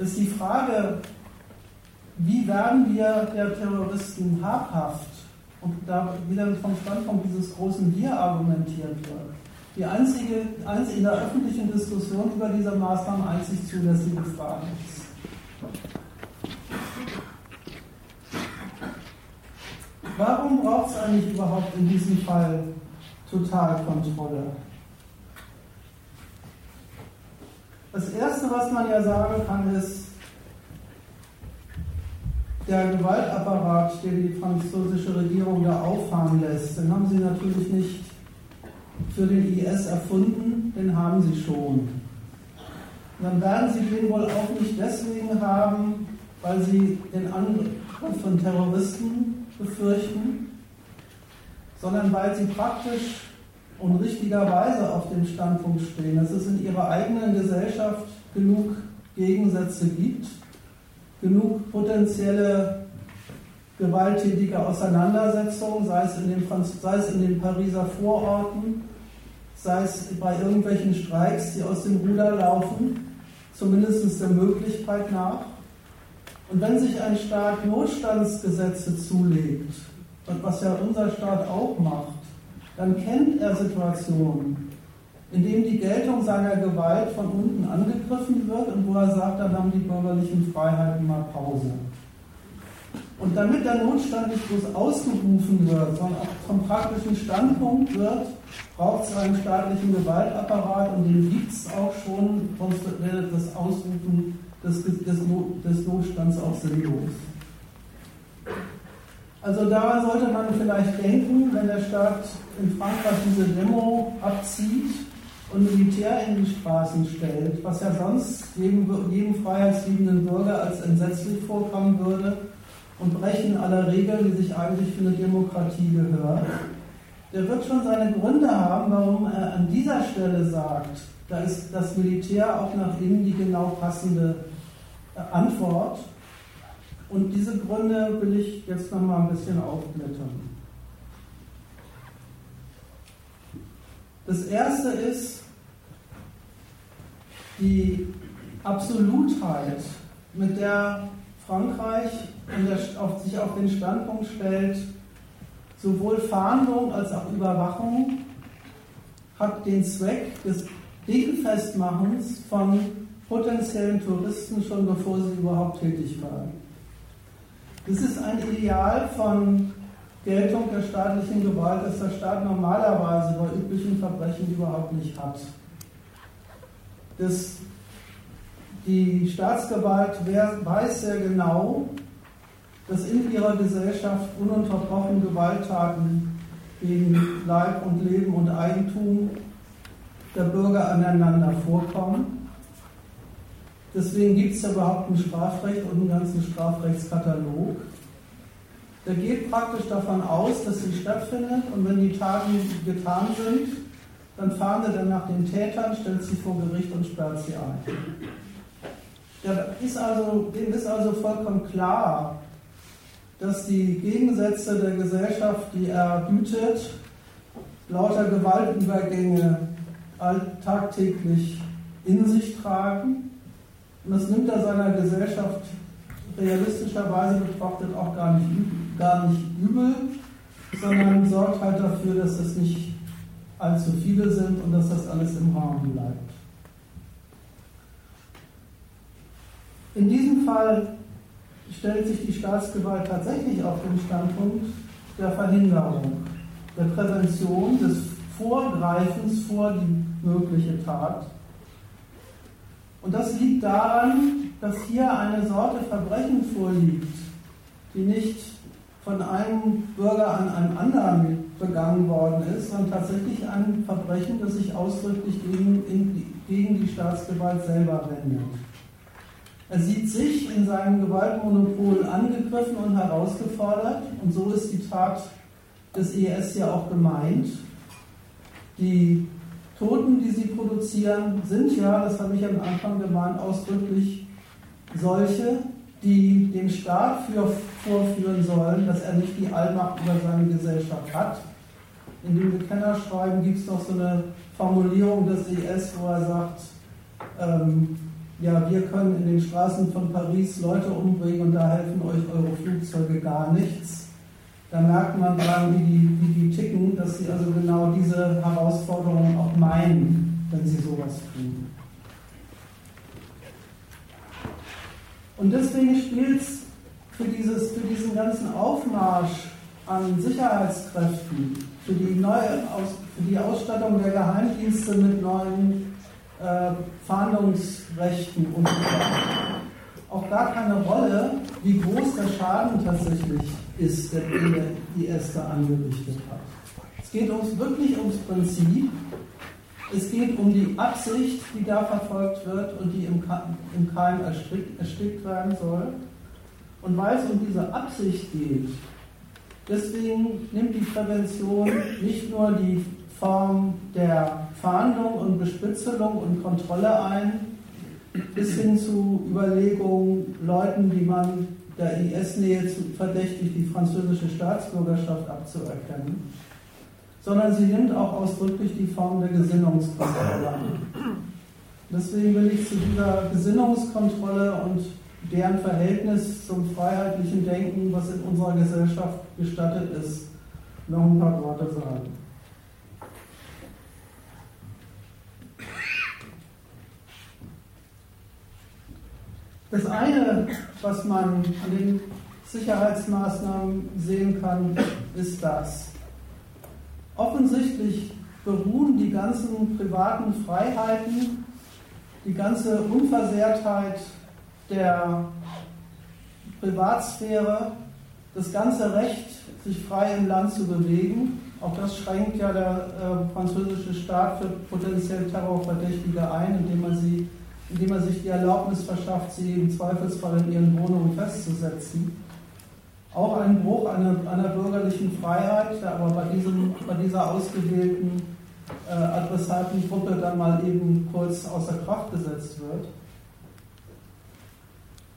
Ist die Frage, wie werden wir der Terroristen habhaft? Und da wieder vom Standpunkt dieses großen Wir argumentiert wird. Die einzige, einzige in der öffentlichen Diskussion über diese Maßnahmen einzig zulässige Frage ist. Warum braucht es eigentlich überhaupt in diesem Fall Totalkontrolle? Das Erste, was man ja sagen kann, ist, der Gewaltapparat, den die französische Regierung da auffahren lässt, den haben sie natürlich nicht für den IS erfunden, den haben sie schon. Dann werden sie den wohl auch nicht deswegen haben, weil sie den Angriff von Terroristen befürchten, sondern weil sie praktisch und richtigerweise auf dem Standpunkt stehen, dass es in ihrer eigenen Gesellschaft genug Gegensätze gibt, genug potenzielle gewalttätige Auseinandersetzungen, sei es in den, sei es in den Pariser Vororten, sei es bei irgendwelchen Streiks, die aus dem Ruder laufen, zumindest der Möglichkeit nach. Und wenn sich ein Staat Notstandsgesetze zulegt, was ja unser Staat auch macht, dann kennt er Situationen, in denen die Geltung seiner Gewalt von unten angegriffen wird und wo er sagt, dann haben die bürgerlichen Freiheiten mal Pause. Und damit der Notstand nicht bloß ausgerufen wird, sondern auch vom praktischen Standpunkt wird, braucht es einen staatlichen Gewaltapparat und den gibt es auch schon, sonst wäre das Ausrufen des, des, des Notstands auch sinnlos. Also daran sollte man vielleicht denken, wenn der Staat in Frankreich diese Demo abzieht und Militär in die Straßen stellt, was ja sonst jedem, jedem freiheitsliebenden Bürger als entsetzlich vorkommen würde und Brechen aller Regeln, die sich eigentlich für eine Demokratie gehört. Der wird schon seine Gründe haben, warum er an dieser Stelle sagt, da ist das Militär auch nach innen die genau passende Antwort. Und diese Gründe will ich jetzt noch mal ein bisschen aufblättern. Das erste ist die Absolutheit, mit der Frankreich sich auf den Standpunkt stellt, sowohl Fahndung als auch Überwachung hat den Zweck des Dingfestmachens von potenziellen Touristen schon bevor sie überhaupt tätig waren. Das ist ein Ideal von Geltung der staatlichen Gewalt, das der Staat normalerweise bei üblichen Verbrechen überhaupt nicht hat. Das, die Staatsgewalt weiß sehr genau, dass in ihrer Gesellschaft ununterbrochen Gewalttaten gegen Leib und Leben und Eigentum der Bürger aneinander vorkommen Deswegen gibt es ja überhaupt ein Strafrecht und einen ganzen Strafrechtskatalog. Der geht praktisch davon aus, dass sie stattfindet und wenn die Taten getan sind, dann fahndet er nach den Tätern, stellt sie vor Gericht und sperrt sie ein. Der ist also, dem ist also vollkommen klar, dass die Gegensätze der Gesellschaft, die er hütet, lauter Gewaltübergänge tagtäglich in sich tragen und das nimmt er seiner Gesellschaft realistischerweise betrachtet auch gar nicht, gar nicht übel, sondern sorgt halt dafür, dass es nicht allzu viele sind und dass das alles im Rahmen bleibt. In diesem Fall stellt sich die Staatsgewalt tatsächlich auf den Standpunkt der Verhinderung, der Prävention, des Vorgreifens vor die mögliche Tat. Und das liegt daran, dass hier eine Sorte Verbrechen vorliegt, die nicht von einem Bürger an einen anderen begangen worden ist, sondern tatsächlich ein Verbrechen, das sich ausdrücklich gegen, in, gegen die Staatsgewalt selber wendet. Er sieht sich in seinem Gewaltmonopol angegriffen und herausgefordert, und so ist die Tat des IS ja auch gemeint. Die Toten, die sie produzieren, sind ja, das habe ich am Anfang gemeint, ausdrücklich solche, die dem Staat für, vorführen sollen, dass er nicht die Allmacht über seine Gesellschaft hat. In dem Bekennerschreiben gibt es noch so eine Formulierung des IS, wo er sagt, ähm, ja, wir können in den Straßen von Paris Leute umbringen und da helfen euch eure Flugzeuge gar nichts. Da merkt man dran, wie die, wie die ticken, dass sie also genau diese Herausforderungen auch meinen, wenn sie sowas tun. Und deswegen spielt es für, für diesen ganzen Aufmarsch an Sicherheitskräften, für die, neue Aus, für die Ausstattung der Geheimdienste mit neuen äh, Fahndungsrechten und auch gar keine Rolle, wie groß der Schaden tatsächlich ist, der IS da angerichtet hat. Es geht uns wirklich ums Prinzip. Es geht um die Absicht, die da verfolgt wird und die im, Keim erstickt, erstickt werden soll. Und weil es um diese Absicht geht, deswegen nimmt die Prävention nicht nur die Form der Fahndung und Bespitzelung und Kontrolle ein, bis hin zu Überlegungen, Leuten, die man der IS-Nähe verdächtigt, die französische Staatsbürgerschaft abzuerkennen, sondern sie nimmt auch ausdrücklich die Form der Gesinnungskontrolle an. Deswegen will ich zu dieser Gesinnungskontrolle und deren Verhältnis zum freiheitlichen Denken, was in unserer Gesellschaft gestattet ist, noch ein paar Worte sagen. Das eine, was man an den Sicherheitsmaßnahmen sehen kann, ist das. Offensichtlich beruhen die ganzen privaten Freiheiten, die ganze Unversehrtheit der Privatsphäre, das ganze Recht, sich frei im Land zu bewegen. Auch das schränkt ja der äh, französische Staat für potenziell Terrorverdächtige ein, indem man sie indem er sich die Erlaubnis verschafft, sie im Zweifelsfall in ihren Wohnungen festzusetzen. Auch ein Bruch einer, einer bürgerlichen Freiheit, der aber bei, diesem, bei dieser ausgewählten äh, Adressatengruppe dann mal eben kurz außer Kraft gesetzt wird.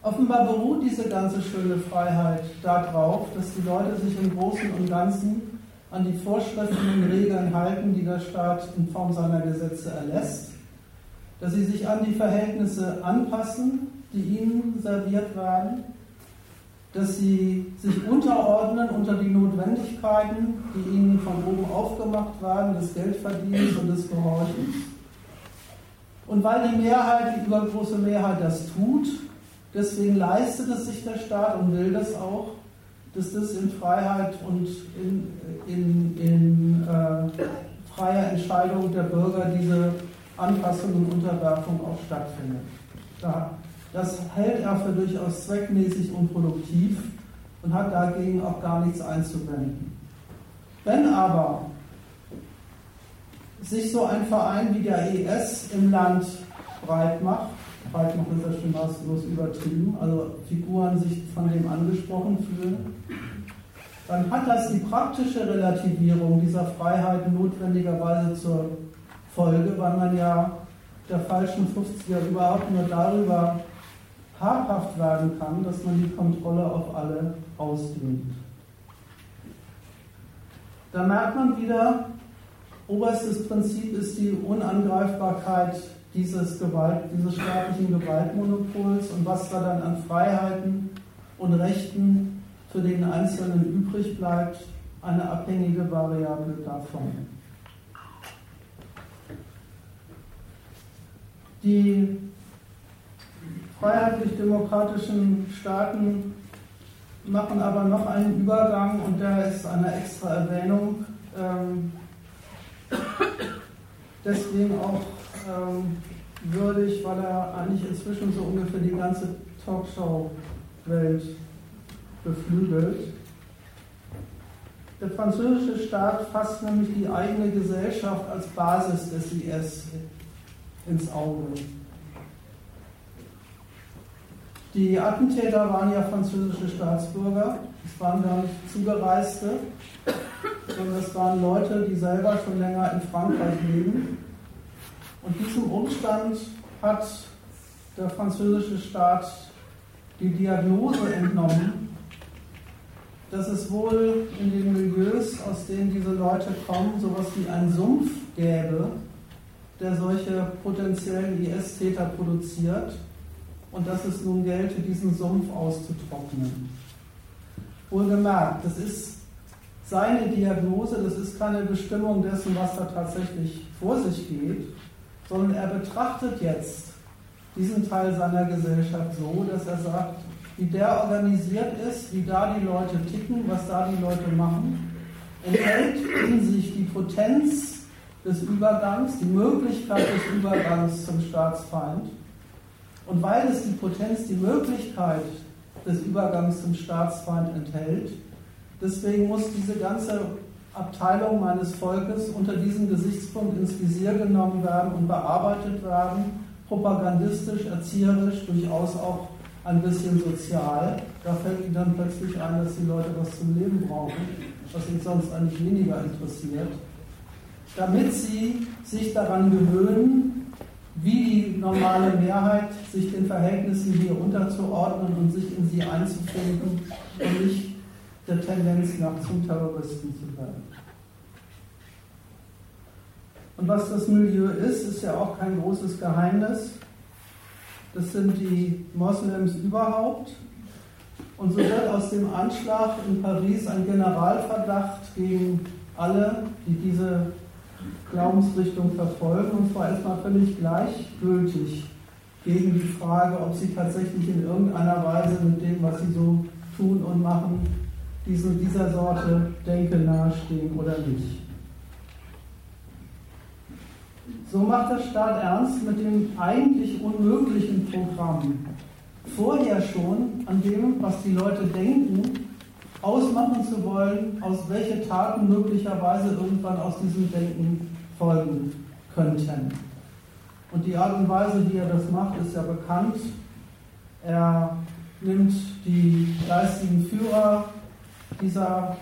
Offenbar beruht diese ganze schöne Freiheit darauf, dass die Leute sich im Großen und Ganzen an die Vorschriften und Regeln halten, die der Staat in Form seiner Gesetze erlässt dass sie sich an die Verhältnisse anpassen, die ihnen serviert werden, dass sie sich unterordnen unter die Notwendigkeiten, die ihnen von oben aufgemacht werden, des Geldverdienens und des Gehorchens. Und weil die Mehrheit, die übergroße Mehrheit das tut, deswegen leistet es sich der Staat und will das auch, dass das in Freiheit und in, in, in äh, freier Entscheidung der Bürger diese Anpassung und Unterwerfung auch stattfindet. Das hält er für durchaus zweckmäßig und produktiv und hat dagegen auch gar nichts einzuwenden. Wenn aber sich so ein Verein wie der ES im Land breit macht, breit macht ist ja schon maßlos übertrieben, also Figuren sich von dem angesprochen fühlen, dann hat das die praktische Relativierung dieser Freiheit notwendigerweise zur Folge, weil man ja der falschen 50er überhaupt nur darüber habhaft werden kann, dass man die Kontrolle auf alle ausdehnt. Da merkt man wieder, oberstes Prinzip ist die Unangreifbarkeit dieses, Gewalt, dieses staatlichen Gewaltmonopols und was da dann an Freiheiten und Rechten für den Einzelnen übrig bleibt, eine abhängige Variable davon. Die freiheitlich-demokratischen Staaten machen aber noch einen Übergang und der ist eine extra Erwähnung. Ähm, deswegen auch ähm, würdig, weil er eigentlich inzwischen so ungefähr die ganze Talkshow-Welt beflügelt. Der französische Staat fasst nämlich die eigene Gesellschaft als Basis des IS ins Auge. Die Attentäter waren ja französische Staatsbürger, es waren gar nicht Zugereiste, sondern es waren Leute, die selber schon länger in Frankreich leben. Und diesem Umstand hat der französische Staat die Diagnose entnommen, dass es wohl in den Milieus, aus denen diese Leute kommen, sowas wie einen Sumpf gäbe, der solche potenziellen IS-Täter produziert und dass es nun gelte, diesen Sumpf auszutrocknen. Wohlgemerkt, das ist seine Diagnose, das ist keine Bestimmung dessen, was da tatsächlich vor sich geht, sondern er betrachtet jetzt diesen Teil seiner Gesellschaft so, dass er sagt, wie der organisiert ist, wie da die Leute ticken, was da die Leute machen, enthält in sich die Potenz des Übergangs, die Möglichkeit des Übergangs zum Staatsfeind. Und weil es die Potenz, die Möglichkeit des Übergangs zum Staatsfeind enthält, deswegen muss diese ganze Abteilung meines Volkes unter diesem Gesichtspunkt ins Visier genommen werden und bearbeitet werden, propagandistisch, erzieherisch, durchaus auch ein bisschen sozial. Da fällt ihnen dann plötzlich ein, dass die Leute was zum Leben brauchen, was ihnen sonst eigentlich weniger interessiert, damit sie sich daran gewöhnen, wie die normale Mehrheit sich den Verhältnissen hier unterzuordnen und sich in sie einzufinden und nicht der Tendenz nach zum Terroristen zu werden. Und was das Milieu ist, ist ja auch kein großes Geheimnis. Das sind die Moslems überhaupt. Und so wird aus dem Anschlag in Paris ein Generalverdacht gegen alle, die diese Glaubensrichtung verfolgen, und zwar erstmal völlig gleichgültig gegen die Frage, ob sie tatsächlich in irgendeiner Weise mit dem, was sie so tun und machen, diesen, dieser Sorte Denke nahestehen oder nicht. So macht der Staat ernst mit dem eigentlich unmöglichen Programm. Vorher schon an dem, was die Leute denken, ausmachen zu wollen, aus welche Taten möglicherweise irgendwann aus diesem Denken folgen könnten. Und die Art und Weise, wie er das macht, ist ja bekannt. Er nimmt die geistigen Führer dieser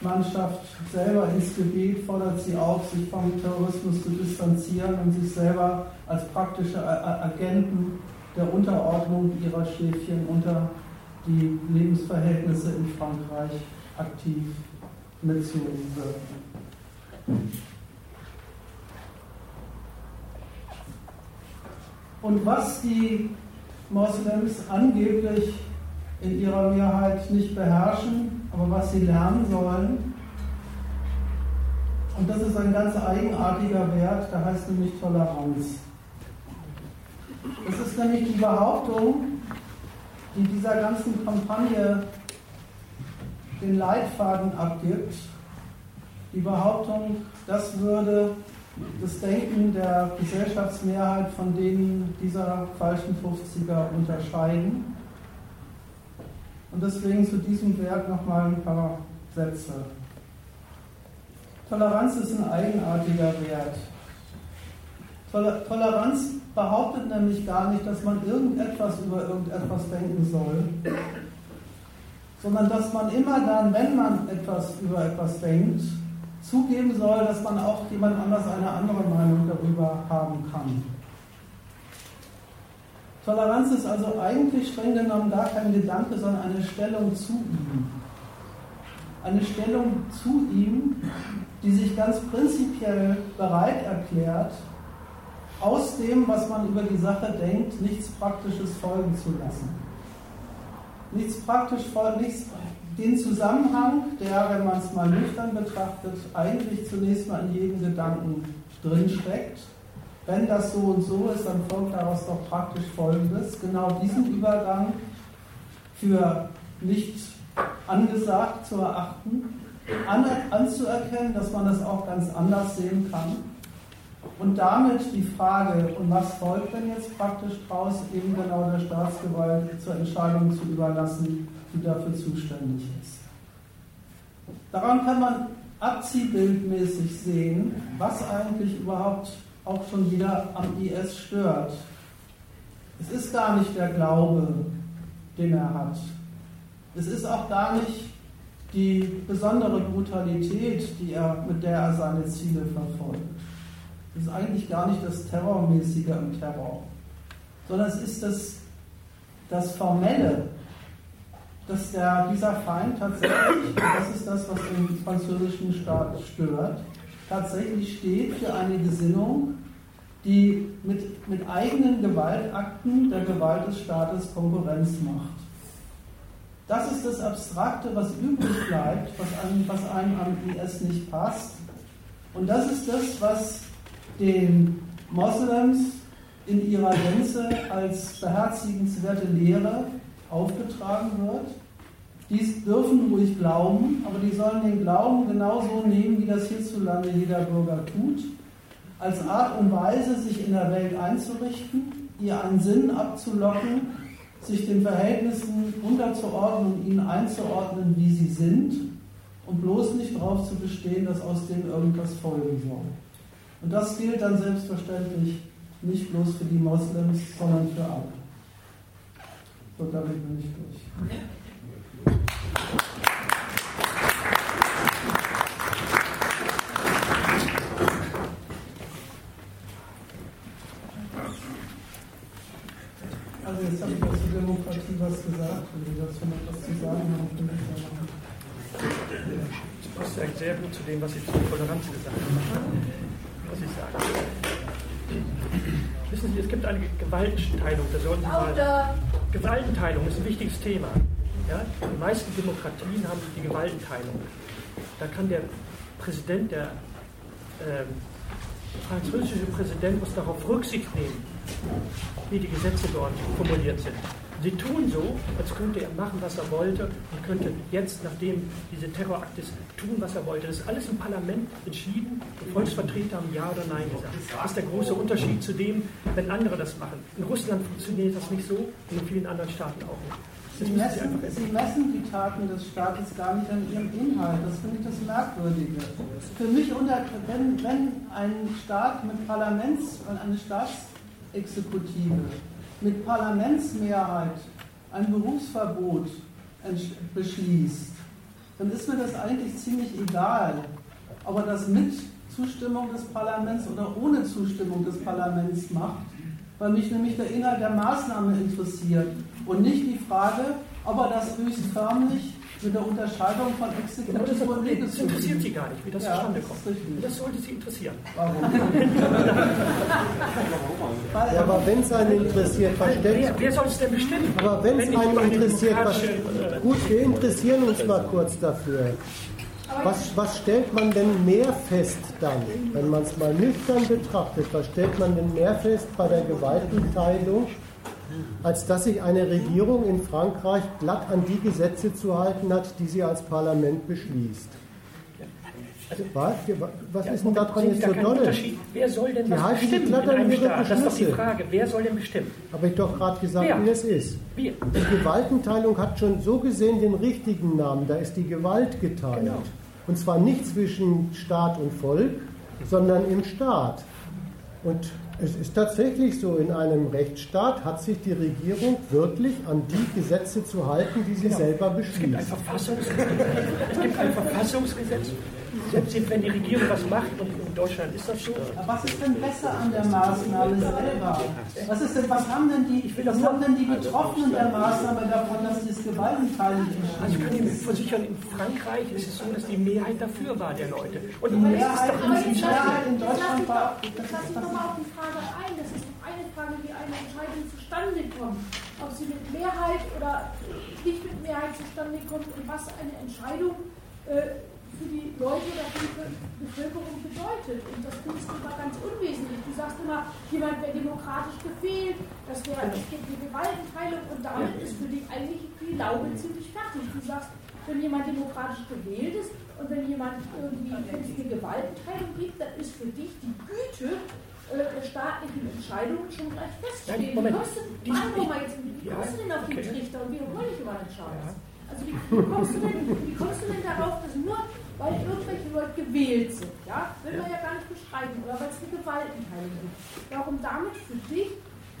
Mannschaft selber ins Gebet, fordert sie auf, sich vom Terrorismus zu distanzieren und sich selber als praktische Agenten der Unterordnung ihrer Schäfchen unter die Lebensverhältnisse in Frankreich aktiv mitzuwirken. Und was die Moslems angeblich in ihrer Mehrheit nicht beherrschen, aber was sie lernen sollen. Und das ist ein ganz eigenartiger Wert, der heißt nämlich Toleranz. Das ist nämlich die Behauptung, die dieser ganzen Kampagne den Leitfaden abgibt. Die Behauptung, das würde das Denken der Gesellschaftsmehrheit von denen dieser falschen 50er unterscheiden. Und deswegen zu diesem Wert nochmal ein paar Sätze. Toleranz ist ein eigenartiger Wert. Toleranz behauptet nämlich gar nicht, dass man irgendetwas über irgendetwas denken soll, sondern dass man immer dann, wenn man etwas über etwas denkt, zugeben soll, dass man auch jemand anders eine andere Meinung darüber haben kann. Toleranz ist also eigentlich streng genommen gar kein Gedanke, sondern eine Stellung zu ihm. Eine Stellung zu ihm, die sich ganz prinzipiell bereit erklärt, aus dem, was man über die Sache denkt, nichts Praktisches folgen zu lassen. Nichts praktisch nichts, den Zusammenhang, der, wenn man es mal nüchtern betrachtet, eigentlich zunächst mal in jedem Gedanken drinsteckt wenn das so und so ist, dann folgt daraus doch praktisch Folgendes. Genau diesen Übergang für nicht angesagt zu erachten, an, anzuerkennen, dass man das auch ganz anders sehen kann und damit die Frage, und was folgt denn jetzt praktisch daraus, eben genau der Staatsgewalt zur Entscheidung zu überlassen, die dafür zuständig ist. Daran kann man abziehbildmäßig sehen, was eigentlich überhaupt auch schon wieder am IS stört. Es ist gar nicht der Glaube, den er hat. Es ist auch gar nicht die besondere Brutalität, die er, mit der er seine Ziele verfolgt. Es ist eigentlich gar nicht das Terrormäßige am Terror, sondern es ist das, das Formelle, dass der, dieser Feind tatsächlich, und das ist das, was den französischen Staat stört, tatsächlich steht für eine Gesinnung, die mit, mit eigenen Gewaltakten der Gewalt des Staates Konkurrenz macht. Das ist das Abstrakte, was übrig bleibt, was einem, was einem am IS nicht passt. Und das ist das, was den Moslems in ihrer Gänze als beherzigenswerte Lehre aufgetragen wird. Dies dürfen ruhig glauben, aber die sollen den Glauben genauso nehmen, wie das hierzulande jeder Bürger tut, als Art und Weise, sich in der Welt einzurichten, ihr einen Sinn abzulocken, sich den Verhältnissen unterzuordnen und ihnen einzuordnen, wie sie sind, und bloß nicht darauf zu bestehen, dass aus dem irgendwas folgen soll. Und das gilt dann selbstverständlich nicht bloß für die Moslems, sondern für alle. So, damit bin ich durch. Also jetzt habe ich auch zur Demokratie was Sie dazu noch was zu sagen ich Das passt ja sehr gut zu dem, was Sie zur Toleranz gesagt haben. Was ich sage. Wissen Sie, es gibt eine Gewaltenteilung, da sollten Sie mal. Gewaltenteilung ist ein wichtiges Thema. Ja? Die meisten Demokratien haben die Gewaltenteilung. Da kann der Präsident, der äh, französische Präsident muss darauf Rücksicht nehmen, wie die Gesetze dort formuliert sind. Sie tun so, als könnte er machen, was er wollte und könnte jetzt, nachdem diese Terrorakt ist, tun, was er wollte. Das ist alles im Parlament entschieden. Die Volksvertreter haben Ja oder Nein gesagt. Das ist der große Unterschied zu dem, wenn andere das machen. In Russland funktioniert das nicht so und in vielen anderen Staaten auch nicht. Sie messen, Sie messen, die Taten des Staates gar nicht an ihrem Inhalt. Das finde ich das Merkwürdige. Für mich, unter, wenn, wenn ein Staat mit Parlaments, eine Staatsexekutive mit Parlamentsmehrheit ein Berufsverbot beschließt, dann ist mir das eigentlich ziemlich egal, ob er das mit Zustimmung des Parlaments oder ohne Zustimmung des Parlaments macht, weil mich nämlich der Inhalt der Maßnahme interessiert und nicht die Frage, ob er das höchstförmlich mit der Unterscheidung von Exekutiv und Legislativ. Das interessiert Sie gar nicht, wie das ja, zustande kommt. Das, das sollte Sie interessieren. Warum? ja, aber wenn es einen interessiert, versteht. Wer, wer soll es denn bestimmen? Aber wenn es einen interessiert, was, gut, wir interessieren uns mal kurz dafür. Was, was, stellt man denn mehr fest dann, wenn man es mal nüchtern betrachtet? Was stellt man denn mehr fest bei der Gewaltenteilung als dass sich eine Regierung in Frankreich glatt an die Gesetze zu halten hat, die sie als Parlament beschließt. Also, was, was ja, ist denn daran jetzt so dolle? Wer soll denn das bestimmen in einem Staat? Das ist doch die Frage. Wer soll denn bestimmen? Habe ich doch gerade gesagt, Wer? wie es ist. Wie? Die Gewaltenteilung hat schon so gesehen den richtigen Namen. Da ist die Gewalt geteilt. Genau. Und zwar nicht zwischen Staat und Volk, sondern im Staat. Und es ist tatsächlich so, in einem Rechtsstaat hat sich die Regierung wirklich an die Gesetze zu halten, die sie genau. selber beschließt. Es gibt ein Verfassungsgesetz. es gibt ein Verfassungsgesetz. Selbst wenn die Regierung was macht, und in Deutschland ist das so. Aber was ist denn besser an der Maßnahme selber? Was, ist denn, was haben denn die, was haben denn die Betroffenen der Maßnahme davon, dass sie es gewaltenteilig ist? Also ich kann Ihnen versichern, in Frankreich ist es so, dass die Mehrheit dafür war, der Leute. Und die Mehrheit, die Mehrheit in Deutschland war... Das lasse ich nochmal auf die Frage ein. Das ist eine Frage, wie eine Entscheidung zustande kommt. Ob sie mit Mehrheit oder nicht mit Mehrheit zustande kommt und was eine Entscheidung äh, für die Leute oder für die Bevölkerung bedeutet. Und das findest du mal ganz unwesentlich. Du sagst immer, jemand wäre demokratisch gefehlt, das wäre es gibt eine Gewaltenteilung und damit ist für dich eigentlich die Laube ziemlich fertig. Du sagst, wenn jemand demokratisch gewählt ist und wenn jemand irgendwie eine Gewaltenteilung gibt, dann ist für dich die Güte äh, staatlichen Entscheidungen schon gleich feststehen. Nein, Moment, wie kommst du, die, ich, mal jetzt, wie kommst du denn auf okay. den Trichter und wiederhole ich über den Scheiß? Ja. Also wie, wie, kommst du denn, wie kommst du denn darauf, dass nur weil irgendwelche Leute gewählt sind, ja, will man ja gar nicht bestreiten, oder weil es eine Gewaltenteilung gibt. Warum damit für dich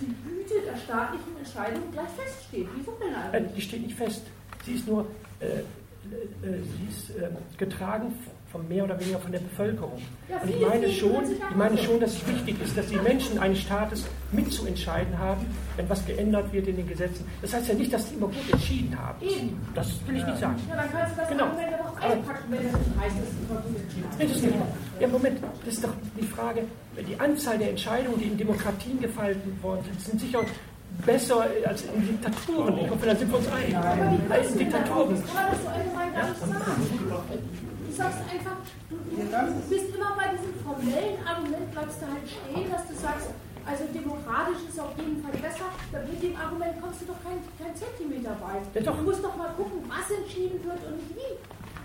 die Güte der staatlichen Entscheidung gleich feststeht. Wieso denn eigentlich? Äh, die steht nicht fest. Sie ist nur äh, äh, sie ist äh, getragen von mehr oder weniger von der Bevölkerung. Und ich meine schon, ich meine schon, dass es wichtig ist, dass die Menschen eines Staates mitzuentscheiden haben, wenn was geändert wird in den Gesetzen. Das heißt ja nicht, dass sie immer gut entschieden haben. Eben. Das will ich nicht sagen. Ja, dann kannst du das genau. Argument auch einpacken, wenn das nicht heißt, dass. Das ist nicht. Ja, Moment, das ist doch die Frage, die Anzahl der Entscheidungen, die in Demokratien gefallen worden sind, sind sicher besser als in Diktaturen. Ich hoffe, da sind wir uns einig. Als in Diktaturen. Du sagst einfach, du bist immer bei diesem formellen Argument, bleibst du halt stehen, dass du sagst, also demokratisch ist auf jeden Fall besser. Mit dem Argument kommst du doch kein, kein Zentimeter weit. Ja, du musst doch mal gucken, was entschieden wird und wie.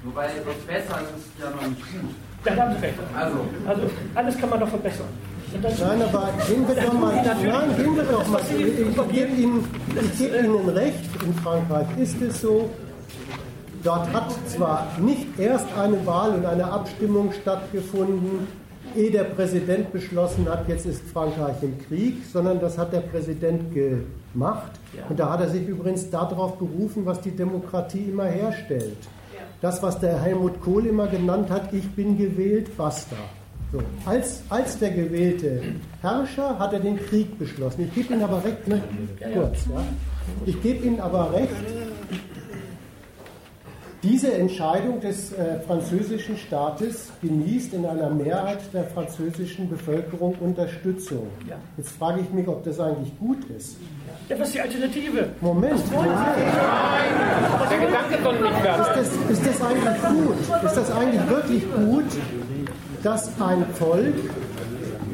Wobei etwas besser ist ja noch nicht gut. Da haben Sie recht. Also, also alles kann man doch verbessern. Nein, aber gehen wir doch mal, nein, gehen wir doch mal. Ich gebe Ihnen, ich gebe Ihnen recht, in Frankreich ist es so. Dort hat zwar nicht erst eine Wahl und eine Abstimmung stattgefunden, ehe der Präsident beschlossen hat, jetzt ist Frankreich im Krieg, sondern das hat der Präsident gemacht. Und da hat er sich übrigens darauf berufen, was die Demokratie immer herstellt. Das, was der Helmut Kohl immer genannt hat, ich bin gewählt, basta. So, als, als der gewählte Herrscher hat er den Krieg beschlossen. Ich gebe Ihnen aber recht, ne? kurz, ja? ich gebe Ihnen aber recht, diese Entscheidung des äh, französischen Staates genießt in einer Mehrheit der französischen Bevölkerung Unterstützung. Jetzt frage ich mich, ob das eigentlich gut ist. Ja, was ist die Alternative? Moment. Nein, aber der Gedanke soll nicht werden. Ist das, ist das eigentlich gut? Ist das eigentlich wirklich gut, dass ein Volk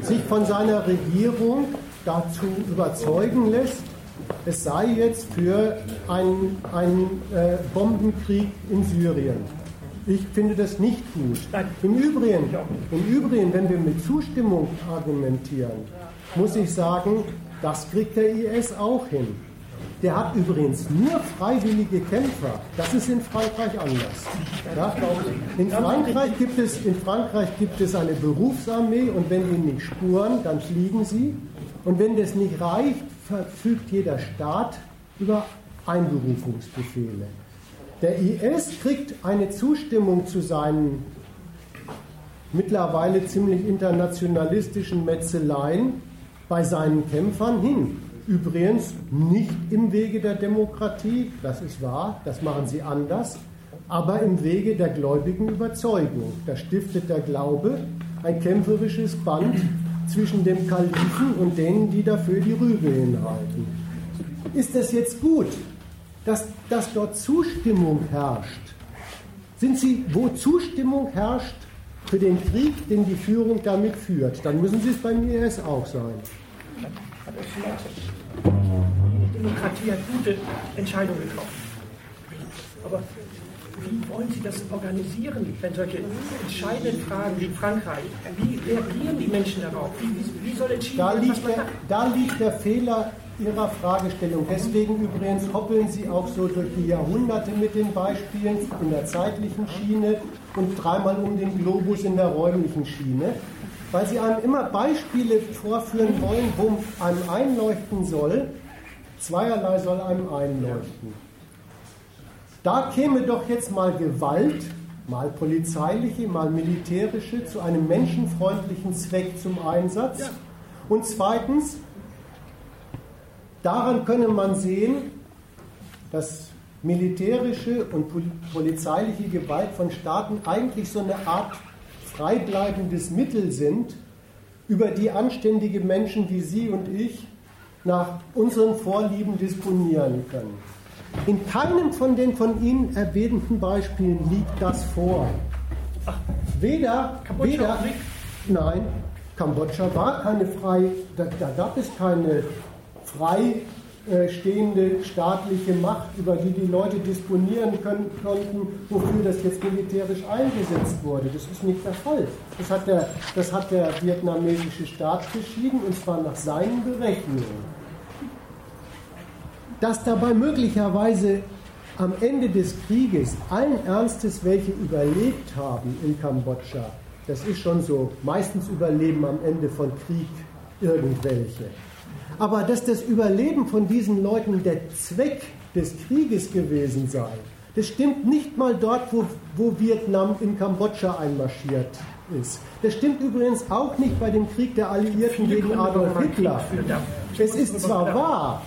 sich von seiner Regierung dazu überzeugen lässt, es sei jetzt für einen, einen äh, Bombenkrieg in Syrien. Ich finde das nicht gut. Im Übrigen, Im Übrigen, wenn wir mit Zustimmung argumentieren, muss ich sagen, das kriegt der IS auch hin. Der hat übrigens nur freiwillige Kämpfer. Das ist in Frankreich anders. Ja? In, Frankreich gibt es, in Frankreich gibt es eine Berufsarmee und wenn die nicht spuren, dann fliegen sie. Und wenn das nicht reicht, verfügt jeder Staat über Einberufungsbefehle. Der IS kriegt eine Zustimmung zu seinen mittlerweile ziemlich internationalistischen Metzeleien bei seinen Kämpfern hin. Übrigens nicht im Wege der Demokratie, das ist wahr, das machen sie anders, aber im Wege der gläubigen Überzeugung. Da stiftet der Glaube ein kämpferisches Band zwischen dem Kalifen und denen, die dafür die Rübe hinhalten. Ist es jetzt gut, dass, dass dort Zustimmung herrscht? Sind Sie, wo Zustimmung herrscht für den Krieg, den die Führung damit führt, dann müssen Sie es beim IS auch sein. Die Demokratie hat gute Entscheidungen getroffen. Aber wie wollen Sie das organisieren, wenn solche entscheidenden Fragen wie Frankreich, wie reagieren die Menschen darauf? Wie, wie soll entschieden da werden, was der, Da liegt der Fehler Ihrer Fragestellung. Deswegen übrigens hoppeln Sie auch so durch die Jahrhunderte mit den Beispielen in der zeitlichen Schiene und dreimal um den Globus in der räumlichen Schiene weil sie einem immer Beispiele vorführen wollen, wo einem einleuchten soll, zweierlei soll einem einleuchten. Da käme doch jetzt mal Gewalt, mal polizeiliche, mal militärische, zu einem menschenfreundlichen Zweck zum Einsatz. Und zweitens, daran könne man sehen, dass militärische und polizeiliche Gewalt von Staaten eigentlich so eine Art freibleibendes Mittel sind, über die anständige Menschen wie Sie und ich nach unseren Vorlieben disponieren können. In keinem von den von Ihnen erwähnten Beispielen liegt das vor. Weder, weder, nein, Kambodscha war keine frei, da, da gab es keine frei äh, stehende staatliche Macht, über die die Leute disponieren können, konnten, wofür das jetzt militärisch eingesetzt wurde. Das ist nicht der Fall. Das hat der, das hat der vietnamesische Staat beschieden, und zwar nach seinen Berechnungen. Dass dabei möglicherweise am Ende des Krieges allen Ernstes welche überlebt haben in Kambodscha, das ist schon so. Meistens überleben am Ende von Krieg irgendwelche. Aber dass das Überleben von diesen Leuten der Zweck des Krieges gewesen sei, das stimmt nicht mal dort, wo, wo Vietnam in Kambodscha einmarschiert ist. Das stimmt übrigens auch nicht bei dem Krieg der Alliierten gegen Adolf Hitler. Es ist zwar wahr,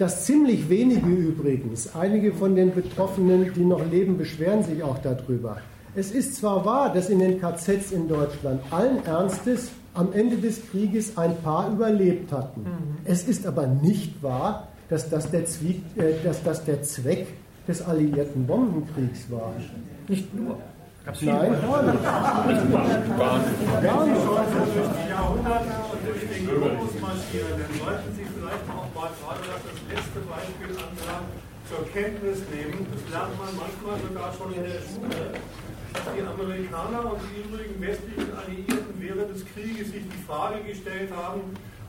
dass ziemlich wenige übrigens, einige von den Betroffenen, die noch leben, beschweren sich auch darüber. Es ist zwar wahr, dass in den KZs in Deutschland allen Ernstes am Ende des Krieges ein paar überlebt hatten. Mhm. Es ist aber nicht wahr, dass das, der Zwie äh, dass das der Zweck des alliierten Bombenkriegs war. Nicht nur. Gab's Nein, gar nicht. Gar nicht. Jahrhunderte und durch den Globus marschieren, dann sollten Sie vielleicht auch gerade das letzte Beispiel andrang zur Kenntnis nehmen. Das lernt man manchmal sogar schon in der Schule die Amerikaner und die übrigen westlichen Alliierten während des Krieges sich die Frage gestellt haben,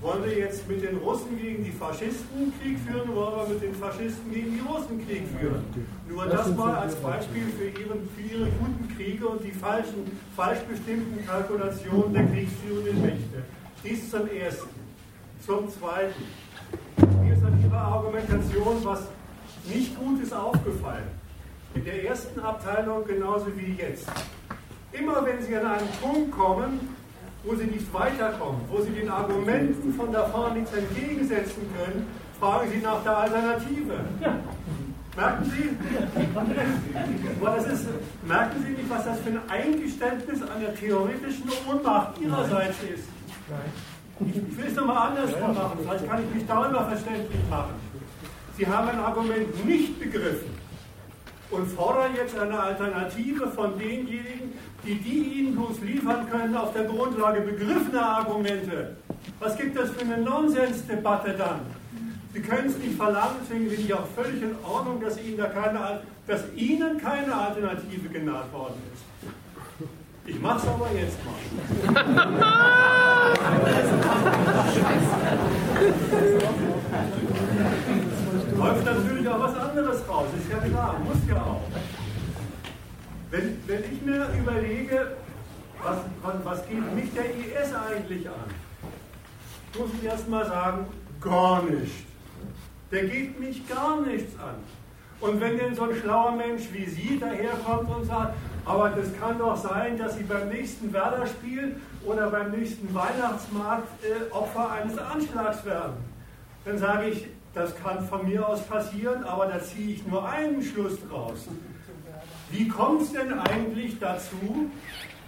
wollen wir jetzt mit den Russen gegen die Faschisten Krieg führen oder wollen wir mit den Faschisten gegen die Russen Krieg führen? Nur das mal als Beispiel für, ihren, für ihre guten Kriege und die falschen, falsch bestimmten Kalkulationen der kriegsführenden Mächte. Dies zum Ersten. Zum Zweiten. Mir ist an Ihrer Argumentation was nicht Gutes aufgefallen in der ersten Abteilung genauso wie jetzt. Immer wenn Sie an einen Punkt kommen, wo Sie nicht weiterkommen, wo Sie den Argumenten von da vorne nichts entgegensetzen können, fragen Sie nach der Alternative. Merken Sie? Das ist, merken Sie nicht, was das für ein Eingeständnis an der theoretischen Ohnmacht Ihrerseits ist? Ich, ich will es nochmal andersrum machen, vielleicht kann ich mich darüber verständlich machen. Sie haben ein Argument nicht begriffen und fordern jetzt eine Alternative von denjenigen, die die ihnen bloß liefern können auf der Grundlage begriffener Argumente. Was gibt das für eine Nonsensdebatte dann? Sie können es nicht verlangen, deswegen finde ich auch völlig in Ordnung, dass Ihnen, da keine, dass Ihnen keine Alternative genannt worden ist. Ich mache es aber jetzt mal. [laughs] läuft natürlich auch was anderes raus, ist ja klar, muss ja auch. Wenn, wenn ich mir überlege, was, was, geht mich der IS eigentlich an, muss ich erstmal sagen, gar nicht. Der geht mich gar nichts an. Und wenn denn so ein schlauer Mensch wie Sie daherkommt und sagt, aber das kann doch sein, dass Sie beim nächsten Werder-Spiel oder beim nächsten Weihnachtsmarkt äh, Opfer eines Anschlags werden, dann sage ich, das kann von mir aus passieren, aber da ziehe ich nur einen Schluss draus. Wie kommt es denn eigentlich dazu,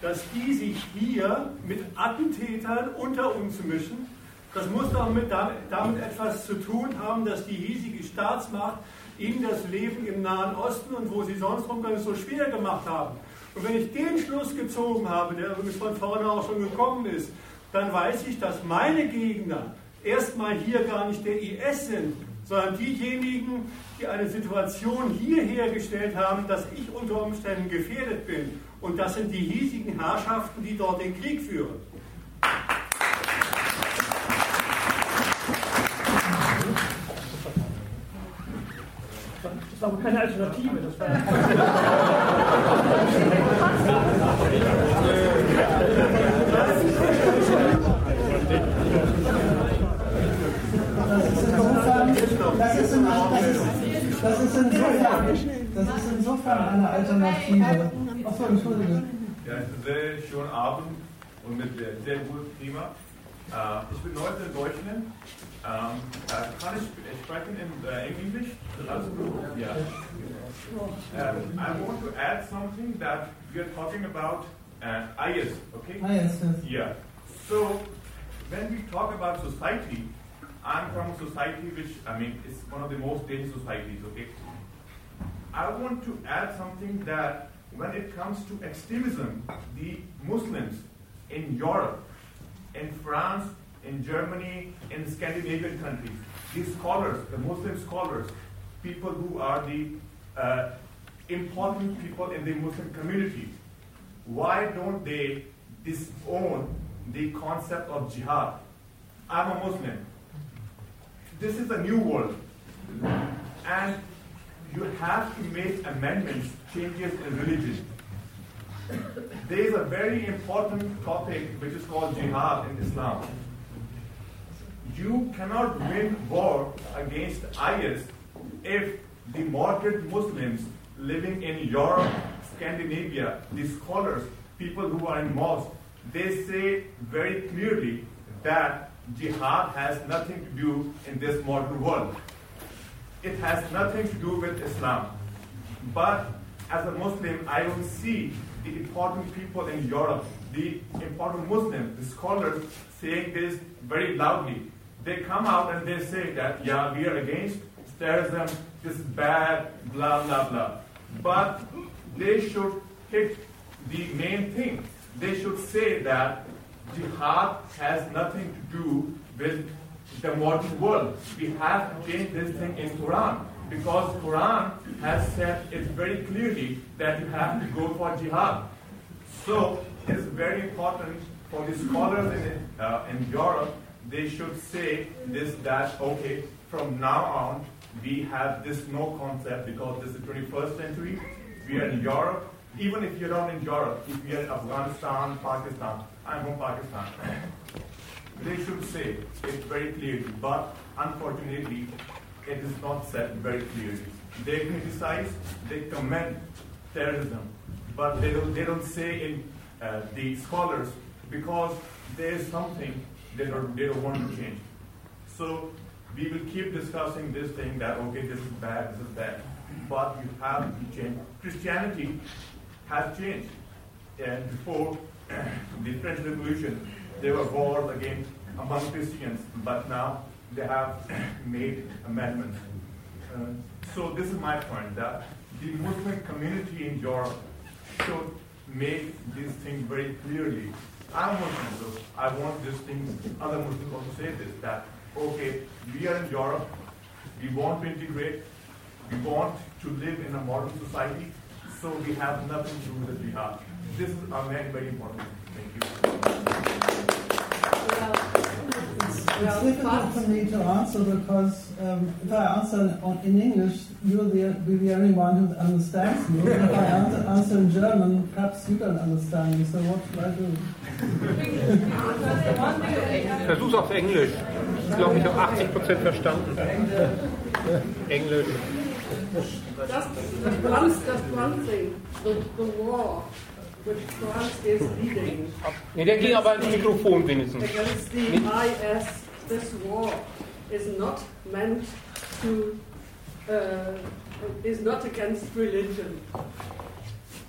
dass die sich hier mit Attentätern unter uns mischen? Das muss doch mit, damit, etwas zu tun haben, dass die hiesige Staatsmacht ihnen das Leben im Nahen Osten und wo sie sonst rumgehen so schwer gemacht haben. Und wenn ich den Schluss gezogen habe, der übrigens von vorne auch schon gekommen ist, dann weiß ich, dass meine Gegner erstmal hier gar nicht der IS sind, sondern diejenigen, die eine Situation hier hergestellt haben, dass ich unter Umständen gefährdet bin. Und das sind die hiesigen Herrschaften, die dort den Krieg führen. Das war aber keine Alternative. Das war [laughs] ist insofern, das ist insofern eine Alternative. Achso, Entschuldige. Ja, sehr schönen Abend und mit sehr, gutem Klima. Uh, ich bin heute in Deutschland. Um, uh, kann ich sprechen in uh, Englisch? Gut? Ja. Um, I want to add something that we are talking about uh, IS, okay? IS, yes. Yeah. So, when we talk about society, I'm from a society which, I mean, is one of the most dangerous societies, okay? I want to add something that when it comes to extremism, the Muslims in Europe in France, in Germany, in Scandinavian countries. These scholars, the Muslim scholars, people who are the uh, important people in the Muslim community, why don't they disown the concept of jihad? I'm a Muslim. This is a new world. And you have to make amendments, changes in religion. There is a very important topic which is called jihad in Islam. You cannot win war against IS if the moderate Muslims living in Europe, Scandinavia, the scholars, people who are in mosques, they say very clearly that jihad has nothing to do in this modern world. It has nothing to do with Islam. But as a Muslim, I don't see the important people in Europe, the important Muslims, the scholars saying this very loudly. They come out and they say that, yeah, we are against terrorism, this is bad, blah, blah, blah. But they should hit the main thing. They should say that jihad has nothing to do with the modern world. We have to change this thing in Quran because Quran has said it very clearly that you have to go for jihad. So it's very important for the scholars in, uh, in Europe, they should say this, that, okay, from now on, we have this no concept because this is the 21st century. We are in Europe. Even if you're not in Europe, if you're in Afghanistan, Pakistan, I'm from Pakistan. They should say it very clearly, but unfortunately, it is not said very clearly. They criticize, they commend terrorism, but they don't, they don't say in uh, the scholars because there is something they don't, they don't want to change. So we will keep discussing this thing that, okay, this is bad, this is bad. But you have to change. Christianity has changed. And before [clears throat] the French Revolution, there were wars against among Christians, but now they have [coughs] made amendments. Uh, so this is my point that the Muslim community in Europe should make these things very clearly. I'm Muslim, so I want these things, other Muslims also say this, that okay, we are in Europe, we want to integrate, we want to live in a modern society, so we have nothing to do with the jihad. This is a very, very important. Thank you. It's difficult for me to answer because um, if I answer in English, you'll be, be the only one who understands me. if I answer, in German, perhaps you don't understand me. So what should I do? Versuch's auf Englisch. Ich glaube, ich habe 80% verstanden. Englisch. One, just one thing. The, the war which France is leading Nee, der ging aber ins Mikrofon wenigstens. against the IS, this war is not meant to, uh, is not against religion.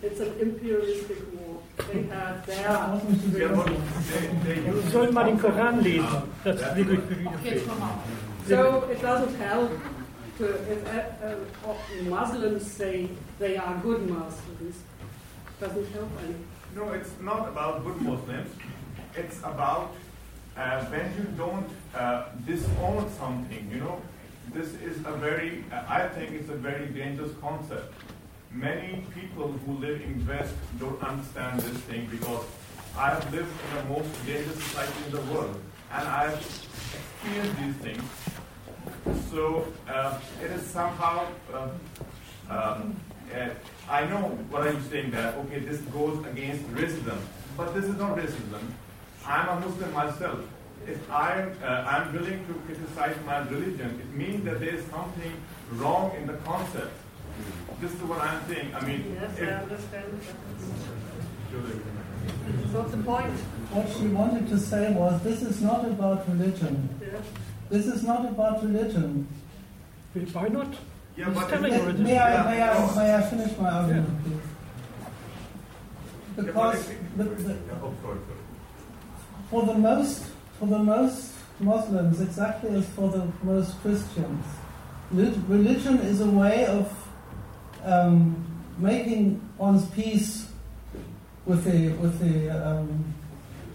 It's an imperialistic war. They have their Sie sollen mal den Koran lesen. Das ist wirklich für die So it doesn't help to, if uh, uh, Muslims say they are good Muslims, doesn't help. No, it's not about good Muslims. It's about uh, when you don't uh, disown something, you know. This is a very, I think it's a very dangerous concept. Many people who live in West don't understand this thing because I have lived in the most dangerous society in the world and I have experienced these things. So uh, it is somehow, uh, um, uh, I know what I'm saying that, okay, this goes against racism, but this is not racism. I'm a Muslim myself. If I'm, uh, I'm willing to criticize my religion, it means that there is something wrong in the concept. This is what I'm saying. I mean, Yes, I understand. So what's the point? What she wanted to say was this is not about religion. Yeah. This is not about religion. Why not? Yeah, He's but telling May, you it is. may I, may, I, may I finish my argument, please? Because the, the, sorry, sorry. for the most for the most Muslims, exactly as for the most Christians, religion is a way of um, making one's peace with the with the, um,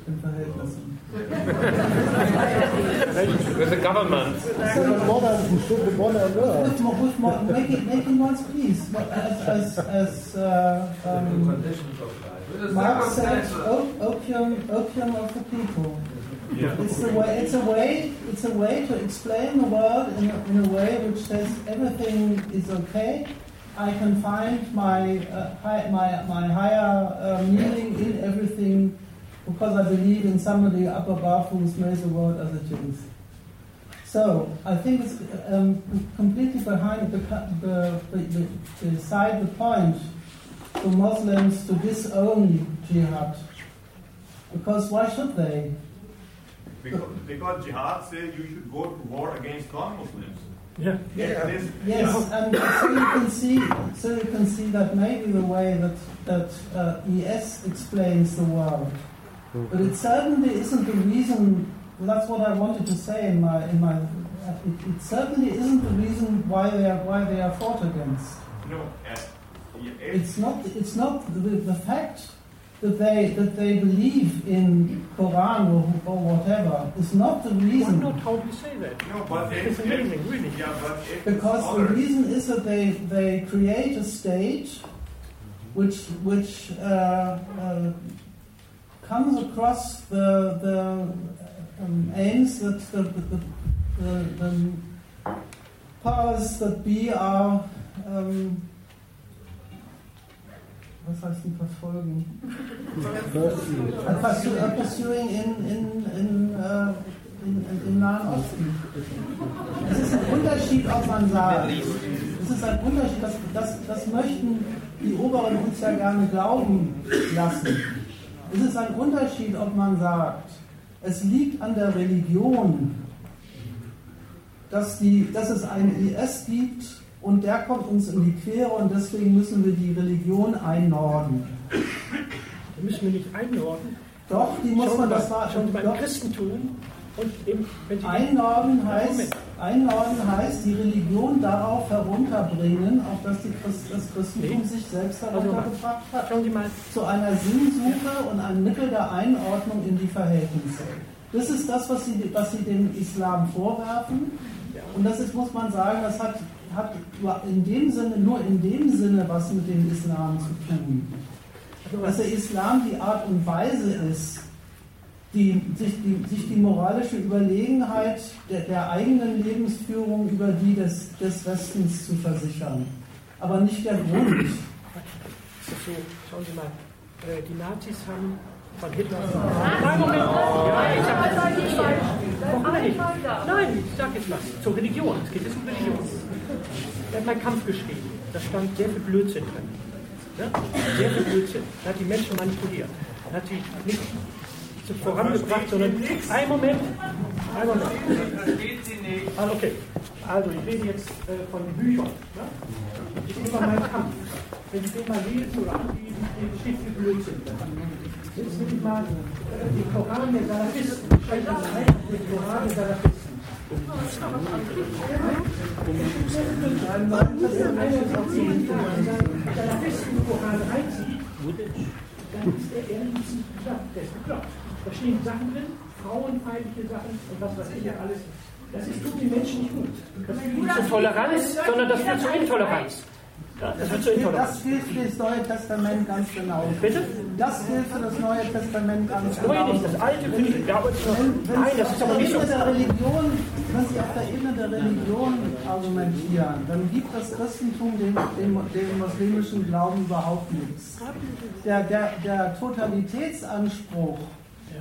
den Verhältnissen. With the government. with mo- making, making one's peace. As, as, as uh, um, Marx said, "O- opium, opium of the people. It's a way. It's a way. It's a way to explain the world in a, in a way which says everything is okay. I can find my uh, hi, my my higher uh, meaning in everything because I believe in somebody up above who makes the world as it is. So I think it's um, completely behind the, the, the, the beside the point for Muslims to disown jihad. Because why should they? Because, because jihad says you should go to war against non-Muslims. Yeah. It is- Yes, and so you can see, so you can see that maybe the way that that uh, ES explains the world, but it certainly isn't the reason. Well, that's what I wanted to say in my in my. It, it certainly isn't the reason why they are why they are fought against. No, uh, yeah, it- It's not. It's not the, the fact that they that they believe in Quran or, or whatever is not the Why reason. not? How do you say that? no, but it, It's amazing, it, really. yeah, but it Because the others- reason is that they, they create a state which which uh, uh, comes across the the um, aims that the, the, the, the powers that be are um, was heißt die verfolgen? Are are pursuing in, in, in, in, in, im Nahen Osten. Es ist ein Unterschied, ob man sagt, es ist ein Unterschied, das, das, das möchten die Oberen uns ja gerne glauben lassen. Es ist ein Unterschied, ob man sagt, es liegt an der Religion, dass, die, dass es einen IS gibt und der kommt uns in die Quere und deswegen müssen wir die Religion einnorden. Die müssen wir nicht einordnen. Doch, die muss Schauen man, das war, Schauen Sie mal, im doch, Christentum Ja, heißt, einnorden heißt, die Religion darauf herunterbringen, auf dass die Christ, das Christentum sich selbst Also, heruntergebracht hat, zu einer Sinnsuche und ein Mittel der Einordnung in die Verhältnisse. Das ist das, was sie, was sie dem Islam vorwerfen. Und das ist, muss man sagen, das hat, hat in dem Sinne, nur in dem Sinne was mit dem Islam zu tun. also Dass der Islam die Art und Weise ist, die, sich, die, sich die moralische Überlegenheit der, der eigenen Lebensführung über die des, des Westens zu versichern. Aber nicht der Grund. so, schauen Sie mal, äh, die Nazis haben von Hitler. Nein, Moment. Ja, ich sag Noch nicht. Nein, ich sag jetzt was. Zur Religion. Es geht jetzt um Religion. Er hat meinen Kampf geschrieben. Da stand sehr viel Blödsinn drin. Ja? Sehr viel Blödsinn. Er hat die Menschen manipuliert. Er hat sie nicht vorangebracht, sondern. Ein Moment. Ein Moment. Ah, okay. Also, ich rede jetzt äh, von Büchern. Ne? Ich rede über meinen Kampf. Wenn Sie den mal lesen oder anlesen, steht viel Blödsinn. Jetzt will ich mal äh, den Koran der Salafisten. Schreibt das rein, den Koran der Salafisten. Salafisten-Koran reinzieht, dann ist er ehrlich gesagt, der ist bekloppt. Da stehen Sachen drin, frauenfeindliche Sachen und was weiß ich ja alles. Das ist, tut den Menschen nicht gut. Das führt nicht zur Toleranz, sondern das führt zur Intoleranz. Ja, das wird zur Intoleranz. Das gilt für das Neue Testament ganz genau. Bitte? Das gilt für das Neue Testament ganz Das genau. Nicht, das Alte finde ich. Ja, Wenn, nein, das ist aber nicht so. Der Religion, wenn Sie auf der Ebene der Religion argumentieren, dann gibt das Christentum dem, dem, dem muslimischen Glauben überhaupt nichts. Der, der, der Totalitätsanspruch,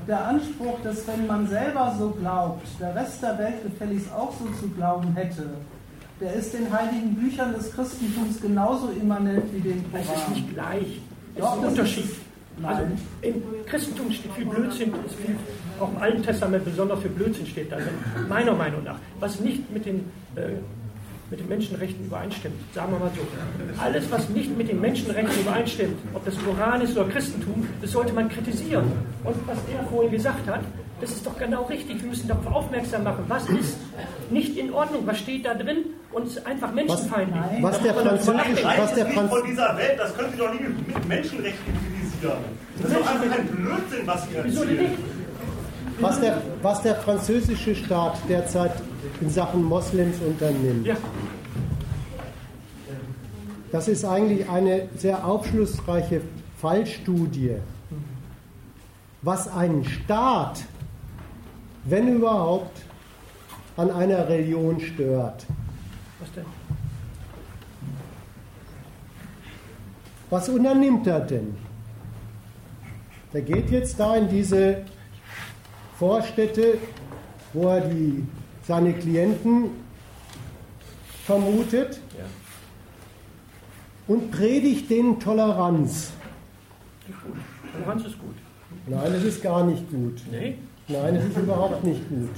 der Anspruch, dass wenn man selber so glaubt, der Rest der Welt gefälligst auch so zu glauben hätte, der ist den heiligen Büchern des Christentums genauso immanent wie dem Das ist Koran. nicht gleich. Es Doch, ist ein das Unterschied. ist- Also Nein. im Christentum steht viel Blödsinn, viel, auch im Alten Testament besonders viel Blödsinn steht da drin, meiner Meinung nach. Was nicht mit den, äh, mit den Menschenrechten übereinstimmt, sagen wir mal so. Alles, was nicht mit den Menschenrechten übereinstimmt, ob das Koran ist oder Christentum, das sollte man kritisieren. Und was er vorhin gesagt hat, das ist doch genau richtig. Wir müssen darauf aufmerksam machen, was ist nicht in Ordnung, was steht da drin und ist einfach menschenfeindlich. Was Da der französische, was der Franz von dieser Welt, das können Sie doch nicht mit Menschenrechten kritisieren. Das ist doch einfach ein Blödsinn, was Sie Wieso denn erzählen. nicht? was der, was der französische Staat derzeit in Sachen Moslems unternimmt. Ja. Das ist eigentlich eine sehr aufschlussreiche Fallstudie, was einen Staat, wenn überhaupt, an einer Religion stört. Was denn? Was unternimmt er denn? Der geht jetzt da in diese Vorstädte, wo er die, seine Klienten vermutet Ja. und predigt denen Toleranz. Toleranz ist gut. Nein, das ist gar nicht gut. Nee? Nein, das ist überhaupt nicht gut.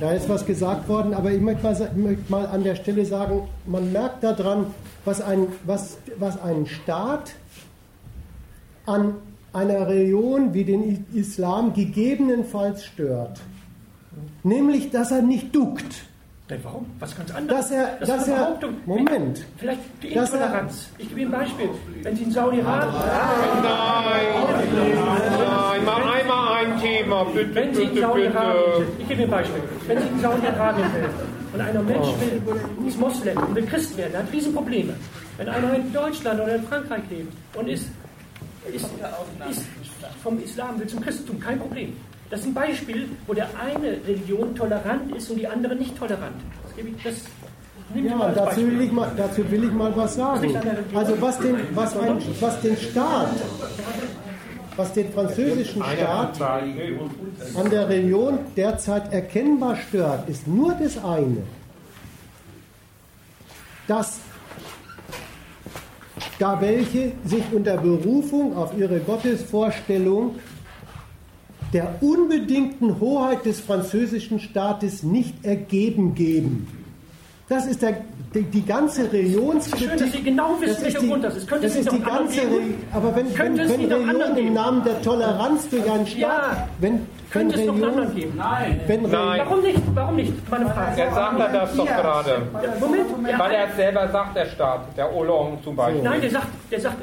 Da ist was gesagt worden, aber ich möchte mal, ich möchte mal an der Stelle sagen, man merkt daran, was, ein, was, was einen Staat an einer Religion wie den Islam gegebenenfalls stört. Nämlich, dass er nicht duckt. Denn warum? Was ganz anderes. Dass er, das dass ist eine er, Behauptung. Moment, Vielleicht die er- Intoleranz. Ich gebe Ihnen ein Beispiel. Wenn Sie in Saudi-Arabien. Nein, mal einmal ein Thema, bitte, Wenn Sie in Saudi-Arabien sind, ich gebe Ihnen ein Beispiel. Wenn Sie in Saudi-Arabien sind und einer Mensch will, ist Moslem und will Christ werden, der hat Riesenprobleme. Wenn einer in Deutschland oder in Frankreich lebt und ist, ist, ist vom Islam will zum Christentum, kein Problem. Das ist ein Beispiel, wo der eine Religion tolerant ist und die andere nicht tolerant. Das, gebe ich, das Ja, dazu will, ich mal, dazu will ich mal was sagen. Also was den, was ein, was den Staat, was den französischen Staat an der Religion derzeit erkennbar stört, ist nur das eine, dass da welche sich unter Berufung auf ihre Gottesvorstellung der unbedingten Hoheit des französischen Staates nicht ergeben geben. Das ist der, die, die ganze Religionskritik. Schön, dass Sie genau wissen, das ist welcher die, Grund das ist. Könnte das es ist die ganze? Re- Aber wenn, wenn, es wenn Religion im? Namen der Toleranz durch einen Staat, Ja. wenn, wenn Könnte es noch einen anderen Religion, geben? Nein. wenn Nein. Warum nicht? Warum nicht? Meine Frage. Jetzt sagt er das doch gerade. Moment. Ja, Weil er es selber sagt, der Staat, der Hollande zum Beispiel. Nein, der sagt, der sagt,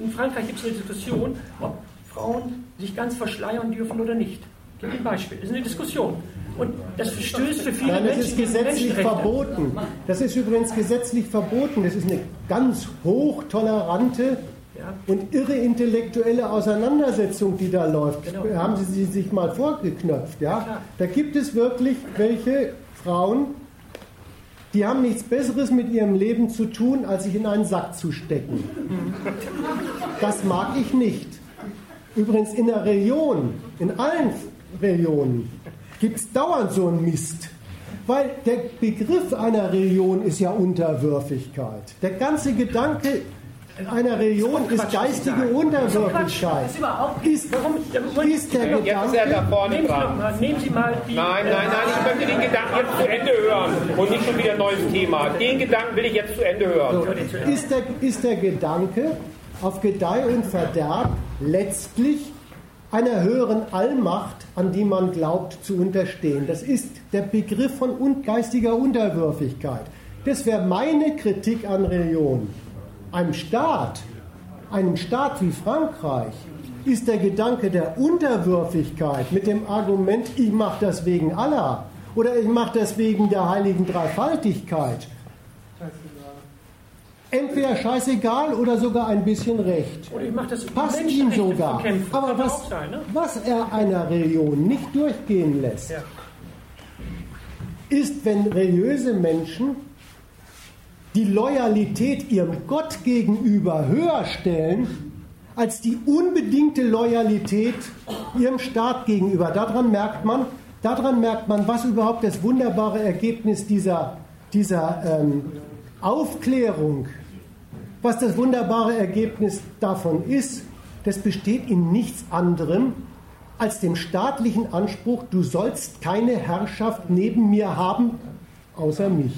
in Frankreich gibt es eine Diskussion, ob Frauen sich ganz verschleiern dürfen oder nicht. Ich gebe Ihnen ein Beispiel. Das ist eine Diskussion. Und das verstößt für viele Nein, das Menschen ist gegen gesetzlich verboten. Das ist übrigens gesetzlich verboten. Das ist eine ganz hochtolerante Ja. und irre intellektuelle Auseinandersetzung, die da läuft. Genau. Haben Sie sich mal vorgeknöpft, ja? Da gibt es wirklich welche Frauen, die haben nichts Besseres mit ihrem Leben zu tun, als sich in einen Sack zu stecken. Das mag ich nicht. Übrigens in der Religion, in allen Religionen, gibt es dauernd so einen Mist. Weil der Begriff einer Religion ist ja Unterwürfigkeit. Der ganze Gedanke einer Religion ist Quatsch, Sie geistige. Unterwürfigkeit. Das ist überhaupt Ist, Warum? Ist der Jetzt ist er da Gedanke, vorne Nehmen Sie, doch dran. mal, nehmen Sie mal die. Nein, nein, nein, ich möchte den Gedanken jetzt zu Ende hören und nicht schon wieder ein neues Thema. Den Gedanken will ich jetzt zu Ende hören. ist der, ist der Gedanke auf Gedeih und Verderb letztlich einer höheren Allmacht, an die man glaubt zu unterstehen. Das ist der Begriff von geistiger Unterwürfigkeit. Das wäre meine Kritik an Religion. Einem Staat, einem Staat wie Frankreich, ist der Gedanke der Unterwürfigkeit mit dem Argument, ich mache das wegen Allah oder ich mache das wegen der heiligen Dreifaltigkeit, entweder scheißegal oder sogar ein bisschen recht. Oder ich mache das Passt ihm sogar. Aber was, sein, ne? was er einer Religion nicht durchgehen lässt, Ja. ist, wenn religiöse Menschen die Loyalität ihrem Gott gegenüber höher stellen als die unbedingte Loyalität ihrem Staat gegenüber. Daran merkt man, daran merkt man, was überhaupt das wunderbare Ergebnis dieser, dieser ähm, Aufklärung, was das wunderbare Ergebnis davon ist. Das besteht in nichts anderem als dem staatlichen Anspruch, du sollst keine Herrschaft neben mir haben, außer mich.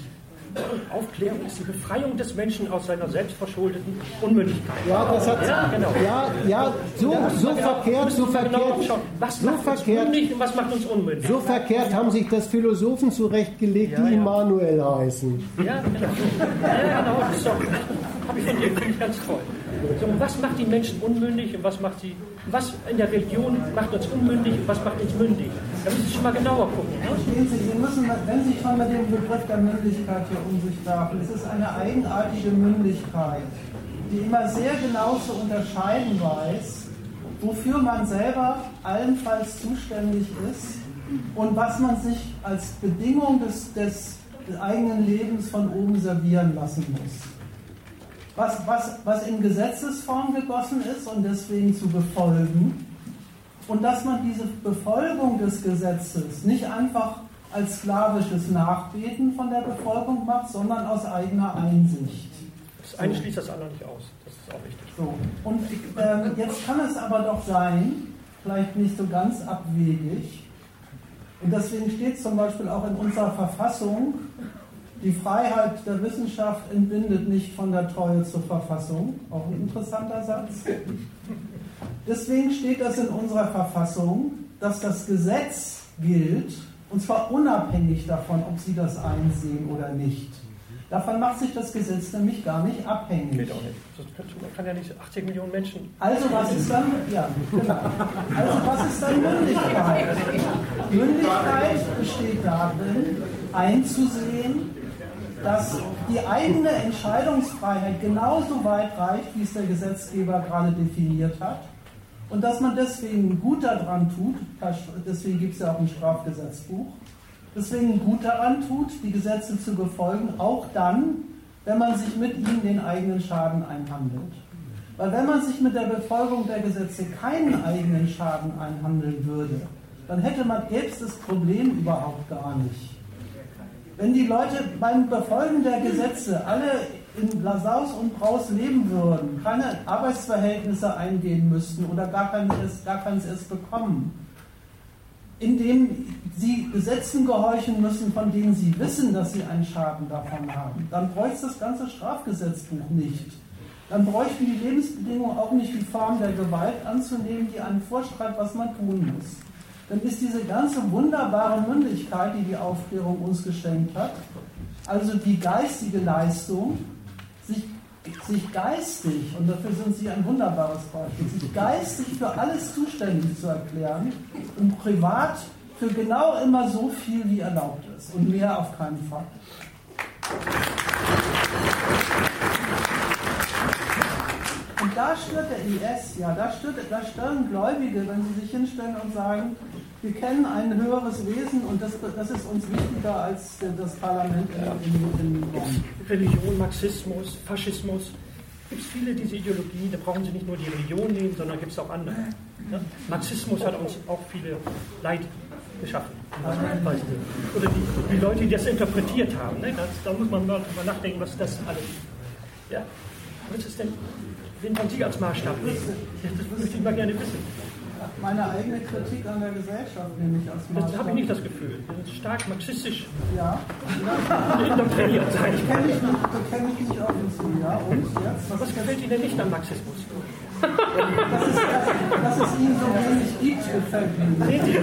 Aufklärung ist die Befreiung des Menschen aus seiner selbstverschuldeten Unmündigkeit. Ja, das hat, Ja, genau. ja, ja, so, so genau- verkehrt, so genau verkehrt, schauen, Was so macht uns verkehrt, mündig und was macht uns unmündig? so verkehrt haben sich das Philosophen zurechtgelegt, Ja, die ja. Immanuel heißen. Ja, genau. Ja, genau. So. habe ich von dir, ich ganz toll. So, was macht die Menschen unmündig und was macht sie, was in der Religion macht uns unmündig und was macht uns mündig? Da müssen Sie schon mal genauer gucken. Ne? Sie, Sie müssen, wenn Sie schon mit dem Begriff der Mündigkeit hier um sich werfen, es ist eine eigenartige Mündigkeit, die immer sehr genau zu unterscheiden weiß, wofür man selber allenfalls zuständig ist und was man sich als Bedingung des, des eigenen Lebens von oben servieren lassen muss. Was, was, was in Gesetzesform gegossen ist und deswegen zu befolgen. Und dass man diese Befolgung des Gesetzes nicht einfach als sklavisches Nachbeten von der Befolgung macht, sondern aus eigener Einsicht. Das eine schließt das andere nicht aus. Das ist auch richtig. So. Und äh, jetzt kann es aber doch sein, vielleicht nicht so ganz abwegig, und deswegen steht zum Beispiel auch in unserer Verfassung, die Freiheit der Wissenschaft entbindet nicht von der Treue zur Verfassung. Auch ein interessanter Satz. Deswegen steht das in unserer Verfassung, dass das Gesetz gilt, und zwar unabhängig davon, ob Sie das einsehen oder nicht. Davon macht sich das Gesetz nämlich gar nicht abhängig. Geht auch nicht. Man kann ja nicht 80 Millionen Menschen. Also was ist dann, ja, genau. Also was ist dann Mündigkeit? Mündigkeit besteht darin, einzusehen, dass die eigene Entscheidungsfreiheit genauso weit reicht, wie es der Gesetzgeber gerade definiert hat. Und dass man deswegen gut daran tut, deswegen gibt es ja auch ein Strafgesetzbuch, deswegen gut daran tut, die Gesetze zu befolgen, auch dann, wenn man sich mit ihnen den eigenen Schaden einhandelt. Weil wenn man sich mit der Befolgung der Gesetze keinen eigenen Schaden einhandeln würde, dann hätte man selbst das Problem überhaupt gar nicht. Wenn die Leute beim Befolgen der Gesetze alle in Lasaus und Braus leben würden, keine Arbeitsverhältnisse eingehen müssten oder gar keins, gar keins erst bekommen, indem sie Gesetzen gehorchen müssen, von denen sie wissen, dass sie einen Schaden davon haben, dann bräuchte das ganze Strafgesetzbuch nicht. Dann bräuchten die Lebensbedingungen auch nicht die Form der Gewalt anzunehmen, die einem vorschreibt, was man tun muss. Dann ist diese ganze wunderbare Mündigkeit, die die Aufklärung uns geschenkt hat, also die geistige Leistung, sich, sich geistig, und dafür sind Sie ein wunderbares Beispiel, sich geistig für alles zuständig zu erklären und privat für genau immer so viel, wie erlaubt ist und mehr auf keinen Fall. Und da stört der IS, ja, da, stört, da stören Gläubige, wenn sie sich hinstellen und sagen, wir kennen ein höheres Wesen und das, das ist uns wichtiger als das Parlament in, in, in Bonn. Religion, Marxismus, Faschismus. Gibt es viele diese Ideologien, da brauchen Sie nicht nur die Religion nehmen, sondern gibt es auch andere. Ja? Marxismus hat uns auch viele Leid geschaffen. Oder die, die Leute, die das interpretiert haben. Ne? Das, da muss man mal drüber nachdenken, was das alles ist. Ja? Was ist denn, wen wollen Sie als Maßstab nehmen? Das möchte ich mal gerne wissen meine eigene Kritik an der Gesellschaft, nehme ich als Maßstab. Das habe ich nicht das Gefühl. Das ist stark marxistisch. Ja. [laughs] indoktriniert sein. Ich kenne mich, kenn mich nicht offen zu, ja. Und jetzt? Was, Was gefällt Ihnen denn nicht am Marxismus? dass, es, dass, es ihn so wenig gibt, gefällt mir nicht. [laughs]